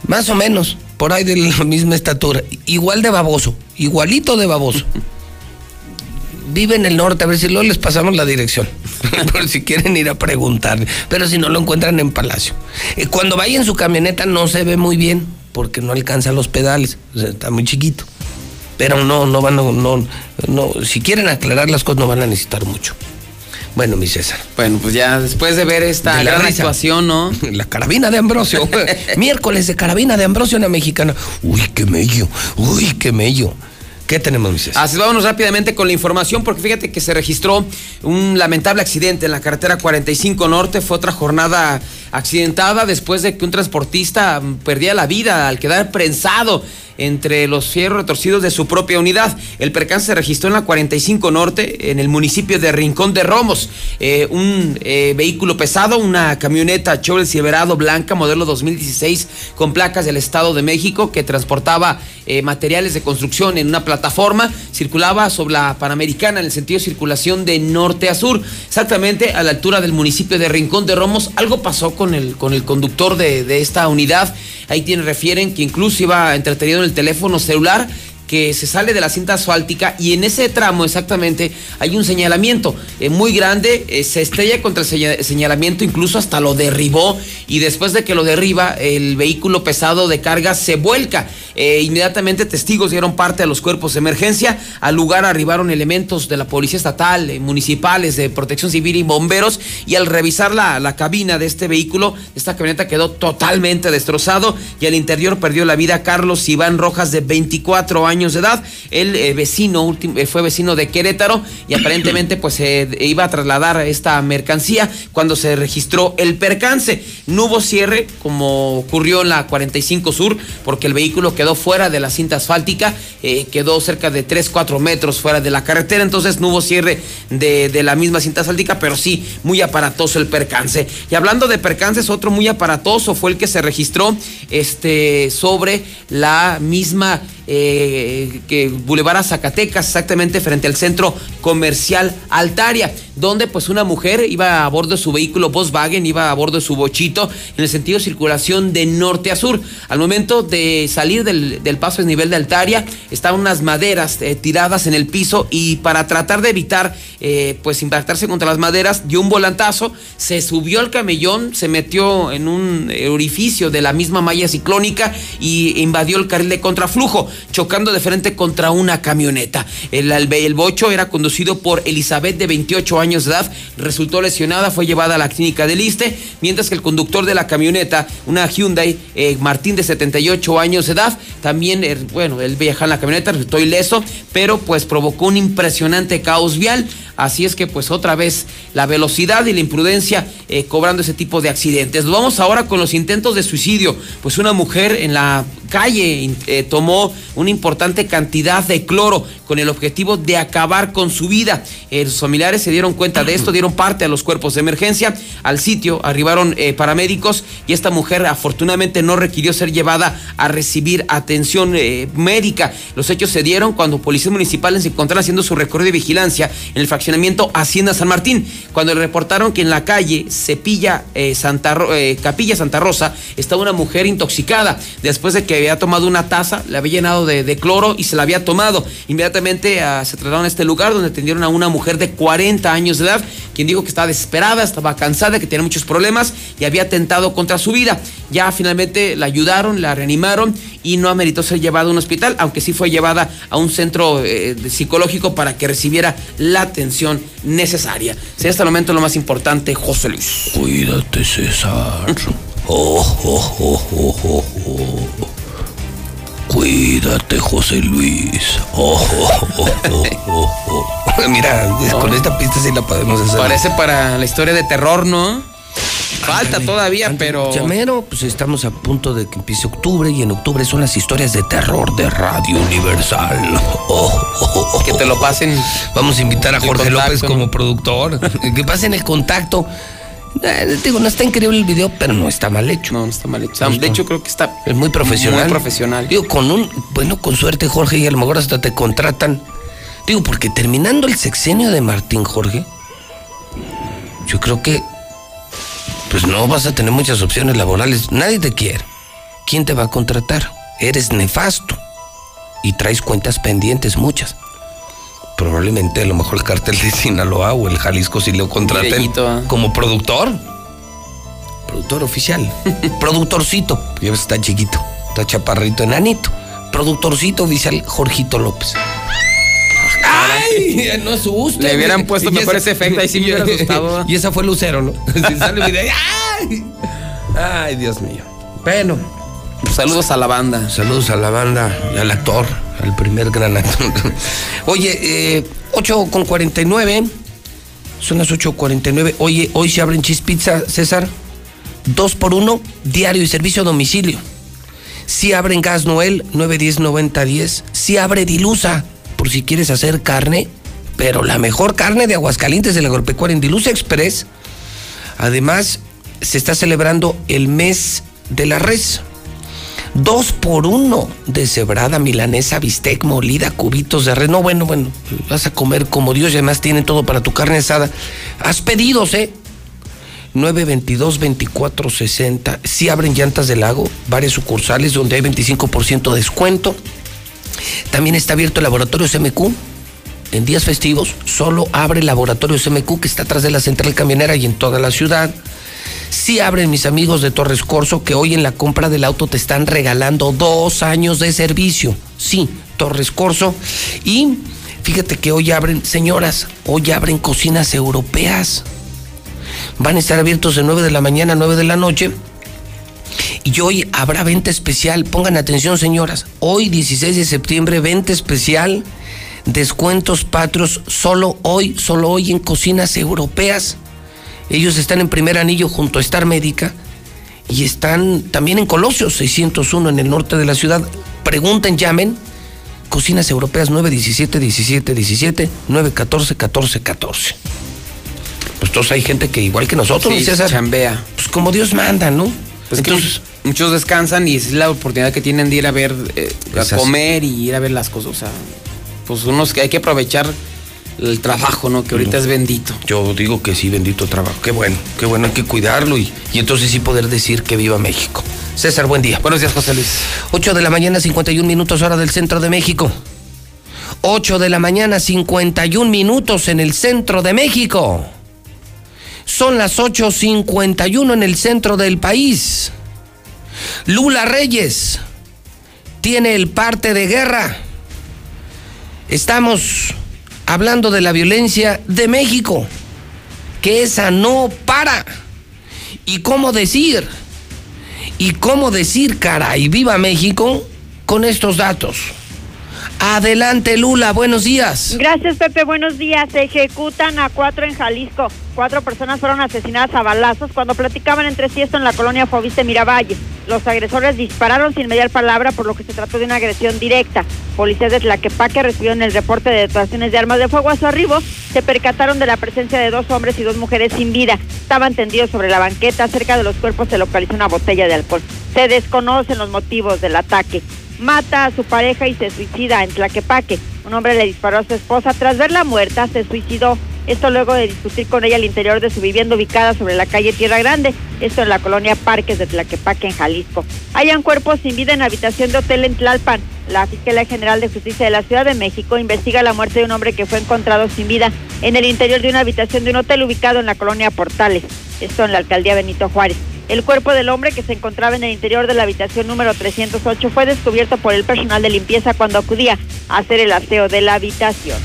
S1: Más o menos, por ahí de la misma estatura. Igual de baboso, igualito de baboso. Vive en el norte, a ver si luego les pasamos la dirección. por si quieren ir a preguntar. Pero si no lo encuentran en Palacio. Eh, Cuando vaya en su camioneta no se ve muy bien, porque no alcanza los pedales. O sea, está muy chiquito. Pero no, no van a, no, no, si quieren aclarar las cosas no van a necesitar mucho. Bueno, mi César.
S75: Bueno, pues ya después de ver esta
S1: De
S75: gran
S1: risa.
S75: actuación, ¿no?
S1: La carabina de Ambrosio. Miércoles de carabina de Ambrosio en la mexicana. Uy, qué mello. Uy, qué mello. ¿Qué tenemos, César?
S75: Así vámonos rápidamente con la información, porque fíjate que se registró un lamentable accidente en la carretera 45 Norte. Fue otra jornada accidentada después de que un transportista perdía la vida al quedar prensado entre los fierros retorcidos de su propia unidad. El percance se registró en la 45 Norte, en el municipio de Rincón de Romos. Eh, un eh, vehículo pesado, una camioneta Chevrolet Silverado blanca, modelo 2016, con placas del Estado de México, que transportaba eh, materiales de construcción en una plataforma, circulaba sobre la Panamericana en el sentido de circulación de norte a sur, exactamente a la altura del municipio de Rincón de Romos. Algo pasó con el, con el conductor de, de esta unidad. Ahí tienen, refieren que incluso iba entretenido en el teléfono celular que se sale de la cinta asfáltica y en ese tramo exactamente hay un señalamiento eh, muy grande, eh, se estrella contra el señalamiento, incluso hasta lo derribó y después de que lo derriba el vehículo pesado de carga se vuelca. Eh, inmediatamente testigos dieron parte a los cuerpos de emergencia, al lugar arribaron elementos de la Policía Estatal, municipales, de Protección Civil y bomberos y al revisar la, la cabina de este vehículo, esta camioneta quedó totalmente destrozado y al interior perdió la vida Carlos Iván Rojas de 24 años años de edad. El eh, vecino eh, fue vecino de Querétaro y aparentemente pues se iba a trasladar esta mercancía cuando se registró el percance. No hubo cierre como ocurrió en la 45 Sur porque el vehículo quedó fuera de la cinta asfáltica, eh, quedó cerca de 3, 4 metros fuera de la carretera, entonces no hubo cierre de, la misma cinta asfáltica, pero sí muy aparatoso el percance. Y hablando de percances, otro muy aparatoso fue el que se registró este, sobre la misma eh, que Boulevard Zacatecas, exactamente frente al centro comercial Altaria, donde pues una mujer iba a bordo de su vehículo Volkswagen, iba a bordo de su bochito en el sentido de circulación de norte a sur. Al momento de salir del, paso de nivel de Altaria, estaban unas maderas eh, tiradas en el piso y para tratar de evitar eh, pues impactarse contra las maderas, dio un volantazo, se subió al camellón, se metió en un orificio de la misma malla ciclónica y invadió el carril de contraflujo chocando de frente contra una camioneta. El, el bocho era conducido por Elizabeth de 28 años de edad, resultó lesionada, fue llevada a la clínica del Liste, mientras que el conductor de la camioneta, una Hyundai eh, Martín de 78 años de edad, también, eh, bueno, él viajaba en la camioneta, resultó ileso, pero pues provocó un impresionante caos vial. Así es que pues otra vez la velocidad y la imprudencia eh, cobrando ese tipo de accidentes. Vamos ahora con los intentos de suicidio. Pues una mujer en la calle eh, tomó una importante cantidad de cloro con el objetivo de acabar con su vida. Eh, los familiares se dieron cuenta de esto, dieron parte a los cuerpos de emergencia. Al sitio arribaron paramédicos y esta mujer afortunadamente no requirió ser llevada a recibir atención médica. Los hechos se dieron cuando policías municipales se encontraron haciendo su recorrido de vigilancia en el Hacienda San Martín, cuando le reportaron que en la calle Cepilla, eh, eh, Capilla Santa Rosa, estaba una mujer intoxicada, después de que había tomado una taza, le había llenado de, cloro y se la había tomado. Inmediatamente ah, se trasladaron a este lugar donde atendieron a una mujer de 40 años de edad, quien dijo que estaba desesperada, estaba cansada, que tenía muchos problemas y había atentado contra su vida. Ya finalmente la ayudaron, la reanimaron y no ameritó ser llevada a un hospital, aunque sí fue llevada a un centro eh, psicológico para que recibiera la atención necesaria. Sí, hasta el momento lo más importante, José Luis.
S1: Cuídate, César. Oh, oh, oh, oh, oh, oh. Cuídate, José Luis. Oh, oh, oh, oh, oh, oh. Mira, con esta pista sí la podemos hacer.
S75: Parece para la historia de terror, ¿no? Falta todavía, pero.
S1: Llamero, pues estamos a punto de que empiece octubre y en octubre son las historias de terror de Radio Universal. Oh,
S75: oh, oh, que te lo pasen.
S1: Vamos a invitar a Jorge López como productor. que pasen el contacto. Eh, digo, no está increíble el video, pero no está mal hecho.
S75: No, no está mal hecho. de hecho, creo que está.
S1: Es muy profesional.
S75: Muy profesional.
S1: Digo, con un. Bueno, con suerte, Jorge, y a lo mejor hasta te contratan. Digo, porque terminando el sexenio de Martín Jorge, yo creo que pues no vas a tener muchas opciones laborales. Nadie te quiere. ¿Quién te va a contratar? Eres nefasto y traes cuentas pendientes, muchas. Probablemente a lo mejor el cartel de Sinaloa o el Jalisco si lo contraten
S75: ¿ah?
S1: como productor. Productor oficial. Productorcito. Ya ves, está chiquito. Está chaparrito, enanito. Productorcito oficial Jorgito López. ¡Ay! No asuste.
S75: Le hubieran puesto mejor ese efecto, ahí sí me hubiera asustado.
S1: Y esa fue Lucero, ¿no? sale ¡ay! ¡Ay, Dios mío! Bueno.
S75: Saludos a la banda.
S1: Saludos a la banda y al actor, al primer gran actor. Oye, eh, 8 con 49. Son las 8.49. Oye, hoy se abren Cheese Pizza, César. Dos por uno, diario y servicio a domicilio. Si abren Gas Noel 910-9010. Si abre Dilusa, por si quieres hacer carne. Pero la mejor carne de Aguascalientes de la Agropecuaria en Dilusa Express. Además, se está celebrando el mes de la res. Dos por uno de cebrada, milanesa, bistec, molida, cubitos de res. No, bueno, bueno, vas a comer como Dios y además tienen todo para tu carne asada. Haz pedidos, ¿eh? 922-2460. Si abren llantas del lago, varias sucursales donde hay 25% de descuento. También está abierto el laboratorio CMQ. En días festivos solo abre el laboratorio CMQ que está atrás de la central camionera y en toda la ciudad. Si abren mis amigos de Torres Corso que hoy en la compra del auto te están regalando dos años de servicio. Sí, Torres Corso. Y fíjate que hoy abren, señoras, hoy abren cocinas europeas. Van a estar abiertos de 9 de la mañana a 9 de la noche. Y hoy habrá venta especial. Pongan atención, señoras. Hoy, 16 de septiembre, venta especial. Descuentos patrios. Solo hoy, solo hoy en cocinas europeas. Ellos están en primer anillo junto a Star Médica. Y están también en Colosio 601 en el norte de la ciudad. Pregunten, llamen. Cocinas Europeas 917 17 17 914 14 14 pues todos hay gente que igual que nosotros,
S75: Sí,
S1: César,
S75: chambea.
S1: Pues como Dios manda, ¿no?
S75: Pues que muchos descansan y es la oportunidad que tienen de ir a ver, eh, a comer y ir a ver las cosas. O sea, pues unos que hay que aprovechar el trabajo, ¿no? Que ahorita es bendito.
S1: Yo digo que sí, bendito trabajo. Qué bueno, qué bueno, hay que cuidarlo y, y entonces sí poder decir que viva México. César, buen día.
S75: Buenos días, José Luis.
S1: 8 de la mañana, 51 minutos hora del centro de México. 8 de la mañana, 51 minutos en el centro de México. Son las 8.51 en el centro del país. Lula Reyes tiene el parte de guerra. Estamos hablando de la violencia de México, que esa no para. ¿Y cómo decir? ¿Y cómo decir, caray, viva México con estos datos? Adelante, Lula, buenos días.
S21: Gracias, Pepe. Buenos días. Se ejecutan a cuatro en Jalisco. Cuatro personas fueron asesinadas a balazos cuando platicaban entre sí esto en la colonia Foviste Miravalle. Los agresores dispararon sin mediar palabra, por lo que se trató de una agresión directa. Policías de Tlaquepaque recibieron el reporte de detonaciones de armas de fuego a su arribo. Se percataron de la presencia de dos hombres y dos mujeres sin vida. Estaban tendidos sobre la banqueta. Cerca de los cuerpos se localizó una botella de alcohol. Se desconocen los motivos del ataque mata a su pareja y se suicida en Tlaquepaque. Un hombre le disparó a su esposa. Tras verla muerta, se suicidó. Esto luego de discutir con ella al interior de su vivienda ubicada sobre la calle Tierra Grande. Esto en la colonia Parques de Tlaquepaque, en Jalisco. Hayan cuerpos sin vida en habitación de hotel en Tlalpan. La Fiscalía General de Justicia de la Ciudad de México investiga la muerte de un hombre que fue encontrado sin vida en el interior de una habitación de un hotel ubicado en la colonia Portales. Esto en la alcaldía Benito Juárez. El cuerpo del hombre que se encontraba en el interior de la habitación número 308 fue descubierto por el personal de limpieza cuando acudía a hacer el aseo de la habitación.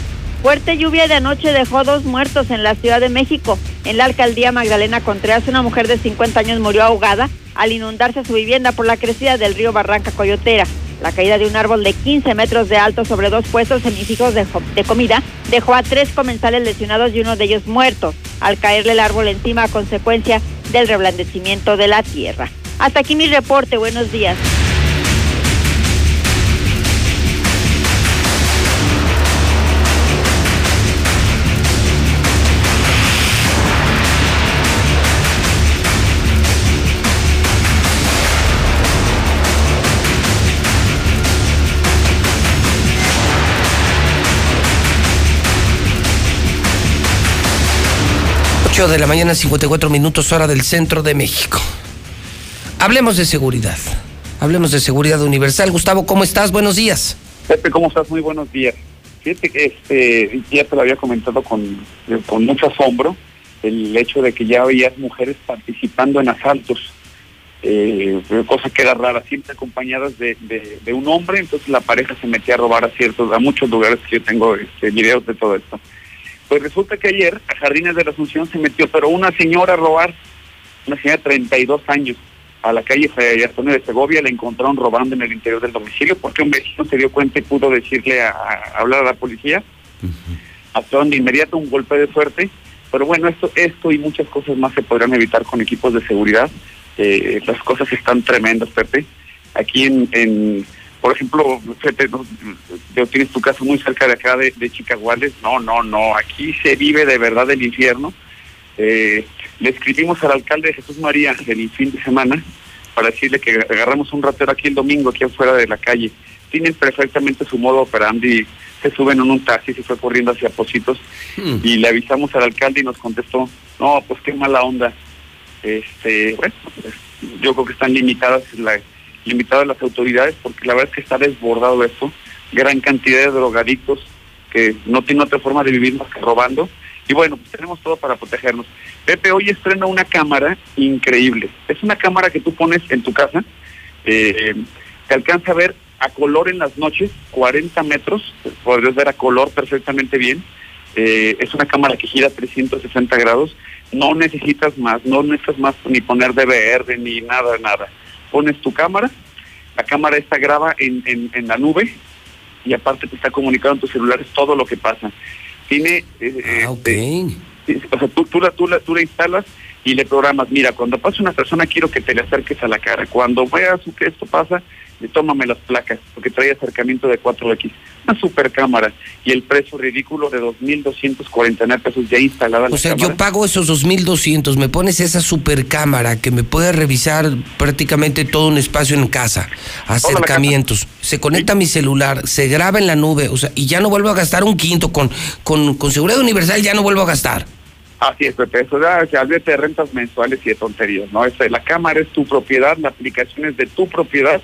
S21: Fuerte lluvia de anoche dejó dos muertos en la Ciudad de México. En la alcaldía Magdalena Contreras, una mujer de 50 años murió ahogada al inundarse su vivienda por la crecida del río Barranca Coyotera. La caída de un árbol de 15 metros de alto sobre dos puestos semifijos de, de comida dejó a tres comensales lesionados y uno de ellos muerto al caerle el árbol encima a consecuencia del reblandecimiento de la tierra. Hasta aquí mi reporte. Buenos días.
S1: De la mañana, 54 minutos hora del centro de México. Hablemos de seguridad. Hablemos de seguridad universal. Gustavo, ¿cómo estás? Buenos días.
S77: Pepe, ¿cómo estás? Muy buenos días. Fíjate que este, ya te lo había comentado con, con mucho asombro el hecho de que ya había mujeres participando en asaltos, eh, cosa que era rara, siempre acompañadas de un hombre, entonces la pareja se metía a robar a ciertos, a muchos lugares que yo tengo este, videos de todo esto. Pues resulta que ayer a Jardines de la Asunción se metió, pero una señora a robar, una señora de 32 años, a la calle Fray Antonio de Segovia, la encontraron robando en el interior del domicilio porque un vecino se dio cuenta y pudo decirle a, a hablar a la policía. Actuaron de inmediato un golpe de suerte, pero bueno, esto, esto y muchas cosas más se podrán evitar con equipos de seguridad. Eh, las cosas están tremendas, Pepe.
S78: aquí en, en por ejemplo, no, yo tienes tu casa muy cerca de acá de, de Chicaguales, no, no, no, aquí se vive de verdad el infierno. Eh, le escribimos al alcalde Jesús María el fin de semana para decirle que agarramos un ratero aquí el domingo, aquí afuera de la calle. Tienen perfectamente su modo operandi, se suben en un taxi, se fue corriendo hacia Positos y le avisamos al alcalde y nos contestó, no, pues qué mala onda. Este, bueno, pues, yo creo que están limitadas la, limitadas las autoridades porque la verdad es que está desbordado esto, gran cantidad de drogadictos que no tienen otra forma de vivir más que robando. Y bueno, pues tenemos todo para protegernos. Pepe hoy estrena una cámara increíble. Es una cámara que tú pones en tu casa, eh, te alcanza a ver a color en las noches, 40 metros, podrías ver a color perfectamente bien. Eh, es una cámara que gira 360 grados, no necesitas más, no necesitas más ni poner DVR ni nada, nada. Pones tu cámara, la cámara esta graba en, en, en la nube y aparte te está comunicando en tus celulares todo lo que pasa. Tiene, eh, este, o sea, tú, tú, la, tú, la, tú la instalas y le programas, mira, cuando pase una persona quiero que te le acerques a la cara, cuando veas que esto pasa, tómame las placas, porque trae acercamiento de 4X. Una super cámara y el precio ridículo de 2.249 pesos ya instalada.
S1: O
S78: la
S1: sea,
S78: cámara.
S1: yo pago esos 2.200, me pones esa super cámara que me puede revisar prácticamente todo un espacio en casa, acercamientos, se conecta a mi celular, se graba en la nube, o sea, y ya no vuelvo a gastar un quinto con, con, con seguridad universal, ya no vuelvo a gastar.
S78: Así es, Pepe, eso ya, se de rentas mensuales y de tonterías, ¿no? Este, la cámara es tu propiedad, la aplicación es de tu propiedad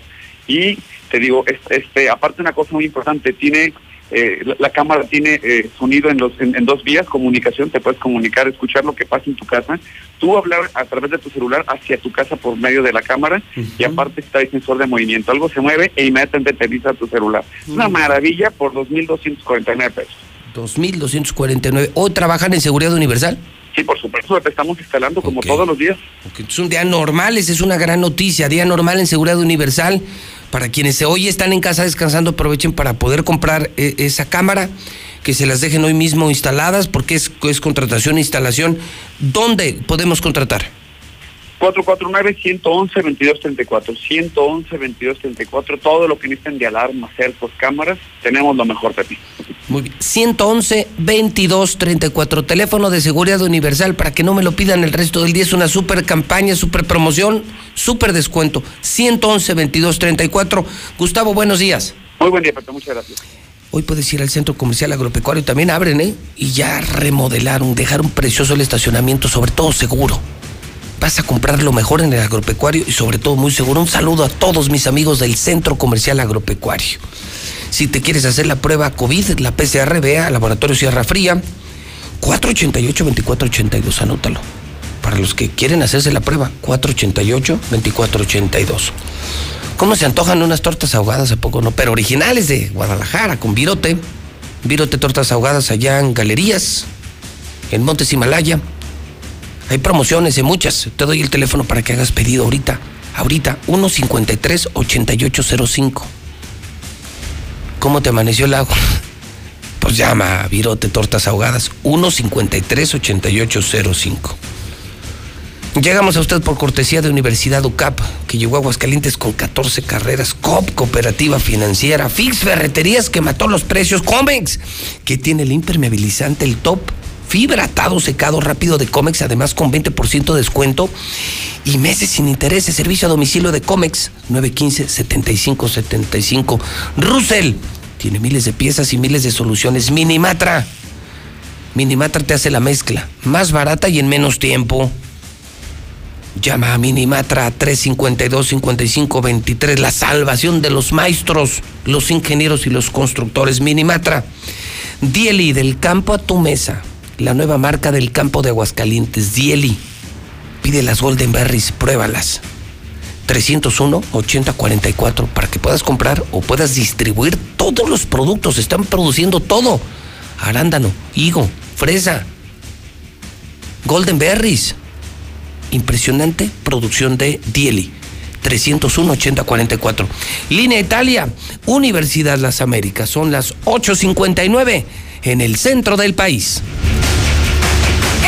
S78: y te digo, este, este aparte una cosa muy importante, tiene eh, la, la cámara tiene eh, sonido en, los, en, en dos vías, comunicación, te puedes comunicar, escuchar lo que pasa en tu casa, tú hablar a través de tu celular hacia tu casa por medio de la cámara y aparte está el sensor de movimiento, algo se mueve e inmediatamente te avisa tu celular. Es una maravilla por 2.249 pesos.
S1: 2.249. ¿Hoy trabajan en seguridad universal?
S78: Sí, por supuesto, te estamos instalando como todos los días.
S1: Es un día normal, esa es una gran noticia. Día normal en seguridad universal. Para quienes hoy están en casa descansando, aprovechen para poder comprar eh, esa cámara, que se las dejen hoy mismo instaladas, porque es, es contratación e instalación. ¿Dónde podemos contratar?
S78: 449-111-2234. 111-2234. Todo lo que necesiten de alarmas, cercos, cámaras, tenemos lo mejor, Pepi.
S1: Muy bien. 111-2234. Teléfono de seguridad universal para que no me lo pidan el resto del día. Es una super campaña, super promoción, super descuento. 111-2234. Gustavo, buenos días.
S78: Muy buen día, Pepe. Muchas gracias.
S1: Hoy puedes ir al centro comercial agropecuario, también abren, ¿eh? Y ya remodelaron, dejaron precioso el estacionamiento, sobre todo seguro. Vas a comprar lo mejor en el agropecuario y sobre todo muy seguro. Un saludo a todos mis amigos del centro comercial agropecuario. Si te quieres hacer la prueba COVID, la PCR, vea Laboratorio Sierra Fría, 488-2482, anótalo. Para los que quieren hacerse la prueba, 488-2482. ¿Cómo se antojan unas tortas ahogadas a poco no? Pero originales de Guadalajara, con virote. Virote tortas ahogadas allá en Galerías, en Montes Himalaya. Hay promociones y muchas. Te doy el teléfono para que hagas pedido ahorita. Ahorita, 153-8805. ¿Cómo te amaneció el agua? Pues llama Virote Tortas Ahogadas, 153-8805. Llegamos a usted por cortesía de Universidad UCAP, que llegó a Aguascalientes con 14 carreras, COP, Cooperativa Financiera, Fix Ferreterías, que mató los precios, Comex, que tiene el impermeabilizante, el top, fibra atado secado rápido de Comex, además con 20% de descuento y meses sin intereses, servicio a domicilio de Comex, 915-7575. Russell, tiene miles de piezas y miles de soluciones. Minimatra, Minimatra te hace la mezcla, más barata y en menos tiempo. Llama a Minimatra 352-5523, la salvación de los maestros, los ingenieros y los constructores. Minimatra, Dieli, del campo a tu mesa, la nueva marca del campo de Aguascalientes, Dieli. Pide las Golden Berries, pruébalas. 301-8044 para que puedas comprar o puedas distribuir todos los productos. Están produciendo todo. Arándano, higo, fresa, Golden Berries. Impresionante producción de Dieli. 301-8044. Línea Italia, Universidad Las Américas. Son las 8.59 en el centro del país.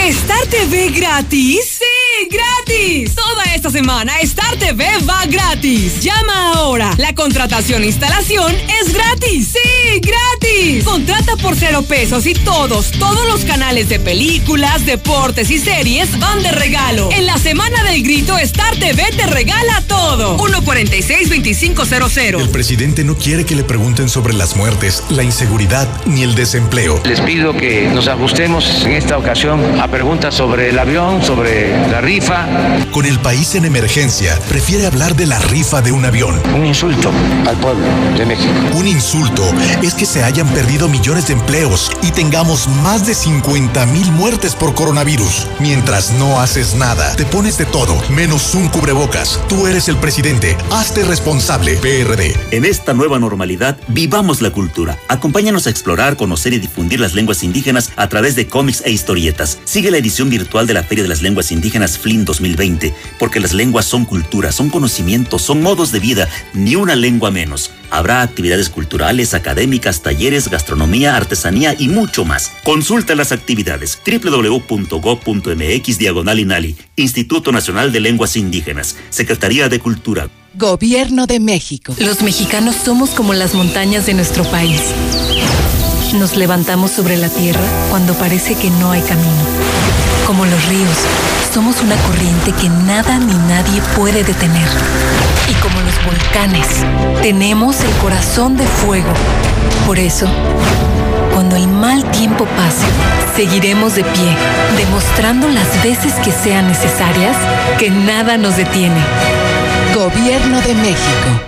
S79: ¿Star TV gratis?
S22: ¡Gratis! Toda esta semana Star TV va gratis. Llama ahora. La contratación e instalación es gratis. ¡Sí, gratis! Contrata por cero pesos y todos, todos los canales de películas, deportes y series van de regalo. En la semana del grito, Star TV te regala todo. 146-2500.
S44: El presidente no quiere que le pregunten sobre las muertes, la inseguridad ni el desempleo.
S16: Les pido que nos ajustemos en esta ocasión a preguntas sobre el avión, sobre la rifa.
S44: Con el país en emergencia, prefiere hablar de la rifa de un avión.
S16: Un insulto al pueblo de México.
S44: Un insulto es que se hayan perdido millones de empleos y tengamos más de 50 mil muertes por coronavirus. Mientras no haces nada, te pones de todo, menos un cubrebocas. Tú eres el presidente. Hazte responsable, PRD.
S80: En esta nueva normalidad, vivamos la cultura. Acompáñanos a explorar, conocer y difundir las lenguas indígenas a través de cómics e historietas. Sigue la edición virtual de la Feria de las Lenguas Indígenas FLIN 2020, porque las lenguas son cultura, son conocimientos, son modos de vida, ni una lengua menos. Habrá actividades culturales, académicas, talleres, gastronomía, artesanía y mucho más. Consulta las actividades www.go.mx diagonal INALI, Instituto Nacional de Lenguas Indígenas, Secretaría de Cultura.
S81: Gobierno de México.
S82: Los mexicanos somos como las montañas de nuestro país. Nos levantamos sobre la tierra cuando parece que no hay camino. Como los ríos, somos una corriente que nada ni nadie puede detener. Y como los volcanes, tenemos el corazón de fuego. Por eso, cuando el mal tiempo pase, seguiremos de pie, demostrando las veces que sean necesarias que nada nos detiene.
S81: Gobierno de México.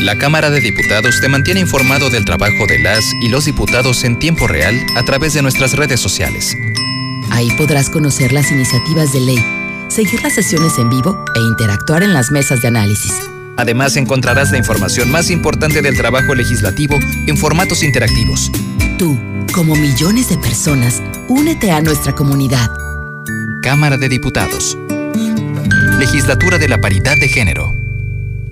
S83: La Cámara de Diputados te mantiene informado del trabajo de las y los diputados en tiempo real a través de nuestras redes sociales.
S84: Ahí podrás conocer las iniciativas de ley, seguir las sesiones en vivo e interactuar en las mesas de análisis.
S83: Además encontrarás la información más importante del trabajo legislativo en formatos interactivos.
S84: Tú, como millones de personas, únete a nuestra comunidad.
S83: Cámara de Diputados. Legislatura de la Paridad de Género.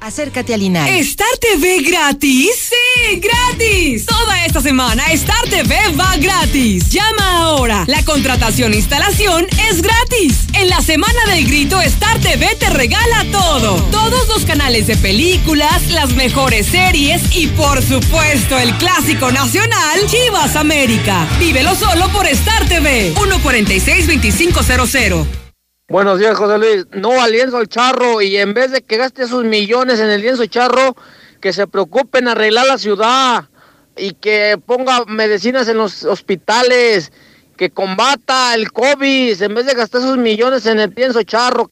S85: Acércate al INAI.
S22: ¿Star TV gratis? ¡Sí, gratis! Toda esta semana Star TV va gratis. Llama ahora. La contratación e instalación es gratis. En la semana del grito, Star TV te regala todo. Todos los canales de películas, las mejores series y por supuesto el clásico nacional, Chivas América. Vívelo solo por Star TV. 146-2500.
S86: Buenos días, José Luis. No al lienzo al charro y en vez de que gaste sus millones en el lienzo charro, que se preocupen en arreglar la ciudad y que ponga medicinas en los hospitales, que combata el COVID en vez de gastar sus millones en el lienzo charro.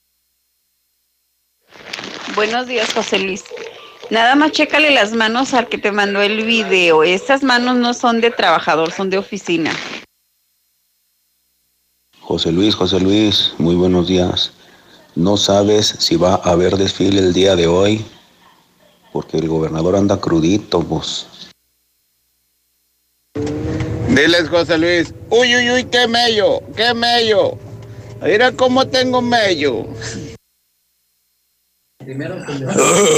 S87: Buenos días, José Luis. Nada más chécale las manos al que te mandó el video. Estas manos no son de trabajador, son de oficina.
S13: José Luis, José Luis, muy buenos días. No sabes si va a haber desfile el día de hoy, porque el gobernador anda crudito, pues.
S88: Diles, José Luis, uy, uy, uy, qué mello, qué mello. Mira cómo tengo mello.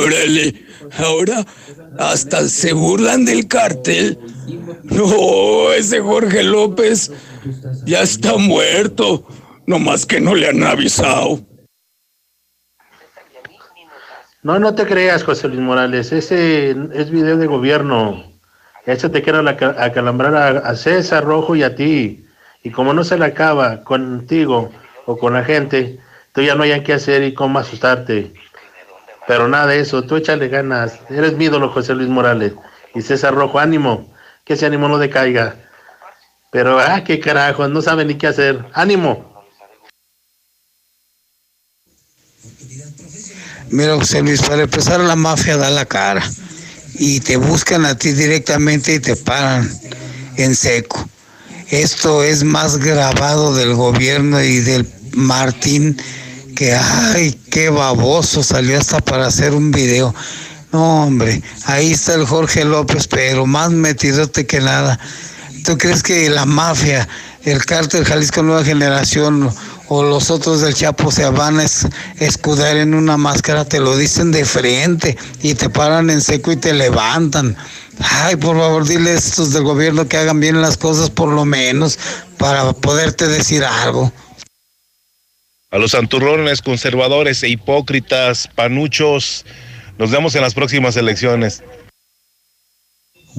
S89: Órale, ahora hasta se burlan del cartel. No, ese Jorge López ya está muerto, nomás que no le han avisado.
S90: No, no te creas, José Luis Morales, ese es video de gobierno. Ese te quiere acalambrar a, a César Rojo y a ti. Y como no se le acaba contigo o con la gente, tú ya no hay qué hacer y cómo asustarte. Pero nada de eso, tú échale ganas. Eres mi ídolo, José Luis Morales. Y César Rojo, ánimo, que ese ánimo no decaiga. Pero, ah, qué carajo, no sabe ni qué hacer. ¡Ánimo!
S91: Mira, José Luis, para empezar la mafia da la cara y te buscan a ti directamente y te paran en seco. Esto es más grabado del gobierno y del Martín que, ay, qué baboso, salió hasta para hacer un video. No, hombre, ahí está el Jorge López, pero más metidote que nada. ¿Tú crees que la mafia, el cártel Jalisco Nueva Generación o los otros del Chapo se van a escudar en una máscara? Te lo dicen de frente y te paran en seco y te levantan. Ay, por favor, dile a estos del gobierno que hagan bien las cosas por lo menos para poderte decir algo.
S14: A los santurrones, conservadores e hipócritas, panuchos, nos vemos en las próximas elecciones.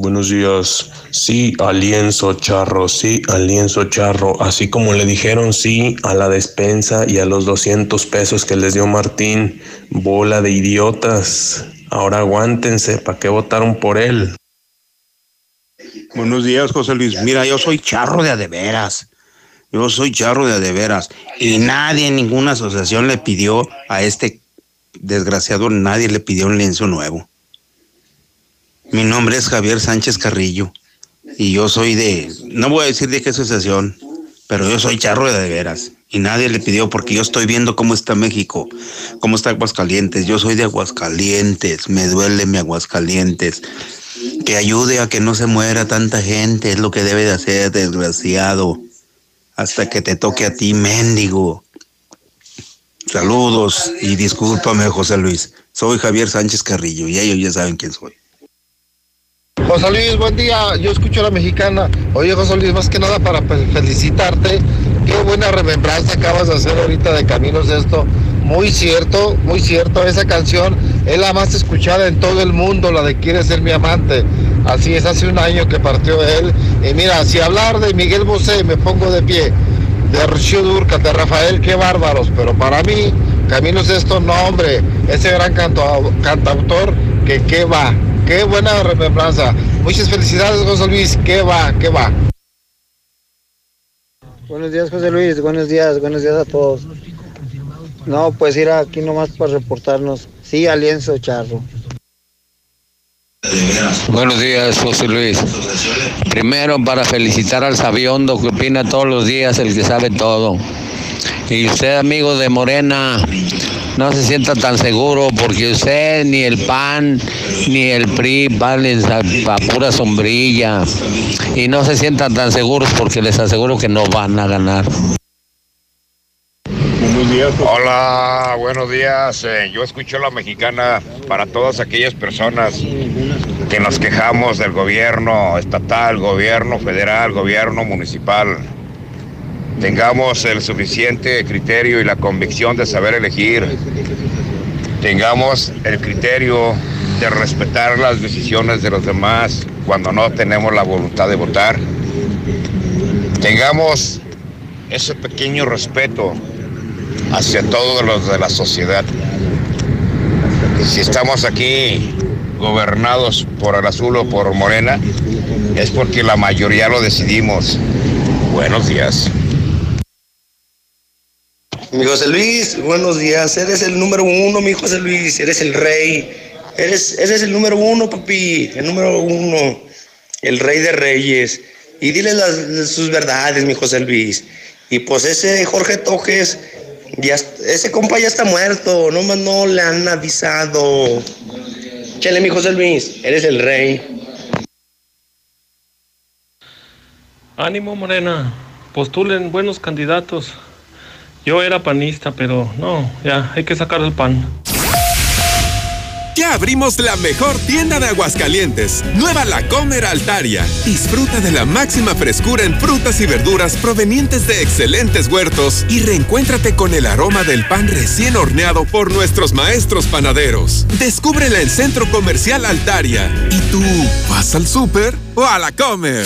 S92: Buenos días. Sí, al lienzo charro, sí, al lienzo charro. Así como le dijeron sí a la despensa y a los 200 pesos que les dio Martín. Bola de idiotas. Ahora aguántense, ¿para qué votaron por él?
S93: Buenos días, José Luis. Mira, yo soy charro de adeveras. Yo soy charro de adeveras. Y nadie en ninguna asociación le pidió a este desgraciado, nadie le pidió un lienzo nuevo. Mi nombre es Javier Sánchez Carrillo. Y yo soy de, no voy a decir de qué asociación, pero yo soy charro de adeveras. Y nadie le pidió porque yo estoy viendo cómo está México, cómo está Aguascalientes. Yo soy de Aguascalientes, me duele mi Aguascalientes que ayude a que no se muera tanta gente, es lo que debe de hacer, desgraciado, hasta que te toque a ti, mendigo. Saludos y discúlpame, José Luis. Soy Javier Sánchez Carrillo y ellos ya saben quién soy.
S94: José Luis, buen día. Yo escucho a la mexicana. Oye, José Luis, más que nada para felicitarte. Qué buena remembranza acabas de hacer ahorita de Caminos esto. Muy cierto, muy cierto. Esa canción es la más escuchada en todo el mundo, la de Quiere ser mi amante. Así es, hace un año que partió él. Y mira, si hablar de Miguel Bosé, me pongo de pie. De Rocío Durca, de Rafael, qué bárbaros. Pero para mí, Caminos esto, no, hombre. Ese gran canto, cantautor que qué va. Qué buena remembranza. Muchas felicidades, José Luis. Qué va, qué va.
S95: Buenos días, José Luis. Buenos días, buenos días a todos. No, pues ir aquí nomás para reportarnos. Sí, alienzo charro.
S96: Buenos días, José Luis. Primero para felicitar al sabiondo que opina todos los días, el que sabe todo. Y usted, amigo de Morena, no se sienta tan seguro porque usted ni el PAN ni el PRI van a, pura sombrilla. Y no se sientan tan seguros porque les aseguro que no van a ganar.
S88: Hola, buenos días. Eh, yo escucho la mexicana para todas aquellas personas que nos quejamos del gobierno estatal, gobierno federal, gobierno municipal. Tengamos el suficiente criterio y la convicción de saber elegir. Tengamos el criterio de respetar las decisiones de los demás cuando no tenemos la voluntad de votar. Tengamos ese pequeño respeto hacia todos los de la sociedad. Si estamos aquí gobernados por el azul o por morena, es porque la mayoría lo decidimos. Buenos días.
S97: Mi José Luis, buenos días. Eres el número uno, mi José Luis. Eres el rey. Eres, eres el número uno, papi. El número uno. El rey de reyes. Y dile las, sus verdades, mi José Luis. Y pues ese Jorge Tojes, ya, ese compa ya está muerto, no, no le han avisado. Chale, mi José Luis, eres el rey.
S98: Ánimo, Morena, postulen buenos candidatos. Yo era panista, pero no, ya, hay que sacar el pan.
S99: Ya abrimos la mejor tienda de Aguascalientes, Nueva La Comer Altaria. Disfruta de la máxima frescura en frutas y verduras provenientes de excelentes huertos y reencuéntrate con el aroma del pan recién horneado por nuestros maestros panaderos. Descúbrela en Centro Comercial Altaria. ¿Y tú vas al súper o a la comer?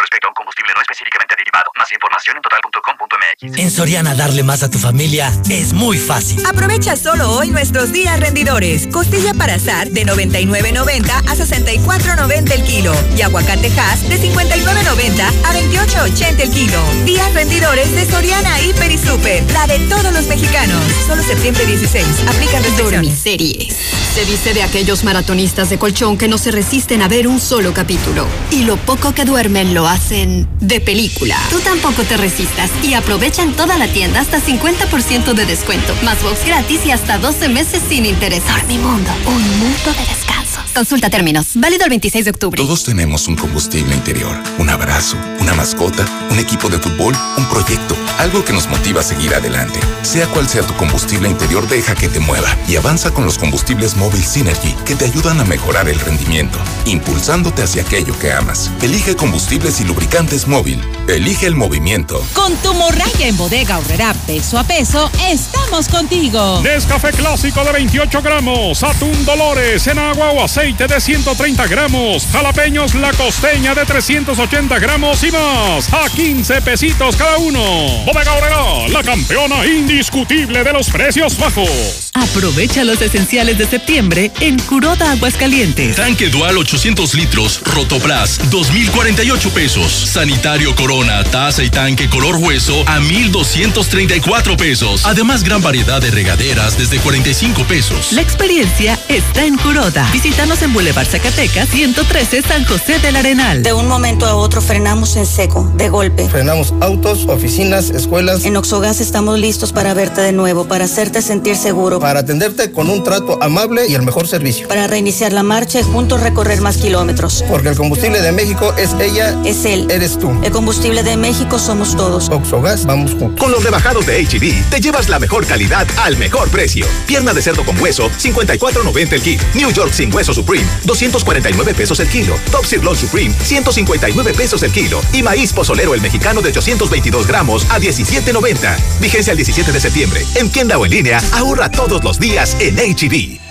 S100: respecto a un combustible
S101: no específicamente derivado. Más información en total.com.mx.
S102: En Soriana darle más a tu familia es muy fácil.
S36: Aprovecha solo hoy nuestros días rendidores. Costilla para azar de 99.90 a 64.90 el kilo y aguacate Hass de 59.90 a 28.80 el kilo. Días rendidores de Soriana Hiper y Super, la de todos los mexicanos. Solo septiembre 16. Aplican restricciones.
S56: Series. Se dice de aquellos maratonistas de colchón que no se resisten a ver un solo capítulo. Y lo poco que duermen lo hacen de película. Tú tampoco te resistas y aprovecha en toda la tienda hasta 50% de descuento, más box gratis y hasta 12 meses sin interés. Dormimundo, un mundo de descanso. Consulta términos. Válido el 26 de octubre.
S32: Todos tenemos un combustible interior, un abrazo, una mascota, un equipo de fútbol, un proyecto, algo que nos motiva a seguir adelante. Sea cual sea tu combustible interior, deja que te mueva y avanza con los combustibles Móvil Synergy que te ayudan a mejorar el rendimiento, impulsándote hacia aquello que amas. Elige combustibles y lubricantes móvil. Elige el movimiento.
S103: Con tu morraya en bodega horrera peso a peso, estamos contigo.
S104: Nescafé clásico de 28 gramos, atún Dolores en agua o aceite de 130 gramos, jalapeños la costeña de 380 gramos y más, a 15 pesitos cada uno. Bodega horrera, la campeona indiscutible de los precios bajos.
S105: Aprovecha los esenciales de septiembre en Curoda Aguascalientes.
S44: Tanque Dual 800 litros, Rotoplas, 2,048 pesos. Sanitario Corona, taza y tanque color hueso a 1,234 pesos. Además, gran variedad de regaderas desde 45 pesos.
S105: La experiencia está en Curoda. Visítanos en Boulevard Zacatecas, 113 San José del Arenal.
S106: De un momento a otro frenamos en seco, de golpe.
S107: Frenamos autos, oficinas, escuelas.
S106: En Oxogas estamos listos para verte de nuevo, para hacerte sentir seguro.
S107: Para atenderte con un trato amable y el mejor servicio.
S106: Para reiniciar la marcha y juntos recorrer más kilómetros.
S107: Porque el combustible de México es ella.
S106: Es él.
S107: Eres tú.
S106: El combustible de México somos todos.
S107: Oxogas, vamos juntos.
S88: Con los rebajados de HB, te llevas la mejor calidad al mejor precio. Pierna de cerdo con hueso, 54.90 el kilo. New York sin hueso Supreme, 249 pesos el kilo. Top Sirloin Supreme, 159 pesos el kilo. Y maíz pozolero el mexicano de 822 gramos a 17.90. Vigencia el 17 de septiembre. En tienda o en línea, ahorra todos los días en HB.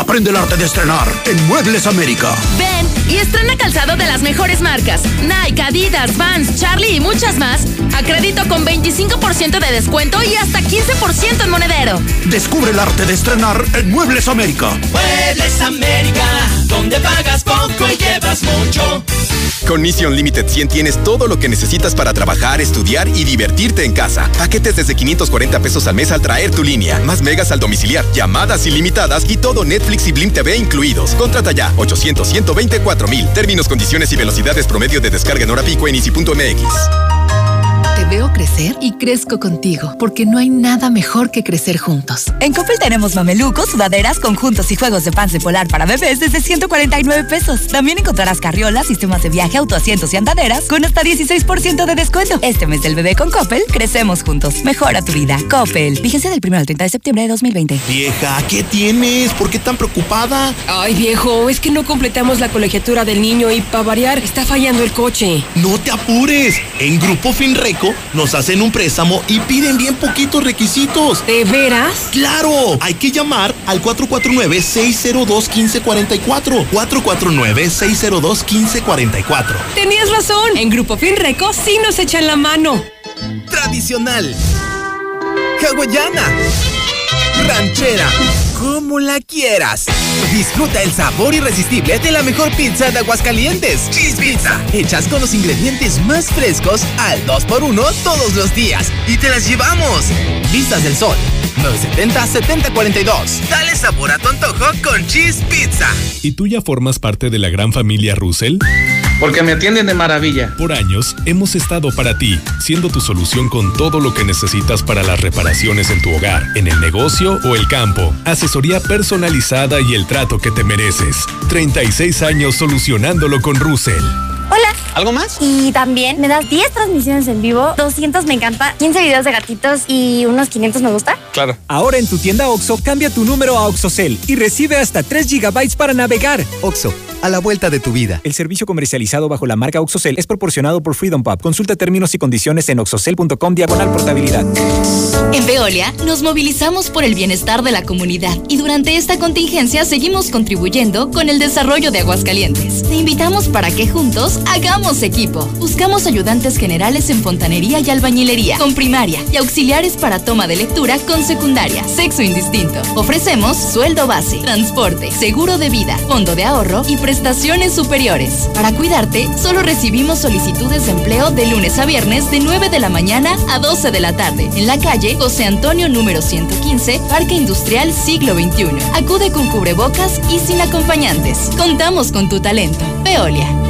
S33: Aprende el arte de estrenar en Muebles América.
S56: Ven y estrena calzado de las mejores marcas. Nike, Adidas, Vans, Charlie y muchas más. A crédito con 25% de descuento y hasta 15% en monedero.
S33: Descubre el arte de estrenar en Muebles América.
S108: Muebles América, donde pagas poco y llevas mucho.
S109: Con Mission Limited 100 tienes todo lo que necesitas para trabajar, estudiar y divertirte en casa. Paquetes desde 540 pesos al mes al traer tu línea. Más megas al domiciliar, llamadas ilimitadas y todo Netflix y Blim TV incluidos. Contrata ya 800 124 mil. Términos, condiciones y velocidades promedio de descarga en hora pico en easy.mx.
S56: Te veo crecer y crezco contigo, porque no hay nada mejor que crecer juntos.
S36: En Coppel tenemos mamelucos, sudaderas, conjuntos y juegos de pants de polar para bebés desde 149 pesos. También encontrarás carriolas, sistemas de viaje, autoasientos y andaderas con hasta 16% de descuento. Este mes del bebé con Coppel, crecemos juntos. Mejora tu vida. Coppel. Vigencia del 1 al 30 de septiembre de 2020.
S33: Vieja, ¿qué tienes? ¿Por qué tan preocupada?
S22: Ay, viejo, es que no completamos la colegiatura del niño y para variar está fallando el coche.
S33: No te apures. En Grupo Finreco nos hacen un préstamo y piden bien poquitos requisitos.
S22: ¿De veras?
S33: ¡Claro! Hay que llamar al 449-602-1544. 449-602-1544.
S22: Tenías razón. En Grupo Finreco sí nos echan la mano.
S110: Tradicional. Hawaiana. Ranchera. Como la quieras. Disfruta el sabor irresistible de la mejor pizza de Aguascalientes. Cheese Pizza. Hechas con los ingredientes más frescos al 2x1 todos los días. Y te las llevamos. Vistas del Sol. 970-7042. Dale sabor a tu antojo con Cheese Pizza.
S111: ¿Y tú ya formas parte de la gran familia Russell?
S16: Porque me atienden de maravilla.
S111: Por años hemos estado para ti, siendo tu solución con todo lo que necesitas para las reparaciones en tu hogar, en el negocio o el campo. Asesoría personalizada y el trato que te mereces. 36 años solucionándolo con Russell.
S112: Hola.
S16: ¿Algo más?
S112: Y también me das 10 transmisiones en vivo, 200 me encanta, 15 videos de gatitos y unos 500 me gusta.
S16: Claro.
S113: Ahora en tu tienda OXO, cambia tu número a OXOCEL y recibe hasta 3 GB para navegar. OXO,
S114: a la vuelta de tu vida.
S115: El servicio comercializado bajo la marca Oxocel es proporcionado por Freedom Pub. Consulta términos y condiciones en oxocel.com diagonal portabilidad.
S36: En Veolia nos movilizamos por el bienestar de la comunidad y durante esta contingencia seguimos contribuyendo con el desarrollo de Aguascalientes. Te invitamos para que juntos hagamos equipo. Buscamos ayudantes generales en fontanería y albañilería, con primaria y auxiliares para toma de lectura con secundaria, sexo indistinto. Ofrecemos sueldo base, transporte, seguro de vida, fondo de ahorro y prestaciones superiores. Para cuidarte, solo recibimos solicitudes de empleo de lunes a viernes de 9 de la mañana a 12 de la tarde en la calle José Antonio número 115, Parque Industrial Siglo XXI. Acude con cubrebocas y sin acompañantes. Contamos con tu talento. Veolia.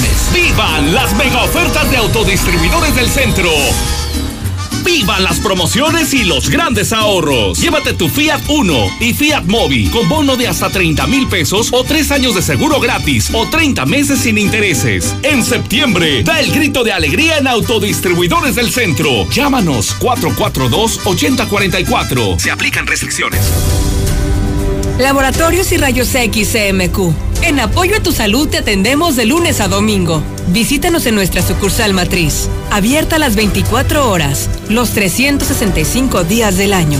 S116: ¡Vivan las mega ofertas de autodistribuidores del centro! ¡Vivan las promociones y los grandes ahorros! Llévate tu Fiat Uno y Fiat Mobi con bono de hasta 30 mil pesos o 3 años de seguro gratis o 30 meses sin intereses. En septiembre, da el grito de alegría en Autodistribuidores del Centro. Llámanos 442-8044. Se aplican restricciones.
S117: Laboratorios y Rayos X CMQ. En apoyo a tu salud te atendemos de lunes a domingo. Visítanos en nuestra sucursal matriz, abierta las 24 horas, los 365 días del año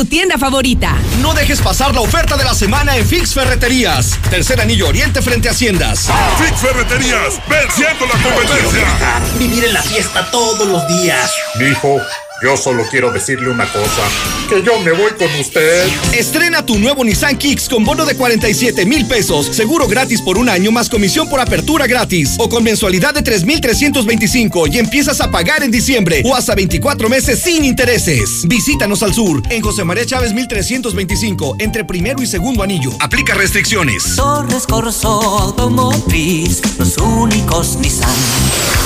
S118: tu
S117: tienda favorita.
S44: No dejes pasar la oferta de la semana en Fix Ferreterías. Tercer anillo oriente frente a Haciendas.
S119: Fix Ferreterías, venciendo la competencia.
S33: Vivir en la fiesta todos los días.
S119: Mijo, yo solo quiero decirle una cosa, que yo me voy con usted.
S44: Estrena tu nuevo Nissan Kicks con bono de 47 mil pesos, seguro gratis por un año más comisión por apertura gratis o con mensualidad de 3,325 y empiezas a pagar en diciembre o hasta 24 meses sin intereses. Visítanos al sur en José María Chávez 1325 entre primero y segundo anillo. Aplica restricciones.
S120: Torres Corso Automotriz, los únicos Nissan.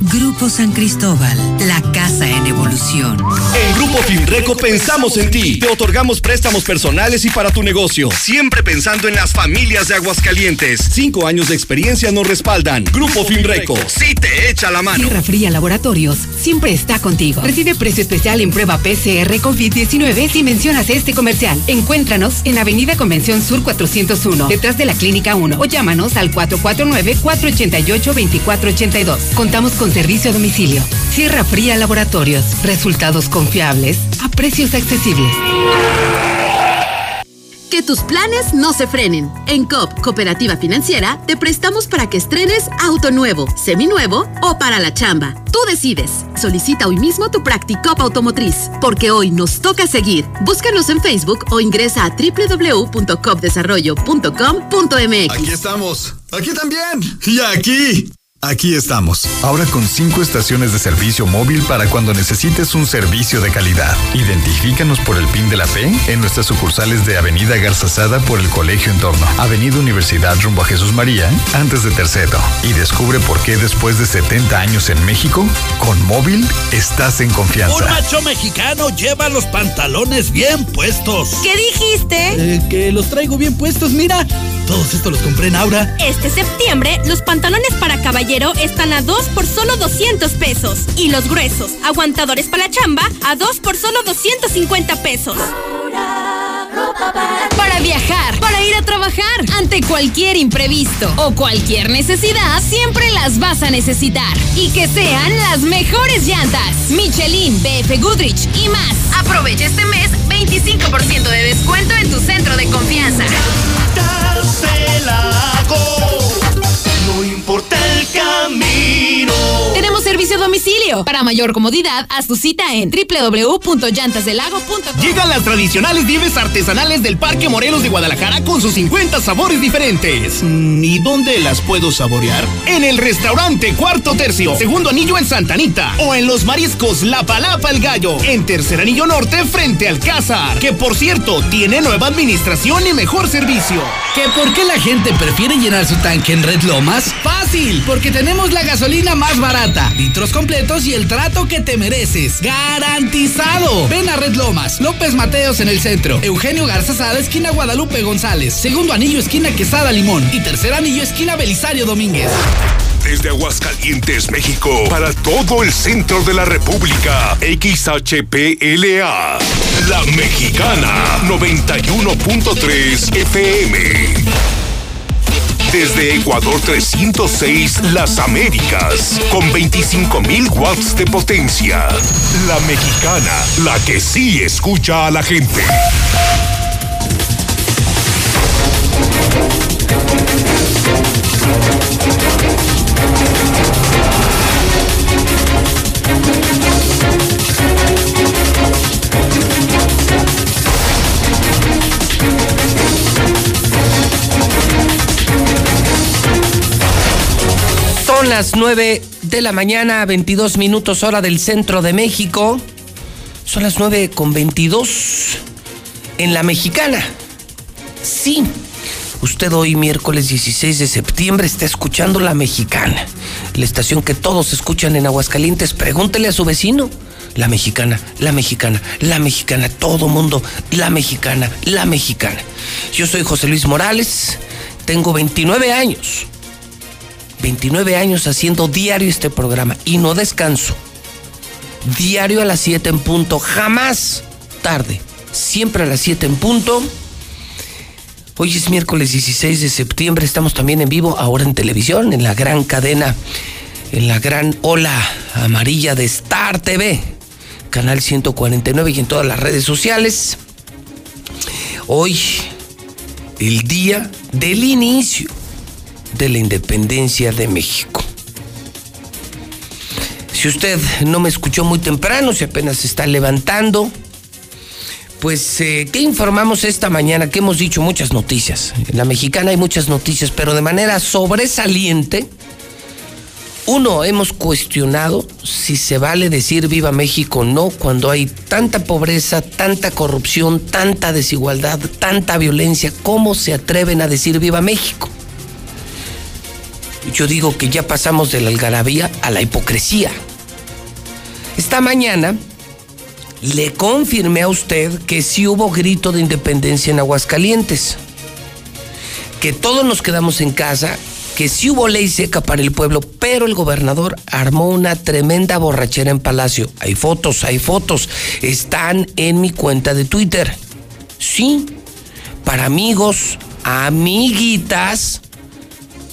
S121: Grupo San Cristóbal, la casa en evolución.
S44: En Grupo Finreco pensamos en ti. Te otorgamos préstamos personales y para tu negocio. Siempre pensando en las familias de Aguascalientes. Cinco años de experiencia nos respaldan. Grupo Finreco, sí te echa la mano.
S117: Tierra Fría Laboratorios siempre está contigo. Recibe precio especial en prueba PCR COVID-19 si mencionas este comercial. Encuéntranos en Avenida Convención Sur 401, detrás de la Clínica 1 o llámanos al 449-488-2482. Contamos con servicio a domicilio. Sierra Fría Laboratorios. Resultados confiables a precios accesibles.
S56: Que tus planes no se frenen. En COP, Cooperativa Financiera, te prestamos para que estrenes auto nuevo, seminuevo o para la chamba. Tú decides. Solicita hoy mismo tu Practicop Automotriz, porque hoy nos toca seguir. Búscanos en Facebook o ingresa a www.copdesarrollo.com.mx.
S122: Aquí estamos. Aquí también. Y aquí.
S60: Aquí estamos, ahora con cinco estaciones de servicio móvil para cuando necesites un servicio de calidad. Identifícanos por el PIN de la P en nuestras sucursales de Avenida Garzazada por el Colegio Entorno, Avenida Universidad rumbo a Jesús María, antes de Tercero. Y descubre por qué después de 70 años en México, con móvil estás en confianza.
S123: Un macho mexicano lleva los pantalones bien puestos.
S124: ¿Qué dijiste?
S123: Eh, que los traigo bien puestos, mira. Todos estos los compré en Aura.
S124: Este septiembre, los pantalones para caballero están a 2 por solo 200 pesos. Y los gruesos, aguantadores para la chamba, a 2 por solo 250 pesos.
S22: Para viajar, para ir a trabajar, ante cualquier imprevisto o cualquier necesidad, siempre las vas a necesitar. Y que sean las mejores llantas. Michelin, BF Goodrich y más. Aprovecha este mes 25% de descuento en tu centro de confianza.
S55: Camino.
S22: Tenemos servicio a domicilio. Para mayor comodidad, haz tu cita en www.llantasdelago.com.
S33: Llegan las tradicionales nieves artesanales del Parque Morelos de Guadalajara con sus 50 sabores diferentes. Mm, ¿Y dónde las puedo saborear? En el restaurante Cuarto Tercio, segundo anillo en Santa Anita. O en los mariscos La Palapa el Gallo, en tercer anillo norte frente al Cázar. Que por cierto, tiene nueva administración y mejor servicio.
S125: ¿Que por qué la gente prefiere llenar su tanque en Red Lomas? Fácil, porque tenemos la gasolina más barata, litros completos y el trato que te mereces. ¡Garantizado! Ven a Red Lomas, López Mateos en el centro, Eugenio Garza Sada, esquina Guadalupe González, segundo anillo, esquina Quesada Limón y tercer anillo, esquina Belisario Domínguez.
S126: Desde Aguascalientes, México, para todo el centro de la República, XHPLA, La Mexicana, 91.3 FM. Desde Ecuador 306, Las Américas, con 25.000 watts de potencia. La Mexicana, la que sí escucha a la gente.
S1: Son las 9 de la mañana, 22 minutos hora del centro de México. Son las 9 con 22 en la mexicana. Sí, usted hoy miércoles 16 de septiembre está escuchando la mexicana. La estación que todos escuchan en Aguascalientes. Pregúntele a su vecino. La mexicana, la mexicana, la mexicana, todo mundo, la mexicana, la mexicana. Yo soy José Luis Morales, tengo 29 años. 29 años haciendo diario este programa y no descanso. Diario a las 7 en punto, jamás tarde, siempre a las 7 en punto. Hoy es miércoles 16 de septiembre, estamos también en vivo, ahora en televisión, en la gran cadena, en la gran ola amarilla de Star TV, canal 149 y en todas las redes sociales. Hoy, el día del inicio de la independencia de México. Si usted no me escuchó muy temprano, si apenas se está levantando, pues, eh, ¿qué informamos esta mañana? Que hemos dicho muchas noticias. En la mexicana hay muchas noticias, pero de manera sobresaliente, uno, hemos cuestionado si se vale decir viva México o no cuando hay tanta pobreza, tanta corrupción, tanta desigualdad, tanta violencia. ¿Cómo se atreven a decir viva México? Yo digo que ya pasamos de la algarabía a la hipocresía. Esta mañana le confirmé a usted que sí hubo grito de independencia en Aguascalientes, que todos nos quedamos en casa, que sí hubo ley seca para el pueblo, pero el gobernador armó una tremenda borrachera en Palacio. Hay fotos, hay fotos, están en mi cuenta de Twitter. Sí, para amigos, amiguitas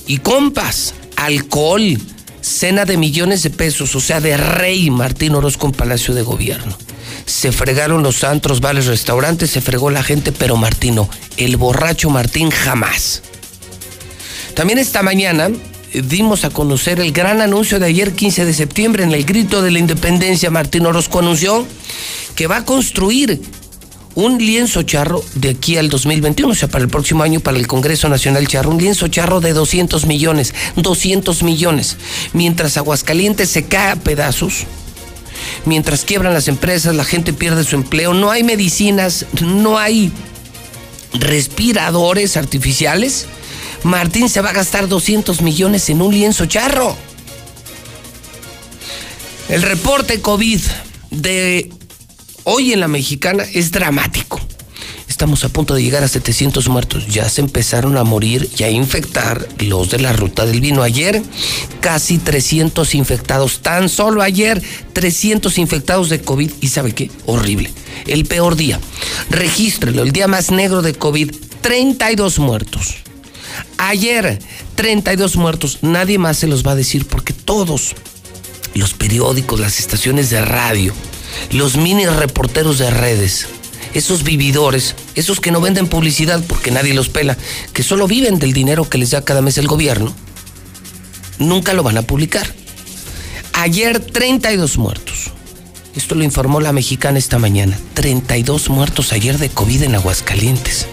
S1: y compas, alcohol, cena de millones de pesos, o sea, de rey Martín Orozco en Palacio de Gobierno. Se fregaron los antros, bares, restaurantes, se fregó la gente, pero Martino, el borracho Martín jamás. También esta mañana eh, dimos a conocer el gran anuncio de ayer 15 de septiembre en el grito de la independencia. Martín Orozco anunció que va a construir un lienzo charro de aquí al 2021, o sea, para el próximo año, para el Congreso Nacional Charro, un lienzo charro de 200 millones, 200 millones, mientras Aguascalientes se cae a pedazos, mientras quiebran las empresas, la gente pierde su empleo, no hay medicinas, no hay respiradores artificiales, Martín se va a gastar 200 millones en un lienzo charro. El reporte COVID de hoy en la mexicana es dramático. Estamos a punto de llegar a 700 muertos. Ya se empezaron a morir y a infectar los de la ruta del vino. Ayer casi 300 infectados. Tan solo ayer 300 infectados de COVID. ¿Y sabe qué? Horrible. El peor día. Regístrelo. El día más negro de COVID. 32 muertos. Ayer 32 muertos. Nadie más se los va a decir porque todos los periódicos, las estaciones de radio, los mini reporteros de redes, esos vividores, esos que no venden publicidad porque nadie los pela, que solo viven del dinero que les da cada mes el gobierno, nunca lo van a publicar. Ayer 32 muertos. Esto lo informó la mexicana esta mañana. 32 muertos ayer de COVID en Aguascalientes.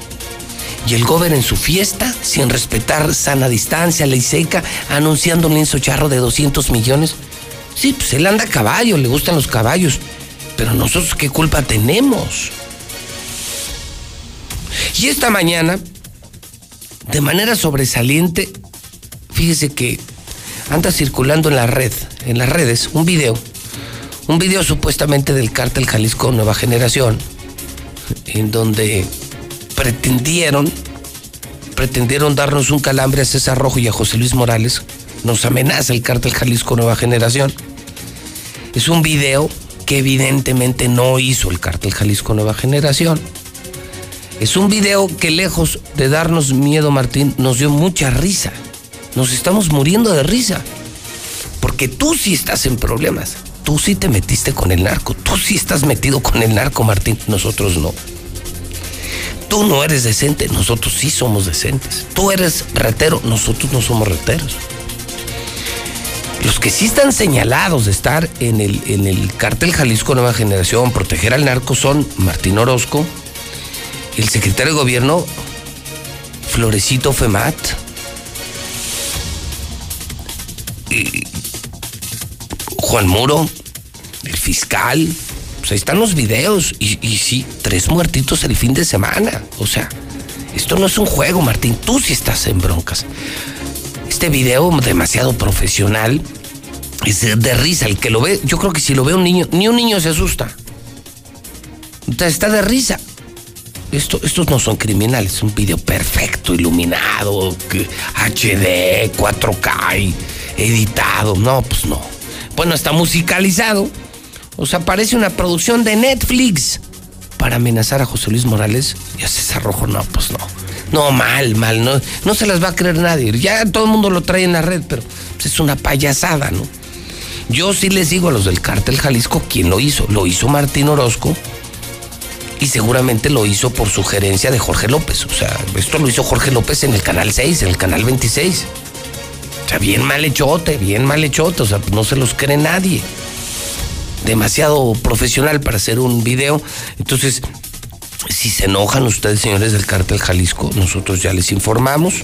S1: Y el gobierno en su fiesta, sin respetar sana distancia, ley seca, anunciando un lienzo charro de 200 millones. Sí, pues él anda a caballo, le gustan los caballos. Pero nosotros qué culpa tenemos. Y esta mañana, de manera sobresaliente, fíjese que anda circulando en la red, en las redes, un video. Un video supuestamente del cártel Jalisco Nueva Generación, en donde pretendieron, pretendieron darnos un calambre a César Rojo y a José Luis Morales. Nos amenaza el cártel Jalisco Nueva Generación. Es un video que evidentemente no hizo el cártel Jalisco Nueva Generación. Es un video que lejos de darnos miedo, Martín, nos dio mucha risa. Nos estamos muriendo de risa. Porque tú sí estás en problemas. Tú sí te metiste con el narco. Tú sí estás metido con el narco, Martín. Nosotros no. Tú no eres decente. Nosotros sí somos decentes. Tú eres retero. Nosotros no somos reteros. Los que sí están señalados de estar en el, en el cártel Jalisco Nueva Generación, proteger al narco, son Martín Orozco, el secretario de gobierno Florecito Femat, y Juan Muro, el fiscal. Pues ahí están los videos. Y, y sí, tres muertitos el fin de semana. O sea, esto no es un juego, Martín. Tú sí estás en broncas. Este video demasiado profesional es de, risa. El que lo ve, yo creo que si lo ve un niño, ni un niño se asusta. Está de risa. Esto, estos no son criminales, es un video perfecto, iluminado, HD, 4K, y editado. No, pues no. Bueno, está musicalizado. O sea, parece una producción de Netflix para amenazar a José Luis Morales y a César Rojo. No, pues no. No, mal, mal. No, no se las va a creer nadie. Ya todo el mundo lo trae en la red, pero pues, es una payasada, ¿no? Yo sí les digo a los del cártel Jalisco quién lo hizo. Lo hizo Martín Orozco y seguramente lo hizo por sugerencia de Jorge López. O sea, esto lo hizo Jorge López en el canal 6, en el canal 26. O sea, bien mal hechote, bien mal hechote. O sea, no se los cree nadie. Demasiado profesional para hacer un video. Entonces, si se enojan ustedes, señores del cártel Jalisco, nosotros ya les informamos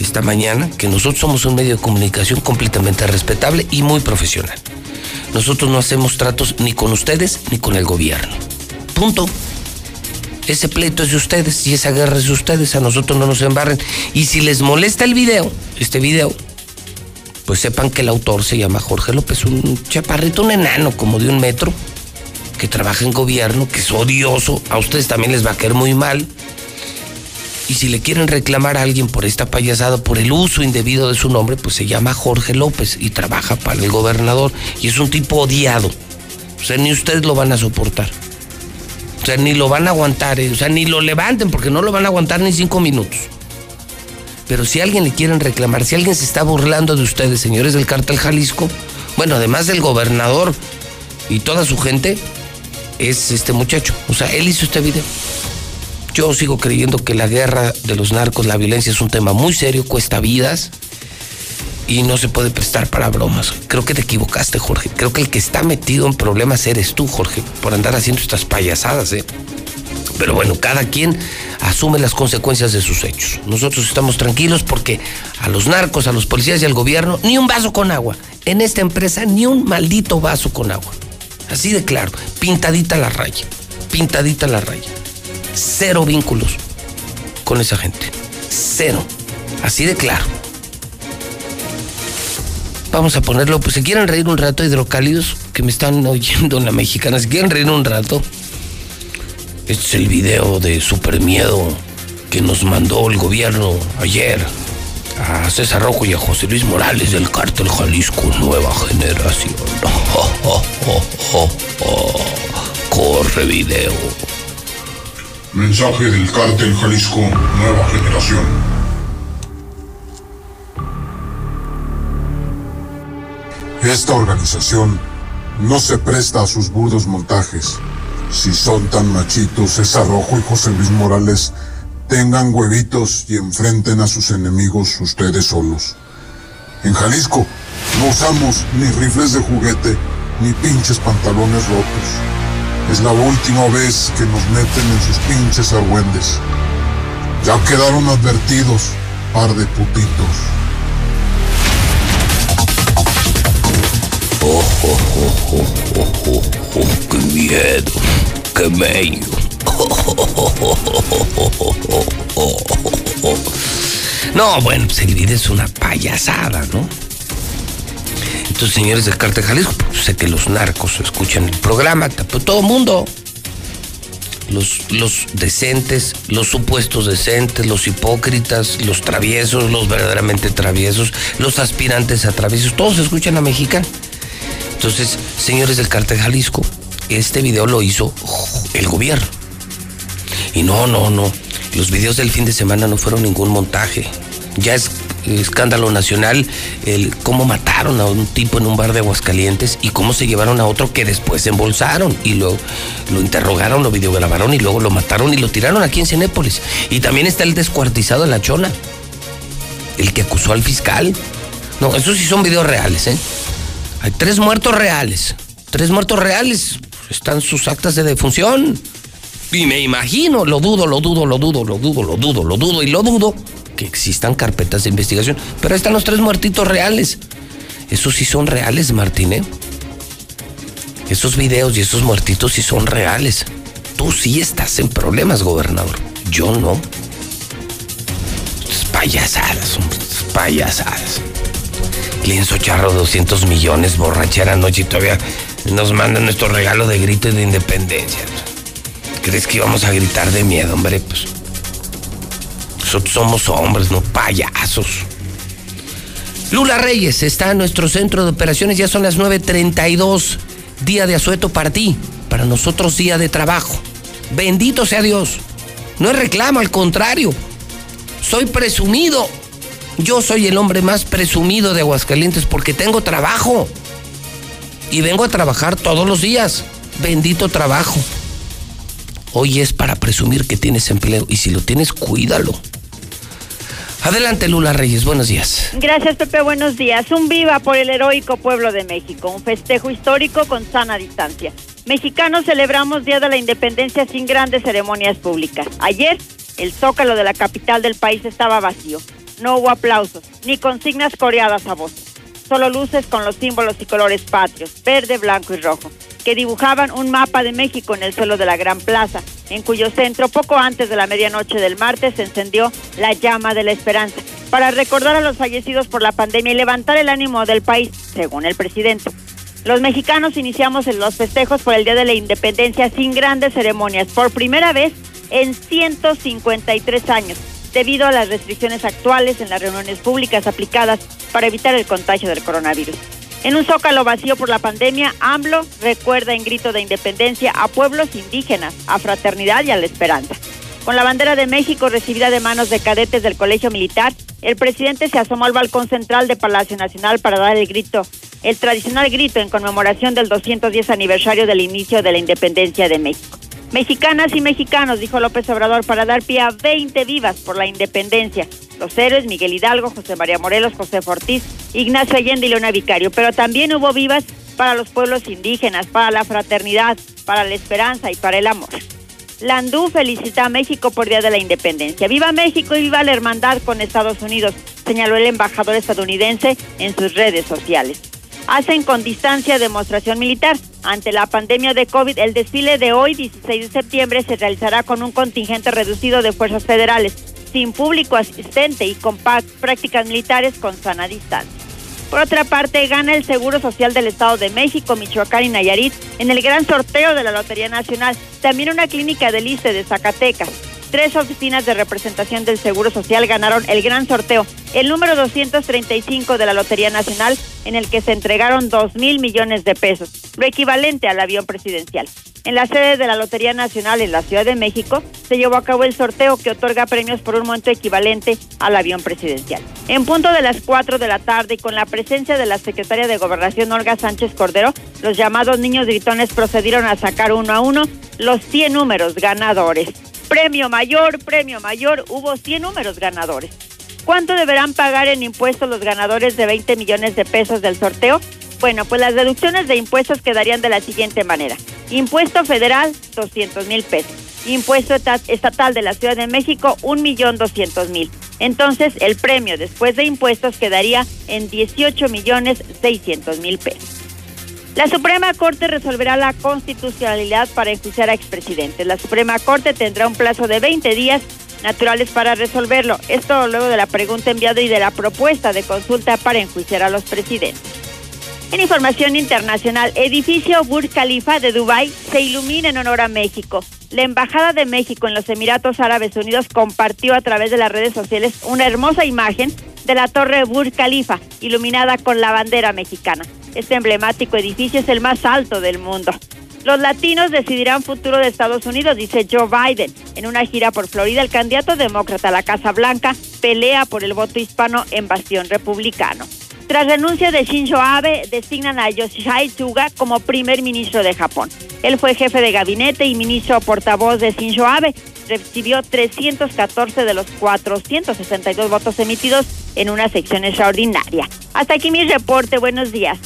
S1: esta mañana que nosotros somos un medio de comunicación completamente respetable y muy profesional. Nosotros no hacemos tratos ni con ustedes ni con el gobierno. Punto. Ese pleito es de ustedes y esa guerra es de ustedes. A nosotros no nos embarren. Y si les molesta el video, este video, pues sepan que el autor se llama Jorge López, un chaparrito, un enano como de un metro, que trabaja en gobierno, que es odioso. A ustedes también les va a caer muy mal. Y si le quieren reclamar a alguien por esta payasada, por el uso indebido de su nombre, pues se llama Jorge López y trabaja para el gobernador. Y es un tipo odiado. O sea, ni ustedes lo van a soportar. O sea, ni lo van a aguantar, eh. o sea, ni lo levanten porque no lo van a aguantar ni cinco minutos. Pero si alguien le quieren reclamar, si alguien se está burlando de ustedes, señores del cártel Jalisco, bueno, además del gobernador y toda su gente, es este muchacho. O sea, él hizo este video. Yo sigo creyendo que la guerra de los narcos, la violencia es un tema muy serio, cuesta vidas y no se puede prestar para bromas. Creo que te equivocaste, Jorge. Creo que el que está metido en problemas eres tú, Jorge, por andar haciendo estas payasadas, ¿eh? Pero bueno, cada quien asume las consecuencias de sus hechos. Nosotros estamos tranquilos porque a los narcos, a los policías y al gobierno, ni un vaso con agua. En esta empresa, ni un maldito vaso con agua. Así de claro, pintadita la raya, pintadita la raya. Cero vínculos con esa gente. Cero. Así de claro. Vamos a ponerlo, pues si quieren reír un rato, hidrocálidos, que me están oyendo en la mexicana, si quieren reír un rato, este es el video de super miedo que nos mandó el gobierno ayer a César Rojo y a José Luis Morales del cártel Jalisco Nueva Generación. Corre video.
S76: Mensaje del cártel Jalisco Nueva Generación. Esta organización no se presta a sus burdos montajes. Si son tan machitos, César Rojo y José Luis Morales, tengan huevitos y enfrenten a sus enemigos ustedes solos. En Jalisco no usamos ni rifles de juguete ni pinches pantalones rotos. Es la última vez que nos meten en sus pinches argüendes. Ya quedaron advertidos, par de putitos.
S1: Oh, oh, oh, oh, oh, oh, oh, qué miedo, qué bello. No, bueno, pues video es una payasada, ¿no? Estos señores del Cártel Jalisco, pues, sé que los narcos escuchan el programa, pero todo el mundo. Los, los decentes, los supuestos decentes, los hipócritas, los traviesos, los verdaderamente traviesos, los aspirantes a traviesos, todos escuchan a Mexicana. Entonces, señores del Cártel Jalisco, este video lo hizo el gobierno. Y no, no, no. Los videos del fin de semana no fueron ningún montaje. Ya es escándalo nacional el cómo mataron a un tipo en un bar de Aguascalientes y cómo se llevaron a otro que después embolsaron y lo, lo interrogaron, lo videograbaron y luego lo mataron y lo tiraron aquí en Cinépolis. Y también está el descuartizado de la chona, el que acusó al fiscal. No, esos sí son videos reales, ¿eh? Hay tres muertos reales. Tres muertos reales. Están sus actas de defunción. Y me imagino, lo dudo, lo dudo, lo dudo, lo dudo, lo dudo, lo dudo y lo dudo, que existan carpetas de investigación. Pero ahí están los tres muertitos reales. Esos sí son reales, Martín, ¿eh? Esos videos y esos muertitos sí son reales. Tú sí estás en problemas, gobernador. Yo no. Payasadas, payasadas. Lienzo charro, 200 millones, borrachera anoche y todavía nos mandan nuestro regalo de grito y de independencia. ¿Crees que íbamos a gritar de miedo, hombre? Pues nosotros somos hombres, no payasos. Lula Reyes está en nuestro centro de operaciones, ya son las 9.32, día de asueto para ti, para nosotros día de trabajo. Bendito sea Dios. No es reclamo, al contrario. Soy presumido. Yo soy el hombre más presumido de Aguascalientes porque tengo trabajo. Y vengo a trabajar todos los días. Bendito trabajo. Hoy es para presumir que tienes empleo y si lo tienes, cuídalo. Adelante, Lula Reyes, buenos días.
S21: Gracias, Pepe, buenos días. Un viva por el heroico pueblo de México, un festejo histórico con sana distancia. Mexicanos celebramos Día de la Independencia sin grandes ceremonias públicas. Ayer, el zócalo de la capital del país estaba vacío. No hubo aplausos, ni consignas coreadas a voz. Solo luces con los símbolos y colores patrios, verde, blanco y rojo, que dibujaban un mapa de México en el suelo de la Gran Plaza, en cuyo centro, poco antes de la medianoche del martes, se encendió la llama de la esperanza, para recordar a los fallecidos por la pandemia y levantar el ánimo del país, según el presidente. Los mexicanos iniciamos los festejos por el Día de la Independencia sin grandes ceremonias, por primera vez en 153 años debido a las restricciones actuales en las reuniones públicas aplicadas para evitar el contagio del coronavirus. En un zócalo vacío por la pandemia, AMLO recuerda en grito de independencia a pueblos indígenas, a fraternidad y a la esperanza. Con la bandera de México recibida de manos de cadetes del Colegio Militar, el presidente se asomó al balcón central de Palacio Nacional para dar el grito, el tradicional grito en conmemoración del 210 aniversario del inicio de la independencia de México. Mexicanas y mexicanos, dijo López Obrador, para dar pie a 20 vivas por la independencia. Los héroes Miguel Hidalgo, José María Morelos, José Fortiz, Ignacio Allende y Leona Vicario. Pero también hubo vivas para los pueblos indígenas, para la fraternidad, para la esperanza y para el amor. Landú felicita a México por Día de la Independencia. ¡Viva México y viva la hermandad con Estados Unidos! señaló el embajador estadounidense en sus redes sociales. Hacen con distancia demostración militar. Ante la pandemia de COVID, el desfile de hoy, 16 de septiembre, se realizará con un contingente reducido de fuerzas federales, sin público asistente y con prácticas militares con sana distancia. Por otra parte, gana el Seguro Social del Estado de México, Michoacán y Nayarit en el gran sorteo de la Lotería Nacional. También una clínica del ISTE de Zacatecas. Tres oficinas de representación del Seguro Social ganaron el gran sorteo, el número 235 de la Lotería Nacional, en el que se entregaron 2 mil millones de pesos, lo equivalente al avión presidencial. En la sede de la Lotería Nacional en la Ciudad de México se llevó a cabo el sorteo que otorga premios por un monto equivalente al avión presidencial. En punto de las 4 de la tarde y con la presencia de la secretaria de Gobernación Olga Sánchez Cordero, los llamados niños gritones procedieron a sacar uno a uno los 100 números ganadores. Premio mayor, premio mayor, hubo 100 números ganadores. ¿Cuánto deberán pagar en impuestos los ganadores de 20 millones de pesos del sorteo? Bueno, pues las deducciones de impuestos quedarían de la siguiente manera. Impuesto federal, 200 mil pesos. Impuesto estatal de la Ciudad de México, 1 millón 200 mil. Entonces, el premio después de impuestos quedaría en 18 millones 600 mil pesos. La Suprema Corte resolverá la constitucionalidad para enjuiciar a expresidentes. La Suprema Corte tendrá un plazo de 20 días naturales para resolverlo. Esto luego de la pregunta enviada y de la propuesta de consulta para enjuiciar a los presidentes. En información internacional, edificio Burj Khalifa de Dubái se ilumina en honor a México. La Embajada de México en los Emiratos Árabes Unidos compartió a través de las redes sociales una hermosa imagen de la torre Burj Khalifa, iluminada con la bandera mexicana. Este emblemático edificio es el más alto del mundo. Los latinos decidirán futuro de Estados Unidos, dice Joe Biden. En una gira por Florida, el candidato demócrata a la Casa Blanca pelea por el voto hispano en bastión republicano. Tras renuncia de Shinzo Abe, designan a Yoshihide Suga como primer ministro de Japón. Él fue jefe de gabinete y ministro portavoz de Shinzo Abe. Recibió 314 de los 462 votos emitidos en una sección extraordinaria. Hasta aquí mi reporte. Buenos días.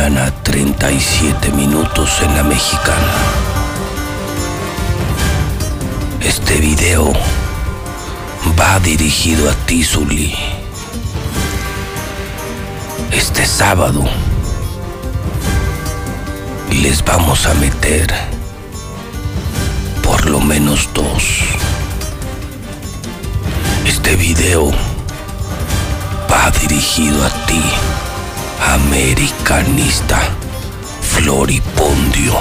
S1: Mañana, 37 minutos en la mexicana. Este video va dirigido a ti, Zuli. Este sábado les vamos a meter por lo menos dos. Este video va dirigido a ti, americanista floripondio.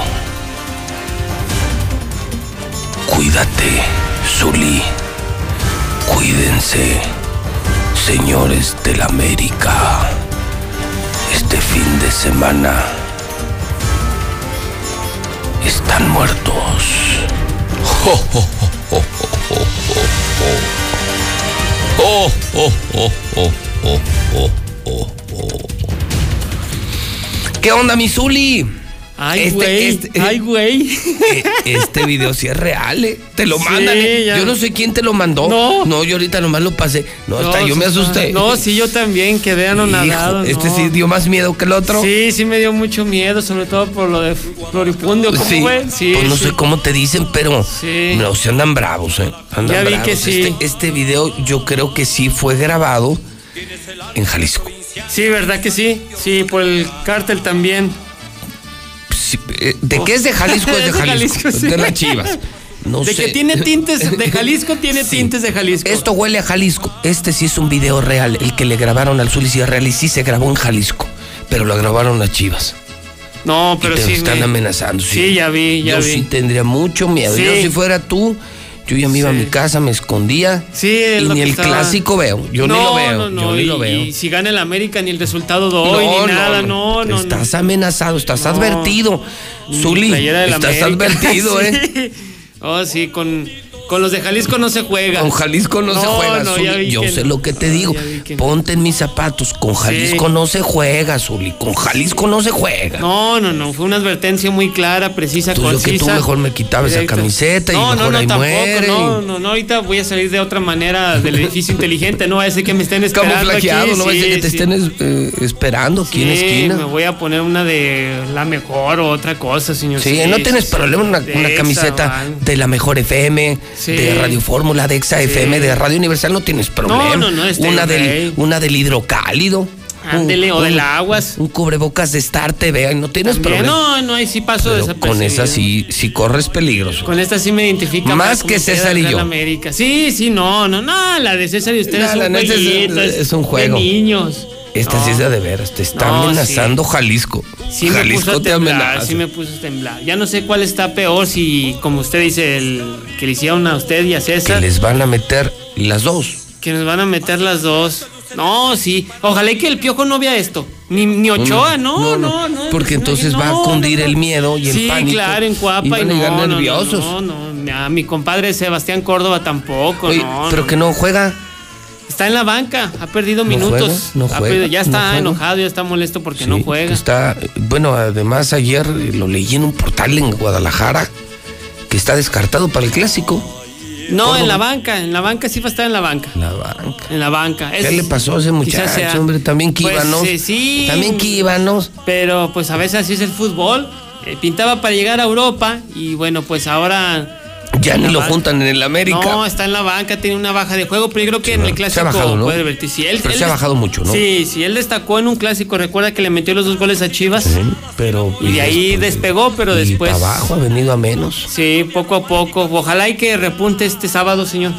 S1: Cuídate, Zuli. Cuídense, señores de la América. Este fin de semana están muertos. Oh, oh, oh, oh. ¿Qué onda, mi Zuli?
S127: Ay,
S1: Este-
S127: güey.
S1: este-
S127: Ay, güey.
S1: Eh, Este video sí es real, ¿eh? Te lo
S127: Sí,
S1: mandan. ¿eh? Yo no sé quién te lo mandó.
S127: No.
S1: No, yo ahorita nomás lo pasé. No, hasta yo me asusté.
S127: No, sí, yo también quedé
S1: Hijo,
S127: anonadado.
S1: este
S127: no.
S1: sí dio más miedo que el otro.
S127: Sí, sí me dio mucho miedo, sobre todo por lo de Floripundio. ¿Cómo
S1: Sí,
S127: fue? Sí,
S1: pues no
S127: sí.
S1: sé cómo te dicen, pero
S127: Sí.
S1: no, se andan bravos, ¿eh? Andan
S127: Ya vi
S1: bravos.
S127: que sí.
S1: Este, este video yo creo que sí fue grabado en Jalisco.
S127: Sí, ¿verdad que sí? Sí, por el cártel también.
S1: Eh, ¿De qué es de Jalisco? Es de Jalisco.
S127: Sí.
S1: De las chivas. No
S127: de
S1: sé.
S127: que tiene tintes de Jalisco, tiene tintes de Jalisco.
S1: Esto huele a Jalisco. Este sí es un video real. El que le grabaron al Zuli sí es real y sí se grabó en Jalisco. Pero lo grabaron las chivas.
S127: No, pero
S1: y te
S127: sí.
S1: están
S127: me-
S1: amenazando.
S127: Sí, ya vi, ya
S1: yo
S127: vi.
S1: sí tendría mucho miedo.
S127: Sí.
S1: Yo si fuera tú, yo ya me iba a mi casa, me escondía.
S127: Sí,
S1: y ni el
S127: estaba-
S1: clásico veo. Yo ni lo veo.
S127: No, no,
S1: yo ni
S127: y,
S1: lo veo.
S127: y si gana el América, ni el resultado de hoy, ni nada, no, no.
S1: Estás amenazado, estás advertido. Zuli, estás
S127: América.
S1: advertido, ¿eh?
S127: Oh, sí, con, Con los de Jalisco no se juega.
S1: Con Jalisco no, se juega,
S127: no,
S1: Zuli. Yo sé
S127: no.
S1: lo que te digo. Ponte en mis zapatos. Con Jalisco
S127: Sí.
S1: no se juega, Zuli. Con Jalisco no se juega.
S127: No, no, no, fue una advertencia muy clara, precisa,
S1: Tú, yo
S127: concisa.
S1: que tú mejor me quitaba esa camiseta y mejor
S127: no, no,
S1: ahí
S127: tampoco,
S1: muere.
S127: No, no, no, ahorita voy a salir de otra manera del edificio inteligente, no va a ser que me estén esperando
S1: Camuflajeado,
S127: aquí,
S1: no va a
S127: sí,
S1: ser que te
S127: sí.
S1: estén es- eh, esperando aquí en esquina.
S127: me voy a poner una de la mejor o otra cosa, señor.
S1: Sí, no tienes problema una, camiseta de la mejor FM,
S127: Sí.
S1: de Radio Fórmula, de Exa FM, de Radio Universal, no tienes problema.
S127: no, no, este,
S1: una, del,
S127: rey.
S1: una del hidrocálido.
S127: Ándele, o del aguas.
S1: Un cubrebocas de Star TV, no tienes
S127: También,
S1: problema.
S127: no, no, ahí sí paso desapercibido.
S1: con esa sí, sí corres peligros.
S127: Con esta sí me identifica
S1: Más que César y yo.
S127: América. Sí, sí, no, no, no, la de César y usted
S1: No,
S127: es un
S1: es- un juego.
S127: De niños.
S1: Esta
S127: No.
S1: sí es de veras, te está
S127: No,
S1: amenazando Jalisco.
S127: Sí me
S1: Jalisco
S127: puso a
S1: te
S127: temblar,
S1: amenaza.
S127: sí me puso a temblar. Ya no sé cuál está peor, si como usted dice, el que le hicieron a usted y a
S1: Que
S127: César,
S1: les van a meter las dos.
S127: que nos van a meter las dos. No, sí. Ojalá y que el piojo no vea esto. Ni, ni Ochoa, no, no, no.
S1: Porque
S127: no,
S1: entonces va a cundir el miedo y el
S127: sí,
S1: pánico.
S127: claro, en Cuapa y,
S1: van a llegar nerviosos.
S127: No, no, mi compadre Sebastián Córdoba tampoco,
S1: Oye,
S127: no.
S1: pero que no juega.
S127: Está en la banca, ha perdido
S1: ¿No
S127: minutos.
S1: juega? ¿No juega?
S127: perdido- ya
S1: ¿No
S127: está
S1: juega?
S127: enojado, ya está molesto porque no juega.
S1: Está, bueno, además ayer lo leí en un portal en Guadalajara que está descartado para el clásico.
S127: No,
S1: Córdoba.
S127: en la banca, en la banca sí va a estar en la banca.
S1: La banca.
S127: En la banca.
S1: ¿Qué le pasó a ese muchacho,
S127: sea-
S1: hombre? También
S127: Pues,
S1: quíbanos.
S127: eh, sí.
S1: También quíbanos.
S127: Pero pues a veces así es el fútbol. Eh, pintaba para llegar a Europa y bueno, pues ahora.
S1: Ya ni lo
S127: banca.
S1: juntan en el América.
S127: No, está en la banca, tiene una baja de juego, pero yo creo que en el clásico
S1: se ha bajado, ¿no?
S127: puede. Sí, él,
S1: Pero
S127: él
S1: se ha bajado mucho, ¿no?
S127: Sí, sí, él destacó en un clásico. Recuerda que le metió los dos goles a Chivas.
S1: Pero.
S127: Y de ahí despegó, pero
S1: y
S127: después.
S1: para abajo ha venido a menos.
S127: Sí, poco a poco. Ojalá y que repunte este sábado, señor.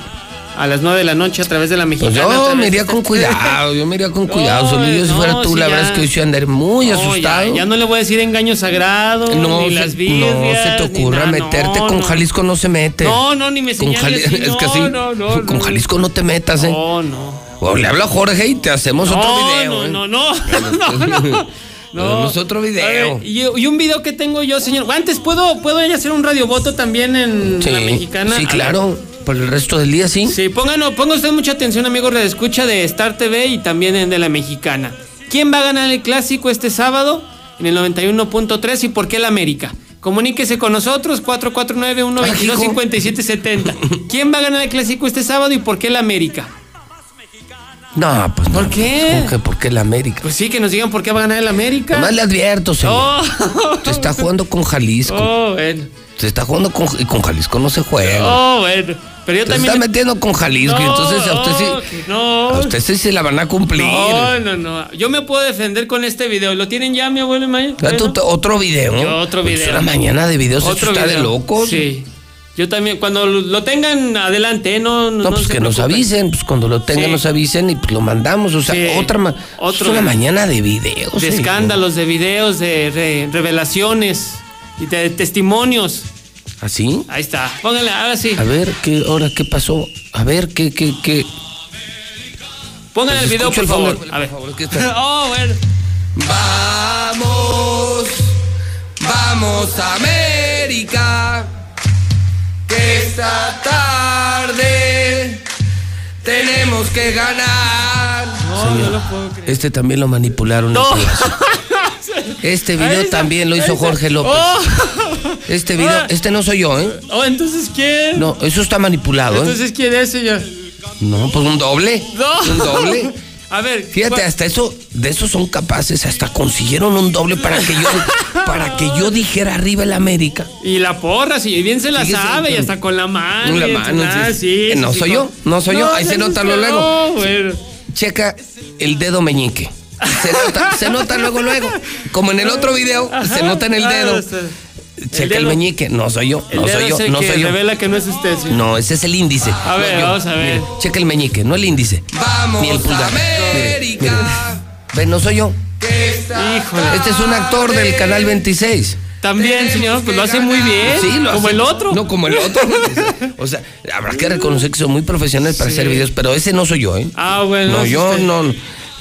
S127: A las 9 de la noche a través de la
S1: Pues
S127: mexicana. a
S1: yo me iría con cuidado, yo me iría con cuidado.
S127: No,
S1: Solo yo si
S127: no,
S1: fuera tú, la
S127: ya.
S1: verdad es que hoy sí andaré muy
S127: No,
S1: asustado.
S127: Ya, ya no le voy a decir engaño sagrado,
S1: No,
S127: ni
S1: se,
S127: las
S1: no
S127: birrias,
S1: se te ocurra
S127: nada,
S1: meterte
S127: no,
S1: con
S127: no.
S1: Jalisco no se mete.
S127: No, no, ni me
S1: Con
S127: señales
S1: Jali-
S127: así,
S1: es que
S127: no,
S1: así.
S127: no, no,
S1: con
S127: no.
S1: Jalisco no te metas, ¿eh?
S127: No, no.
S1: O le hablo a Jorge y te hacemos otro
S127: No,
S1: video.
S127: no,
S1: ¿eh?
S127: no, no, no, no. No.
S1: Hacemos otro video.
S127: Ver, y, y un video que tengo yo, señor. Antes, ¿puedo, ¿puedo hacer un radiovoto también en
S1: Sí,
S127: la mexicana?
S1: sí, claro. Por el resto del día, sí.
S127: Sí, pongan, ponga usted mucha atención, amigos de escucha de Star TV y también en de la mexicana. ¿Quién va a ganar el clásico este sábado en el 91.3 y por qué el América? Comuníquese con nosotros, 449-122-5770. ¿Quién va a ganar el clásico este sábado y por qué el América?
S1: No, pues
S127: ¿Por
S1: no,
S127: qué?
S1: ¿cómo que ¿Por qué el América?
S127: Pues sí, que nos digan por qué va a ganar el América.
S1: Nomás le advierto, señor.
S127: Oh,
S1: Se está jugando con Jalisco.
S127: oh, bueno.
S1: Se está jugando con, y con Jalisco no se juega.
S127: Oh, bueno. Pero yo
S1: Se
S127: también.
S1: está metiendo con Jalisco y
S127: No,
S1: entonces a usted sí,
S127: no,
S1: a usted sí se la van a cumplir.
S127: No, no, no. Yo me puedo defender con este video. ¿Lo tienen ya, mi abuelo y
S1: otro video.
S127: Yo otro video.
S1: una mañana de videos,
S127: Otro
S1: está de locos.
S127: Sí. Yo también, cuando lo tengan adelante, ¿eh? no, no,
S1: No, pues
S127: se
S1: que nos avisen, pues cuando lo tengan
S127: Sí.
S1: nos avisen y pues lo mandamos. O sea,
S127: Sí.
S1: otra ma-
S127: Otro
S1: es una mañana de videos.
S127: De escándalos, de videos, de re- revelaciones y de testimonios.
S1: ¿Así?
S127: Ahí está. Pónganle, ahora sí.
S1: ¿Ah, A ver, ¿qué, ahora qué pasó? A ver, ¿qué, qué, qué?
S127: Pónganle el
S1: Pues
S127: video, por
S1: el
S127: favor. A ver.
S1: por favor, ¿qué está?
S127: oh, bueno.
S1: Vamos, vamos América, que esta tarde tenemos que ganar.
S127: No, no lo puedo creer.
S1: Este también lo manipularon.
S127: No.
S1: Este video también lo hizo Jorge López.
S127: Oh.
S1: Este video,
S127: Ah.
S1: este no soy yo, ¿eh?
S127: Oh, entonces quién?
S1: No, eso está manipulado, ¿eh?
S127: Entonces quién es, señor.
S1: No, pues un doble.
S127: No.
S1: Un doble.
S127: A ver.
S1: Fíjate,
S127: ¿cuál-
S1: hasta eso, de eso son capaces, hasta consiguieron un doble para que yo, para que yo dijera arriba el América.
S127: Y la porra, si bien se la
S1: Fíjese,
S127: sabe, y hasta con la mano.
S1: con la mano,
S127: entonada,
S1: sí.
S127: sí,
S1: No
S127: sí,
S1: soy
S127: sí,
S1: yo, no soy yo, ahí se nota
S127: usted,
S1: luego.
S127: Bueno.
S1: Checa el dedo meñique. Se nota, se nota luego, luego. Como en el otro video, se nota en el
S127: Ah,
S1: dedo. Checa el,
S127: dedo-
S1: meñique. No soy yo, no soy yo, no
S127: que
S1: soy yo.
S127: revela que no es usted, sí.
S1: No, ese es el índice.
S127: A ver,
S1: No, yo.
S127: vamos a ver.
S1: Mire, checa el meñique, no el índice. Vamos, ni el pulgar. Mire, mire. Ve, no soy yo.
S127: Híjole.
S1: Este es un actor del canal 26.
S127: También, señor, pues lo hace muy bien.
S1: Sí, lo
S127: Como
S1: hace-
S127: el otro.
S1: No, como el otro. O sea, habrá que reconocer que son muy profesionales para
S127: Sí.
S1: hacer videos, pero ese no soy yo, ¿eh?
S127: Ah, bueno.
S1: No, yo
S127: usted.
S1: no,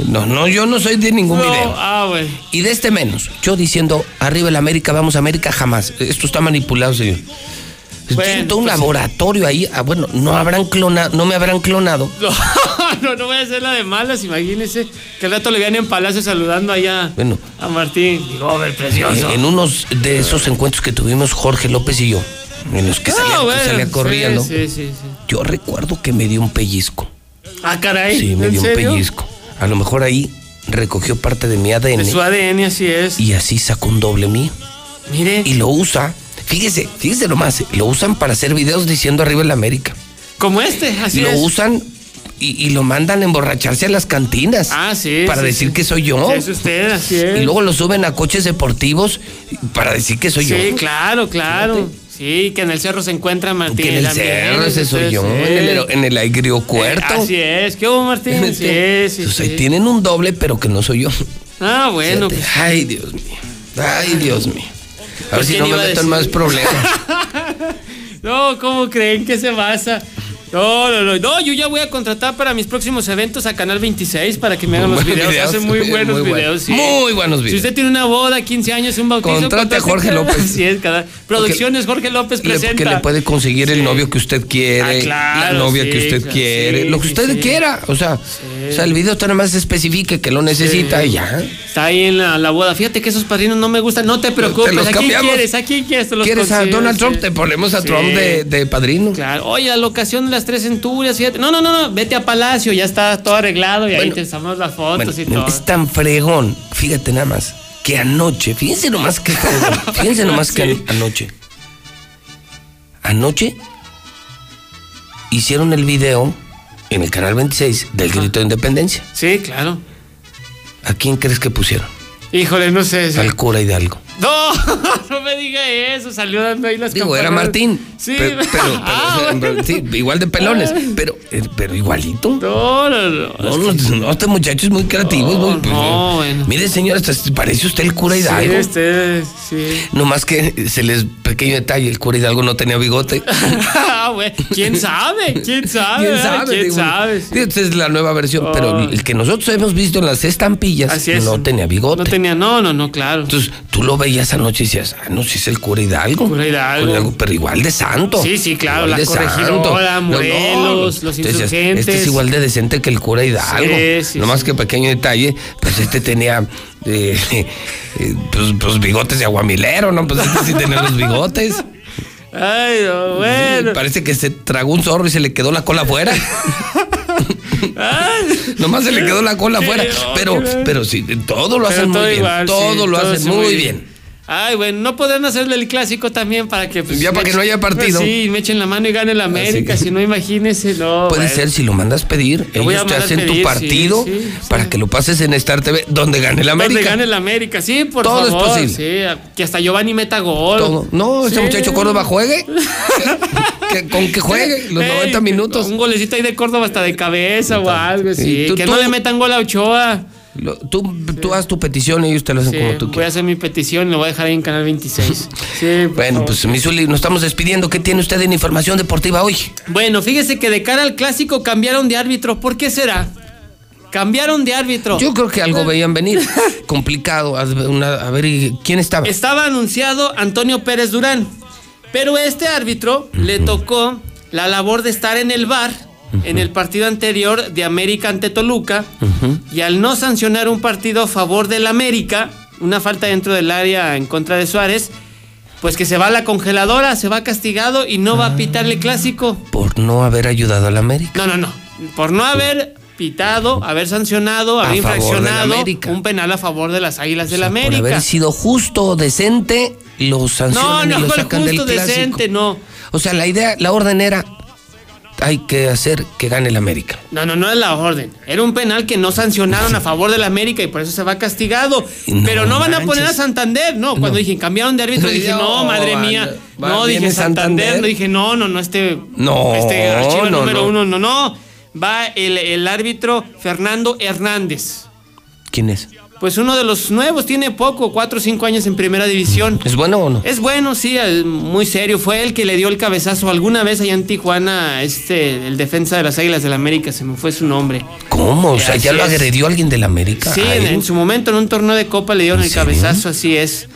S1: no, no, yo no soy de ningún
S127: No,
S1: video.
S127: Ah, bueno.
S1: Y de este menos. Yo diciendo, arriba el América, vamos América, jamás. Esto está manipulado, señor. Tienen todo un laboratorio ahí. Ah, bueno, no habrán clonado, no me habrán clonado.
S127: No, no, no voy a hacer la de malas, imagínese. Que al rato le vean en Palacio saludando allá
S1: Bueno.
S127: a Martín. Digo, ver, precioso.
S1: En, en unos de esos encuentros que tuvimos Jorge López y yo, en los que
S127: Ah,
S1: salía, que
S127: bueno,
S1: salía corriendo,
S127: Sí, sí, sí. sí.
S1: yo recuerdo que me dio un pellizco.
S127: Ah, caray.
S1: Sí, me
S127: ¿en
S1: dio un pellizco. A lo mejor ahí recogió parte de mi ADN
S127: De su ADN, así es.
S1: y así sacó un doble mío.
S127: Mire.
S1: Y lo usa. Fíjese, fíjese nomás, lo usan para hacer videos diciendo arriba en la América.
S127: Como este, así
S1: lo
S127: es.
S1: usan y, y lo mandan a emborracharse a las cantinas.
S127: Ah, sí.
S1: Para
S127: sí,
S1: decir
S127: sí.
S1: que soy yo.
S127: Sí, es usted, así es.
S1: Y luego lo suben a coches deportivos para decir que soy
S127: sí,
S1: yo.
S127: claro, claro. Sí, que en el cerro se encuentra Martín.
S1: Que en el
S127: también,
S1: cerro ese soy yo, en el, en el agriocuerto.
S127: Eh, así es. ¿Qué hubo, Martín? Sí, sí,
S1: Pues ahí
S127: sí.
S1: tienen un doble, pero que no soy yo.
S127: Ah, bueno. Pues.
S1: Ay, Dios mío. Ay, Dios mío. A ver
S127: ¿Pues
S1: si no me
S127: decir?
S1: más problemas.
S127: No, ¿cómo creen que se basa? No, no, no, no, yo ya voy a contratar para mis próximos eventos a Canal 26 para que me hagan los videos.
S1: videos,
S127: Hacen muy buenos
S1: muy
S127: videos, sí.
S1: Muy buenos
S127: Si
S1: videos.
S127: usted tiene una boda, 15 años, un bautizo,
S1: Contrate a Jorge López.
S127: Así es, cada... Producciones Jorge López presenta.
S1: que le puede conseguir el novio que usted quiere,
S127: Ah, claro,
S1: la novia
S127: sí,
S1: que usted
S127: claro,
S1: quiere, lo que usted quiera. O sea, o sea, el video nada más especifique que lo necesita y ya.
S127: Está ahí en la, la boda. Fíjate que esos padrinos no me gustan. No te preocupes.
S1: Te los
S127: ¿A quién
S1: cambiamos.
S127: quieres? ¿A quién quieres? Te los
S1: ¿Quieres a Donald. Trump? Te ponemos a. Trump de, de padrino.
S127: Claro. Oye, la locación de las tres centurias, fíjate. No, no, no, no. Vete a Palacio, ya está todo arreglado y ahí
S1: Bueno,
S127: te estamos las fotos y todo.
S1: es tan fregón, fíjate nada más, que anoche, fíjense nomás que fíjense nomás que an- anoche. Anoche hicieron el video en el canal 26 del grito de independencia.
S127: Sí, claro.
S1: ¿A quién crees que pusieron?
S127: Híjole, no sé. sí.
S1: Al cura Hidalgo.
S127: No, no me diga eso. Salió dando ahí las
S1: Digo, era. Martín.
S127: Sí,
S1: Pero, pero- pero-
S127: Ah,
S1: pero- sí, igual de pelones. Pero, eh, pero igualito.
S127: No, no, no.
S1: No, no, no, este muchacho es muy creativo. es muy-
S127: no, bueno.
S1: Mire, señor, hasta parece usted el cura
S127: Sí,
S1: Hidalgo.
S127: usted, sí.
S1: No más que se les pequeño detalle, el cura Hidalgo no tenía bigote.
S127: Ah, güey. ¿Quién sabe? ¿Quién sabe?
S1: ¿Quién
S127: verdad?
S1: sabe?
S127: ¿Quién
S1: Digo,
S127: sabe?
S1: digo, esta es la nueva versión,
S127: Oh.
S1: pero el que nosotros hemos visto en las estampillas
S127: Así es.
S1: no tenía bigote.
S127: No tenía, no, no, no, claro.
S1: Entonces tú lo veías anoche y decías, ah, no, si es el cura Hidalgo.
S127: Cura Hidalgo.
S1: pero igual de santo.
S127: Sí, sí, claro,
S1: Igual
S127: la los
S1: Entonces,
S127: insurgentes.
S1: Este es igual de decente que el cura Hidalgo.
S127: Sí, sí,
S1: no más
S127: sí.
S1: que pequeño detalle, pues este tenía eh, eh, pues, pues bigotes de aguamilero, ¿no? Pues este sí tenía los bigotes.
S127: Ay, no, bueno.
S1: Parece que se tragó un zorro y se le quedó la cola afuera. Nomás se le quedó la cola afuera. Pero, pero sí, todo lo hacen muy bien. todo lo hacen muy bien.
S127: Ay, bueno, no podrán hacerle el clásico también para que. pues,
S1: Ya para que no haya partido.
S127: Pues sí, me echen la mano y gane la América. Si no, imagínese, no.
S1: Puede
S127: bueno.
S1: ser, si lo mandas pedir,
S127: Lo
S1: ellos te hacen
S127: pedir,
S1: tu partido
S127: sí, sí.
S1: para que lo pases en Star TV, donde gane la
S127: Donde
S1: América.
S127: gane la América, sí, por
S1: Todo es
S127: favor.
S1: posible.
S127: Sí, que hasta Giovanni meta gol.
S1: Todo. No, ese muchacho Córdoba juegue. Que- con que juegue los
S127: Ey,
S1: 90 minutos.
S127: Un golecito ahí de Córdoba hasta de cabeza o algo así.
S1: Tú-
S127: que
S1: tú-
S127: no le metan gol a Ochoa.
S1: Lo- tú, tú haz tu petición y ellos te lo hacen
S127: Sí,
S1: como tú
S127: voy a
S1: quieras.
S127: hacer mi petición y lo voy a dejar ahí en Canal 26. Sí, por
S1: Bueno,
S127: favor.
S1: pues Misuli, nos estamos despidiendo. ¿Qué tiene usted en información deportiva hoy?
S127: Bueno, fíjese que de cara al clásico cambiaron de árbitro. ¿Por qué será? Cambiaron de árbitro.
S1: Yo creo que algo veían venir. Complicado. A ver, una- a ver, ¿y ¿quién estaba?
S127: Estaba anunciado Antonio Pérez Durán, pero este árbitro le tocó la labor de estar en el bar en el partido anterior de América ante Toluca y al no sancionar un partido a favor del América, una falta dentro del área en contra de Suárez, pues que se va a la congeladora, se va castigado y no va a pitarle clásico.
S1: Por no haber ayudado a la América.
S127: No, no, no. Por no haber pitado, haber sancionado, haber
S1: A
S127: infraccionado un penal a favor de las Águilas del
S1: Por
S127: América.
S1: haber sido justo o decente, lo
S127: No,
S1: sancionan
S127: no,
S1: y lo
S127: ¿cuál
S1: sacan
S127: justo
S1: del clásico.
S127: decente, no.
S1: O sea, la idea, la orden era, hay que hacer que gane el América.
S127: No, no, no es la orden. Era un penal que no sancionaron a favor del América y por eso se va castigado.
S1: No
S127: Pero no van a poner a. Santander, no. Cuando dije cambiaron de árbitro, dije, no,
S1: No,
S127: madre mía.
S1: va-
S127: No, dije Santander.
S1: Santander.
S127: No dije, no, no, no, este.
S1: No,
S127: Este archivo
S1: no,
S127: número
S1: no.
S127: uno, no, no. Va el, el árbitro Fernando Hernández.
S1: ¿Quién es?
S127: Pues uno de los nuevos, tiene poco, cuatro o cinco años en primera división.
S1: ¿Es bueno o no?
S127: Es bueno, sí, muy serio. Fue el que le dio el cabezazo alguna vez allá en Tijuana, este, el defensa de las Águilas del América, se me fue su nombre.
S1: ¿Cómo? O sea, ¿ya lo agredió alguien del América?
S127: Sí,
S1: ¿A
S127: en, su momento en un torneo de copa le dieron
S1: ¿En
S127: el
S1: serio?
S127: cabezazo, así es.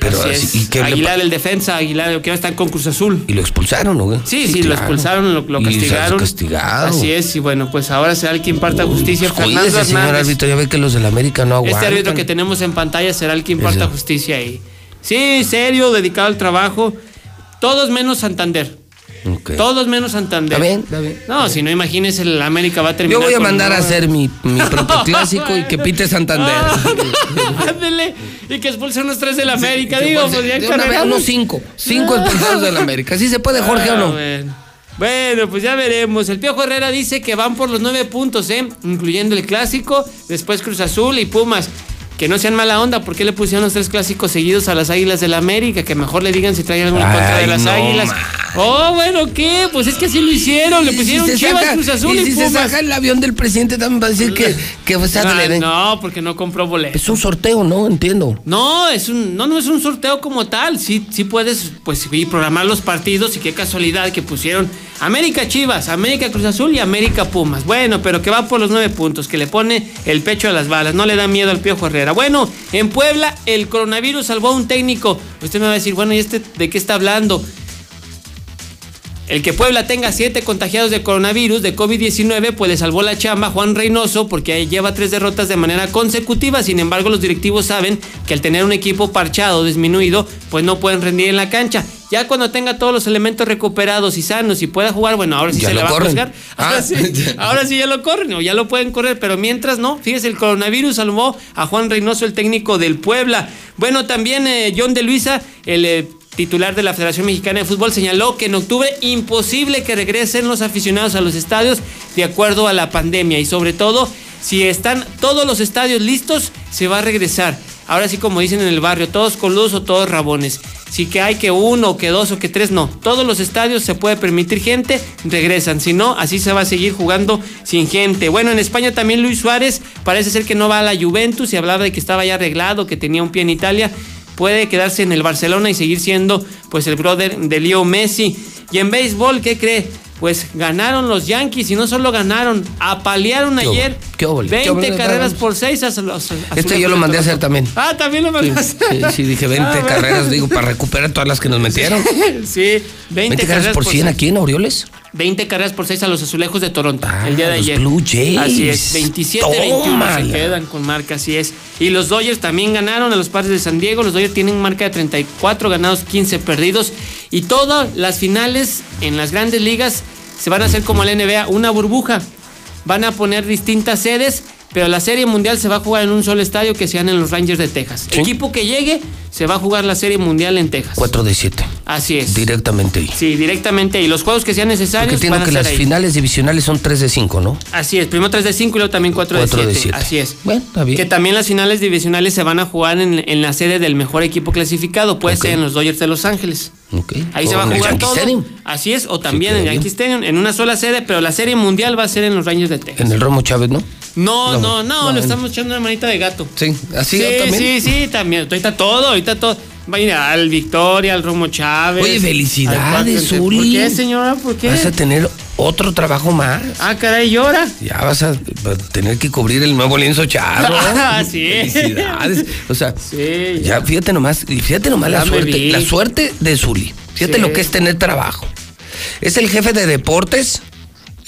S1: Pero
S127: Así
S1: así,
S127: es.
S1: ¿y qué le
S127: Aguilar, el defensa, Aguilar, que va a estar con Cruz Azul.
S1: ¿Y lo expulsaron, o qué?
S127: Sí, sí, lo
S1: claro.
S127: expulsaron, lo, lo castigaron.
S1: castigado.
S127: Así es, y bueno, pues ahora será el que imparta justicia. Fernando
S1: Cuídese, señor
S127: Hernández.
S1: árbitro, ya ve que los del América no aguantan.
S127: Este árbitro que tenemos en pantalla será el que imparta justicia ahí. Sí, serio, dedicado al trabajo. Todos menos Santander. Todos menos Santander.
S1: Está bien, está bien.
S127: No, si no, imagínese, el América va a terminar.
S1: Yo voy a
S127: con
S1: mandar a hacer mi, mi propio clásico y que pite Santander.
S127: Ándele, y que expulsen los tres del América, digo, pues ya
S1: De una vez, unos cinco. Cinco expulsados del América. ¿Sí se puede, Jorge, o
S127: Ah,
S1: no?
S127: Bueno. Bueno, pues ya veremos. El Piojo Herrera dice que van por los nueve puntos, ¿eh? Incluyendo el clásico, después Cruz Azul y Pumas. Que no sean mala onda, ¿por qué le pusieron los tres clásicos seguidos a las Águilas del América? Que mejor le digan si traen alguna contra de las
S1: no,
S127: Águilas. Oh, bueno, ¿qué? Pues es que así lo hicieron. Le
S1: Y si
S127: pusieron
S1: se
S127: Chivas,
S1: saca-
S127: Cruz Azul y,
S1: y si se
S127: Pumas.
S1: saca el avión del presidente también va a decir que, que o sea,
S127: Ah,
S1: le
S127: no, porque no compró boleto.
S1: Es un sorteo, ¿no? Entiendo.
S127: No, es un, no, no es un sorteo como tal. Sí, sí puedes, pues, sí, programar los partidos y qué casualidad que pusieron América Chivas, América Cruz Azul y América Pumas. Bueno, pero que va por los nueve puntos, que le pone el pecho a las balas, no le da miedo al Piojo Herrera. Bueno, en Puebla el coronavirus salvó a un técnico. Usted me va a decir, bueno, ¿y este de qué está hablando? El que Puebla tenga siete contagiados de coronavirus, de COVID-19, pues le salvó la chamba a Juan Reynoso porque lleva tres derrotas de manera consecutiva. Sin embargo, los directivos saben que al tener un equipo parchado, disminuido, pues no pueden rendir en la cancha. Ya cuando tenga todos los elementos recuperados y sanos y pueda jugar, bueno, ahora sí
S1: Ya
S127: se
S1: lo
S127: le va
S1: corren.
S127: a juzgar. Ahora,
S1: Ah.
S127: sí, ahora sí ya lo corren o ya lo pueden correr, pero mientras no, fíjese, el coronavirus salvó a Juan Reynoso, el técnico del Puebla. Bueno, también eh, John de Luisa, el eh, titular de la Federación Mexicana de Fútbol, señaló que en octubre imposible que regresen los aficionados a los estadios de acuerdo a la pandemia y sobre todo si están todos los estadios listos, se va a regresar. Ahora sí, como dicen en el barrio, todos coludos o todos rabones. Si que hay que uno, que dos o que tres, no. Todos los estadios se puede permitir gente, regresan. Si no, así se va a seguir jugando sin gente. Bueno, en España también Luis Suárez parece ser que no va a la Juventus y hablaba de que estaba ya arreglado, que tenía un pie en Italia. Puede quedarse en el Barcelona y seguir siendo pues el brother de Leo Messi. Y en béisbol, ¿qué cree? Pues ganaron los Yankees y no solo ganaron, apalearon
S1: ¿Qué
S127: ayer?
S1: ¿Qué hubo?
S127: 20
S1: ¿Qué
S127: carreras por 6 a los. a
S1: Este yo lo mandé a hacer también.
S127: Ah, también lo
S1: Sí,
S127: mandaste.
S1: sí, sí, dije 20
S127: Ah,
S1: carreras, digo, para recuperar todas las que nos metieron.
S127: Sí, 20,
S1: 20 carreras por 100
S127: seis.
S1: aquí en Orioles.
S127: 20 carreras por 6 a los azulejos de Toronto el día de
S1: Ah, los
S127: ayer.
S1: Blue Jays.
S127: Así es, 27-21 se quedan con marca, así es. Y los Dodgers también ganaron a los padres de San Diego. Los Dodgers tienen marca de 34 ganados, 15 perdidos. Y todas las finales en las grandes ligas se van a hacer como la NBA, una burbuja. Van a poner distintas sedes, pero la Serie Mundial se va a jugar en un solo estadio que sean en los Rangers de Texas. Equipo que llegue se va a jugar la Serie Mundial en Texas.
S1: 4 de 7.
S127: Así es.
S1: Directamente ahí.
S127: Sí, directamente. Y los juegos que sean necesarios.
S1: Porque entiendo que las
S127: ahí.
S1: finales divisionales son 3 de 5, ¿no?
S127: Así es, primero 3 de 5 y luego también 4 de
S1: Cuatro
S127: 7.
S1: de siete.
S127: Así es.
S1: Bueno, está bien.
S127: Que también las finales divisionales se van a jugar en, en la sede del mejor equipo clasificado. Puede ser en los Dodgers de Los Ángeles.
S1: Ok.
S127: Ahí
S1: O
S127: se va a
S1: en
S127: jugar todo.
S1: Stadium.
S127: Así es, o también en
S1: queda
S127: Yankee Stadium, en una sola sede, pero la serie mundial va a ser en los Rangers de Texas.
S1: En el Romo Chávez, ¿no?
S127: No,
S1: No,
S127: no, le estamos echando una manita de gato.
S1: Sí, así
S127: sí,
S1: también.
S127: sí, sí, también. Ahorita todo, ahorita todo. Va a ir al Victoria, al Romo Chávez.
S1: Oye, felicidades, Zuli.
S127: ¿Por qué, señora? ¿Por qué?
S1: Vas a tener otro trabajo más.
S127: Ah, caray, llora.
S1: Ya vas a tener que cubrir el nuevo lienzo charro.
S127: Ah, sí.
S1: Felicidades. O sea,
S127: Sí,
S1: ya fíjate nomás, y fíjate nomás la
S127: Ya
S1: suerte,
S127: vi.
S1: la suerte de Zuli. Fíjate
S127: Sí.
S1: lo que es tener trabajo. Es el jefe de deportes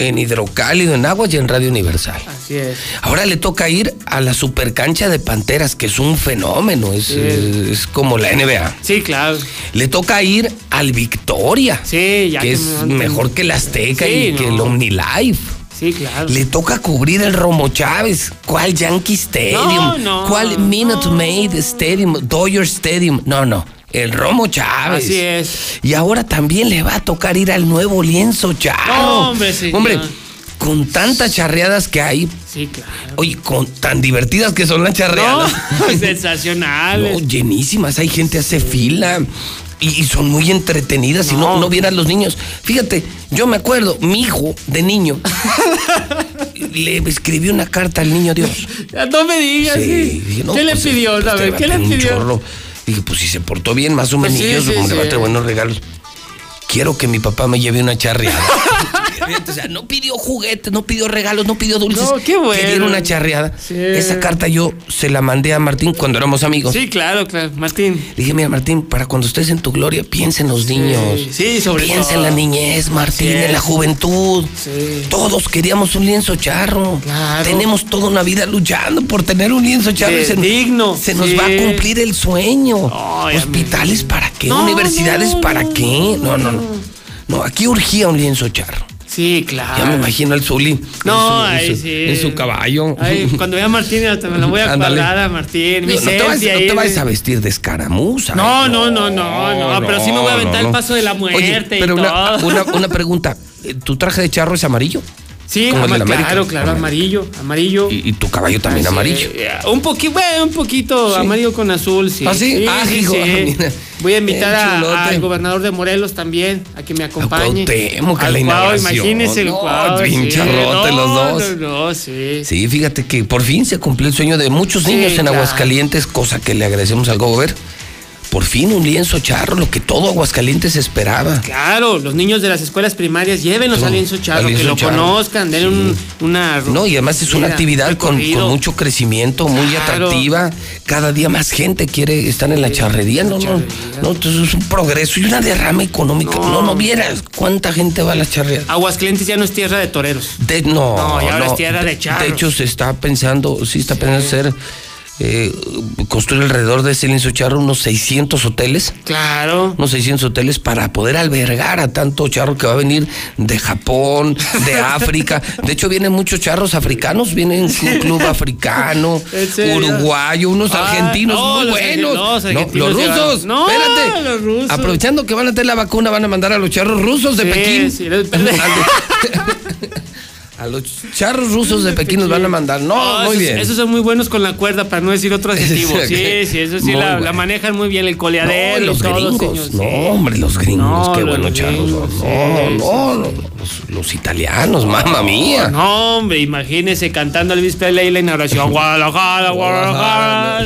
S1: en Hidrocálido, en Aguas y en Radio Universal.
S127: Así es.
S1: Ahora le toca ir a la supercancha de Panteras, que es un fenómeno, es,
S127: Sí.
S1: es- es como la NBA.
S127: Sí, claro.
S1: Le toca ir al Victoria,
S127: Sí, ya
S1: que
S127: que
S1: es
S127: me-
S1: mejor que el Azteca
S127: Sí,
S1: y que el. OmniLife.
S127: Sí, claro.
S1: Le toca cubrir el Romo Chávez. ¿Cuál Yankee Stadium?
S127: No, no,
S1: ¿Cuál Minute Maid Stadium? Dodger Stadium. No, no. El Romo Chávez.
S127: Así es.
S1: Y ahora también le va a tocar ir al nuevo lienzo charro.
S127: No, hombre, señor.
S1: Hombre, con tantas charreadas que hay.
S127: Sí, claro.
S1: Oye, con tan divertidas que son las charreadas.
S127: No, sensacional.
S1: No, llenísimas, hay gente hace fila y, y son muy entretenidas y no,
S127: No.
S1: no vieran los niños. Fíjate, yo me acuerdo, mi hijo de niño le escribió una carta al niño Dios.
S127: No me digas. sí.
S1: no,
S127: ¿Qué le
S1: pues,
S127: pidió?
S1: pues,
S127: A ver, ¿qué le pidió?
S1: Dije, pues si se portó bien, más o
S127: Pues
S1: menos,
S127: sí, sí,
S1: como le va a
S127: sí.
S1: traer buenos regalos. Quiero que mi papá me lleve una charreada. O sea, no pidió juguetes, no pidió regalos, no pidió dulces.
S127: No, qué bueno.
S1: Quería una charreada. Esa carta yo se la mandé a Martín cuando éramos amigos.
S127: Sí, claro, claro. Martín.
S1: Le dije, mira, Martín, para cuando estés en tu gloria, piensa en los niños.
S127: sí, sobre
S1: Piensa
S127: todo.
S1: en la niñez, Martín, en la juventud.
S127: Sí.
S1: Todos queríamos un lienzo charro. Tenemos toda una vida luchando por tener un lienzo charro.
S127: Sí,
S1: y se,
S127: digno,
S1: Se nos
S127: sí.
S1: va a cumplir el sueño.
S127: Ay,
S1: ¿Hospitales para qué?
S127: No,
S1: ¿Universidades
S127: no,
S1: para qué? No, no, no. No, aquí urgía un lienzo charro.
S127: Sí, claro.
S1: Ya me imagino al Zuli.
S127: No,
S1: en su,
S127: ahí
S1: en su-
S127: sí.
S1: En su caballo.
S127: Ay, cuando vea a Martín, hasta me la voy a acordar a Martín.
S1: No, no te no
S127: de-
S1: vayas a vestir de escaramuza.
S127: No, no, no, no, no, pero sí me voy a aventar el paso de la muerte
S1: Oye,
S127: y
S1: pero una,
S127: todo.
S1: una, una pregunta. ¿Tu traje de charro es amarillo?
S127: Sí,
S1: Como el América.
S127: claro, claro, amarillo, amarillo.
S1: Y, y tu caballo también
S127: Así,
S1: amarillo.
S127: eh, Un poquito, bueno, un poquito amarillo con azul, sí.
S1: ¿Ah, sí? Ah, hijo.
S127: Voy a invitar a- al gobernador de Morelos también a que me acompañe.
S1: Cuauhtémoc, a
S127: Al
S1: la
S127: Cuau, imagínese el
S1: No,
S127: Cuau,
S1: bien
S127: sí.
S1: charrote
S127: No,
S1: los dos.
S127: No, no, sí.
S1: Sí, fíjate que por fin se cumplió el sueño de muchos niños en. Aguascalientes, cosa que le agradecemos al gobernador. Por fin un lienzo charro, lo que todo Aguascalientes esperaba.
S127: Claro, los niños de las escuelas primarias llévenlos
S1: No,
S127: al lienzo charro,
S1: lienzo
S127: que lo
S1: charro.
S127: conozcan, denle un- una...
S1: No, y además es una actividad con, mucho crecimiento, muy
S127: Claro.
S1: atractiva. Cada día más gente quiere estar en la charrería. No, no, no, entonces es un progreso y una derrama económica. No, no, vieras cuánta gente va a la charrería.
S127: Aguascalientes ya no es tierra de toreros.
S1: De- no,
S127: No, y ahora
S1: no.
S127: es tierra de charros.
S1: De hecho, se está pensando, sí está pensando hacer, eh, construir alrededor de ese lienzo charro unos 600 hoteles.
S127: Claro.
S1: Unos 600 hoteles para poder albergar a tanto charro que va a venir de Japón, de África. De hecho, vienen muchos charros africanos, vienen un club africano, uruguayo, unos
S127: Ah,
S1: argentinos
S127: no,
S1: muy
S127: los
S1: buenos.
S127: no, los
S1: No, los rusos,
S127: No,
S1: espérate.
S127: los rusos.
S1: Aprovechando que van a tener la vacuna, van a mandar a los charros rusos de
S127: Sí,
S1: Pekín.
S127: sí,
S1: A los charros rusos de Pekín nos van a mandar. No,
S127: No,
S1: muy
S127: esos,
S1: bien.
S127: esos son muy buenos con la cuerda, para no decir otro adjetivo. Sí, sí, eso sí, la, manejan muy bien, el
S1: No,
S127: coleadero.
S1: y los
S127: y
S1: gringos.
S127: señor,
S1: no, hombre, los gringos.
S127: No,
S1: qué
S127: los
S1: buenos charros. No,
S127: sí,
S1: no, no, no, Los, los italianos, mamma mía.
S127: No, hombre, imagínese cantando el víspera y la inauguración. Guadalajara, Guadalajara.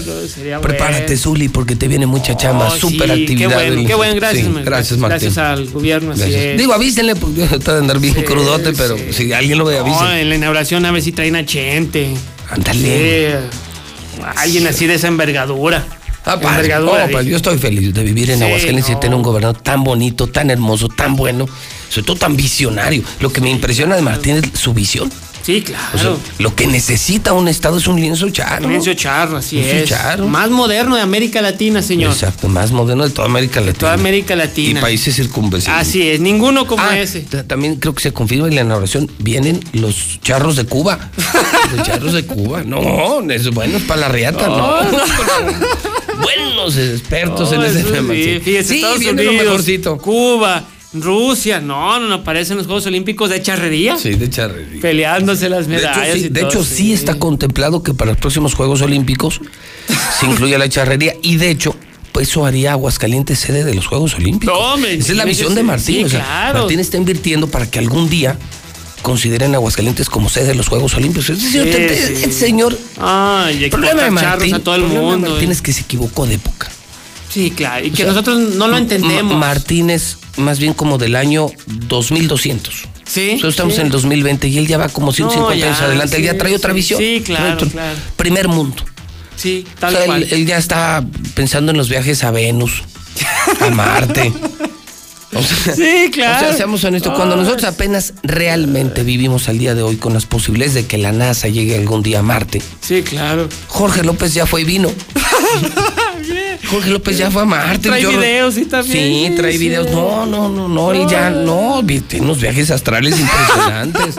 S127: No, no, no, sería
S1: Prepárate,
S127: bueno.
S1: Zuli, porque te viene mucha chamba.
S127: Oh,
S1: Súper
S127: sí,
S1: actividad.
S127: Qué bueno, qué gracias,
S1: Sí,
S127: man.
S1: gracias, Martín.
S127: Gracias al gobierno, así es.
S1: Digo, avísenle, porque está de andar bien crudote, pero si alguien lo ve,
S127: No,
S1: avisen.
S127: en la inauguración a ver si traen a Chente.
S1: Ándale.
S127: Alguien así de esa envergadura.
S1: Ah, padre. No, pues,
S127: dije.
S1: yo estoy feliz de vivir en
S127: Sí,
S1: Aguascalientes y
S127: no.
S1: tener un gobernador tan bonito, tan hermoso, tan bueno, sobre todo tan visionario. Lo que me impresiona de Martín es su visión.
S127: Sí,
S1: O sea,
S127: claro.
S1: lo que necesita un estado es un lienzo charro.
S127: Lienzo charro, así
S1: Lienzo
S127: es.
S1: charro.
S127: Más moderno de América Latina, señor.
S1: Exacto, más moderno de toda América Latina.
S127: Toda América
S1: Y
S127: Latina.
S1: países circunvecinos.
S127: Así es, ninguno como
S1: Ah,
S127: ese.
S1: ta- También creo que se confirma en la inauguración. Vienen los charros de Cuba. los charros de Cuba. No, es bueno para la riata, no. Buenos expertos en ese tema.
S127: sí,
S1: sí.
S127: fíjese,
S1: Sí,
S127: Estados Unidos. Cuba, Rusia, no, no, no aparecen los Juegos Olímpicos de charrería.
S1: Sí, de charrería.
S127: Peleándose las
S1: De hecho,
S127: medallas.
S1: sí,
S127: y
S1: de
S127: todo,
S1: hecho, sí está contemplado que para los próximos Juegos Olímpicos se incluya la charrería y de hecho pues eso haría Aguascalientes sede de los Juegos Olímpicos.
S127: No,
S1: Esa es la visión de Martín.
S127: sí,
S1: o sea,
S127: claro.
S1: Martín está invirtiendo para que algún día consideren Aguascalientes como sede de los Juegos Olímpicos. Es decir,
S127: Sí, sí.
S1: el señor.
S127: Ay,
S1: el problema de Martín,
S127: a todo el mundo.
S1: Martín
S127: eh.
S1: es que se equivocó de época.
S127: Sí, claro. Y que
S1: O sea,
S127: nosotros no lo entendemos.
S1: Ma- Martín es más bien como del año 2200.
S127: Sí.
S1: Nosotros estamos
S127: sí.
S1: en el 2020 y él ya va como 150
S127: No, ya,
S1: años adelante. él ya
S127: sí,
S1: trae otra
S127: sí,
S1: visión.
S127: sí, claro,
S1: Trae otro-
S127: claro.
S1: Primer mundo.
S127: Sí,
S1: O
S127: tal
S1: sea,
S127: cual.
S1: él, él ya está pensando en los viajes a Venus, a Marte. O sea,
S127: Sí, claro.
S1: O sea, seamos honestos, cuando nosotros apenas realmente vivimos al día de hoy con las posibilidades de que la NASA llegue algún día a Marte,
S127: Sí, claro.
S1: Jorge López ya fue y vino. Jorge López ya fue a Marte.
S127: Trae
S1: Yo-
S127: videos, sí, también.
S1: Sí, trae
S127: Sí.
S1: videos. No, no, no, no, él ya no. Tiene unos viajes astrales impresionantes.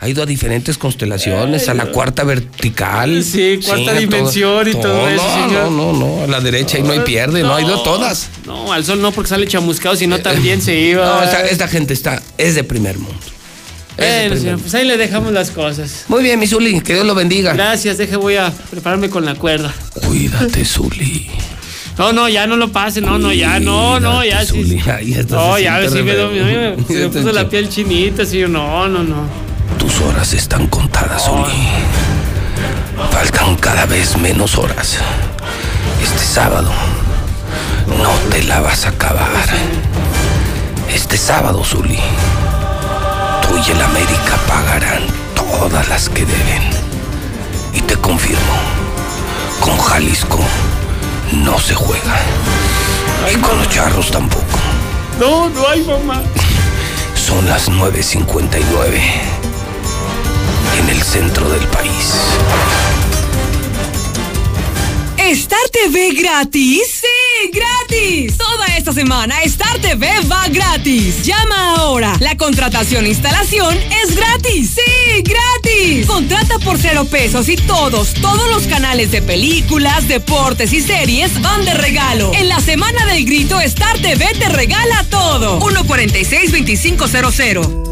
S1: Ha ido a diferentes constelaciones, a la cuarta vertical.
S127: Sí, cuarta
S1: a
S127: dimensión y todo eso,
S1: no,
S127: señor.
S1: No, no, no, a la derecha y no hay pierde, no, ha ido a todas.
S127: No, al sol no porque sale chamuscado, sino también se iba.
S1: No, esta, esta gente está, es de primer mundo. Primer
S127: señor,
S1: mundo.
S127: pues ahí le dejamos las cosas.
S1: Muy bien, mi Zuli, que Dios lo bendiga.
S127: Gracias, deje, voy a prepararme con la cuerda.
S1: Cuídate, Zuli.
S127: No, no, ya no lo pase, no, no, ya, no, no, ya sí. No, ya sí me, me- puso la piel chinita, sí, no, no, no.
S1: Tus horas están contadas, Zuli. Faltan cada vez menos horas. Este sábado no te la vas a acabar. Este sábado, Zuli, México y el América pagarán todas las que deben. Y te confirmo, con Jalisco no se juega. Y con los charros tampoco.
S127: No, no hay mamá.
S1: Son las 9.59 en el centro del país.
S22: ¿Star TV gratis? ¡Sí, gratis! Toda esta semana Star TV va gratis. Llama ahora. La contratación e instalación es gratis. ¡Sí, gratis! Contrata por cero pesos y todos, todos los canales de películas, deportes y series van de regalo. En la semana del grito, Star TV te regala todo. 146-2500.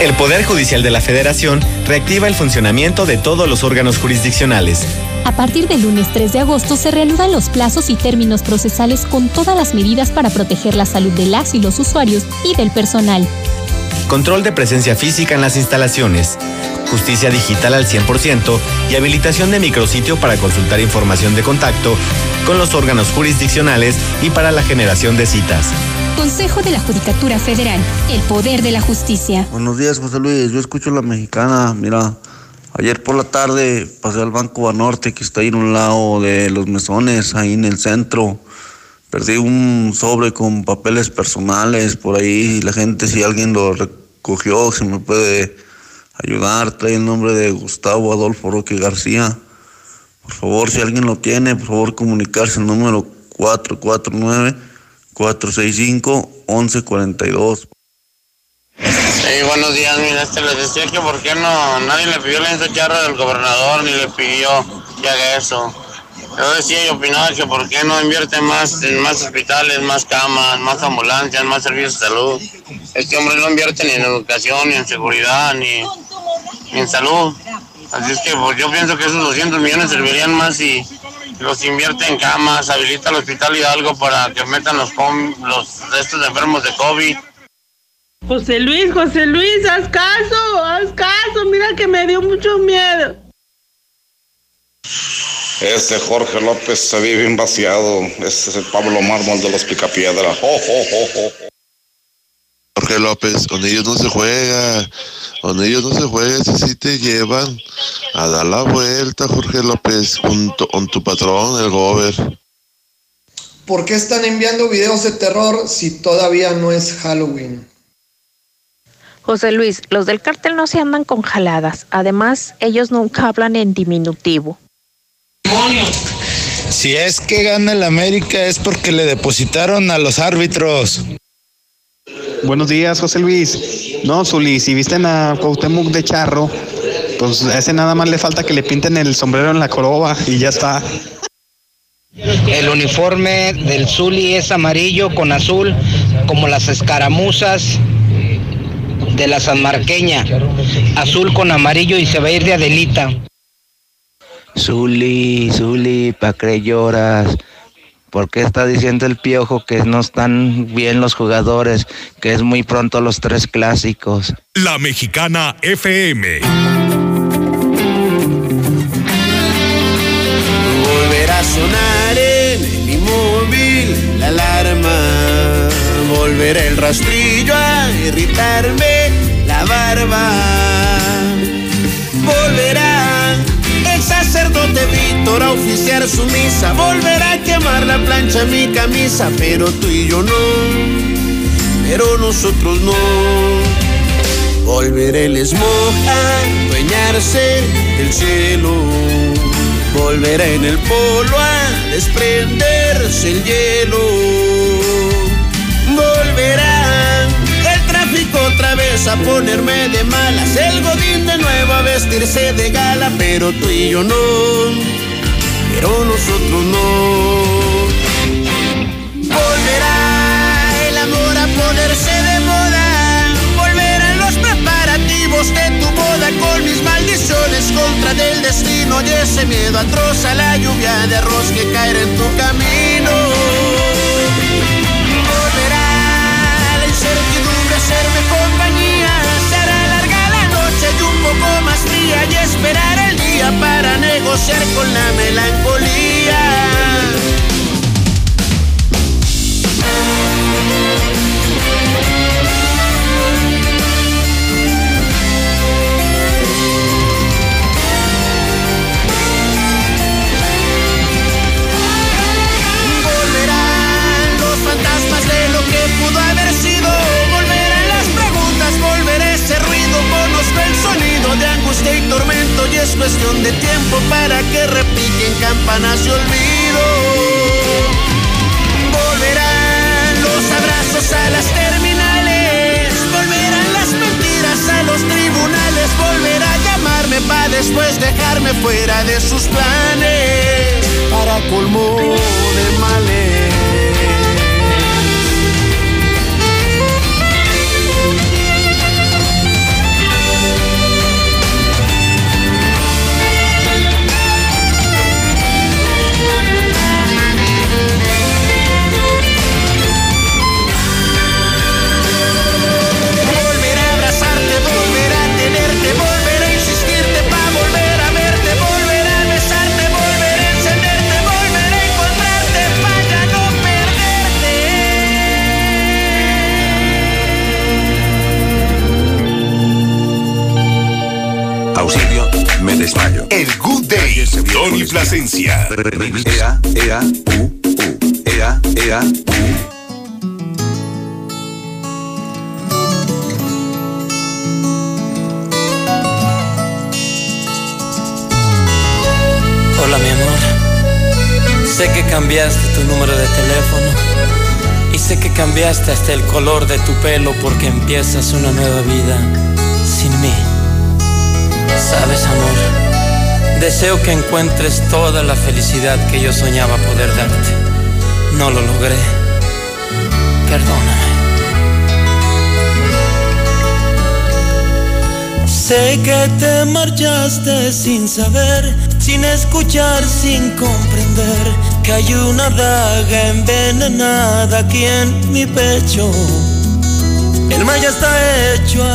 S128: El Poder Judicial de la Federación reactiva el funcionamiento de todos los órganos jurisdiccionales.
S129: A partir del lunes 3 de agosto se reanudan los plazos y términos procesales con todas las medidas para proteger la salud de las y los usuarios y del personal.
S128: Control de presencia física en las instalaciones. Justicia digital al 100% y habilitación de micrositio para consultar información de contacto con los órganos jurisdiccionales y para la generación de citas.
S129: Consejo de la Judicatura Federal, el poder de la justicia.
S130: Buenos días, José Luis. Yo escucho la mexicana. Mira, ayer por la tarde pasé al Banco Banorte, que está ahí en un lado de los mesones, ahí en el centro. Perdí un sobre con papeles personales por ahí. La gente, si alguien lo recogió, si me puede ayudar, trae el nombre de Gustavo Adolfo Roque García. Por favor, si alguien lo tiene, por favor comunicarse al número 449-465-1142.
S131: Sí, buenos días, mira, este les decía que por qué no, nadie le pidió la charra del gobernador, ni le pidió que haga eso. Yo decía y opinaba que por qué no invierte más en más hospitales, más camas, más ambulancias, más servicios de salud. Este hombre no invierte ni en educación, ni en seguridad, ni en salud. Así es que pues, yo pienso que esos 200 millones servirían más si los invierte en camas, habilita el hospital Hidalgo para que metan los, com- los estos enfermos de COVID.
S132: José Luis, José Luis, haz caso, haz caso, mira que me dio mucho miedo.
S133: Ese Jorge López se vive bien vaciado. Ese es el Pablo Mármol de los Picapiedra. Jo.
S134: Jorge López, con ellos no se juega, con ellos no se juega, si sí te llevan a dar la vuelta, Jorge López, con tu, con tu patrón, el gober.
S135: ¿Por qué están enviando videos de terror si todavía no es Halloween?
S136: José Luis, los del cártel no se andan con jaladas. Además, ellos nunca hablan en diminutivo.
S137: Si es que gana el América es porque le depositaron a los árbitros.
S138: Buenos días, José Luis. No, Zuli, si visten a Cuauhtémoc de charro, pues a ese nada más le falta que le pinten el sombrero en la coroba y ya está.
S139: El uniforme del Zuli es amarillo con azul, como las escaramuzas de la Sanmarqueña. Azul con amarillo y se va a ir de Adelita.
S140: Zuli, Zuli, ¿pa' qué lloras?
S139: ¿Por qué está diciendo el piojo que no están bien los jugadores, que es muy pronto los tres clásicos?
S44: La Mexicana FM.
S141: Volverá a sonar en el inmóvil la alarma. Volverá el rastrillo a irritarme la barba. Volverá sacerdote Víctor a oficiar su misa. Volverá a quemar la plancha mi camisa, pero tú y yo no. Pero nosotros no. Volverá el smog a dueñarse del cielo. Volverá en el polo a desprenderse el hielo. A ponerme de malas. El godín de nuevo a vestirse de gala, pero tú y yo no. Pero nosotros no. Volverá el amor a ponerse de moda. Volverán los preparativos de tu boda con mis maldiciones contra del destino y ese miedo atroz a la lluvia de arroz que caerá en tu camino. Esperar el día para negociar con la melancolía. Angustia y tormento. Y es cuestión de tiempo para que repiquen campanas y olvido. Volverán los abrazos a las terminales. Volverán las mentiras a los tribunales. Volverá a llamarme para después dejarme fuera de sus planes. Para colmo de males.
S44: Auxilio, me desmayo. El Good Day. Tony Plasencia.
S32: Ea, ea, u, u. Ea, ea, u.
S48: Hola mi amor, sé que cambiaste tu número de teléfono y sé que cambiaste hasta el color de tu pelo porque empiezas una nueva vida sin mí. Sabes amor, deseo que encuentres toda la felicidad que yo soñaba poder darte. No lo logré. Perdóname. Sé que te marchaste sin saber, sin escuchar, sin comprender que hay una daga envenenada aquí en mi pecho. El mal ya está hecho.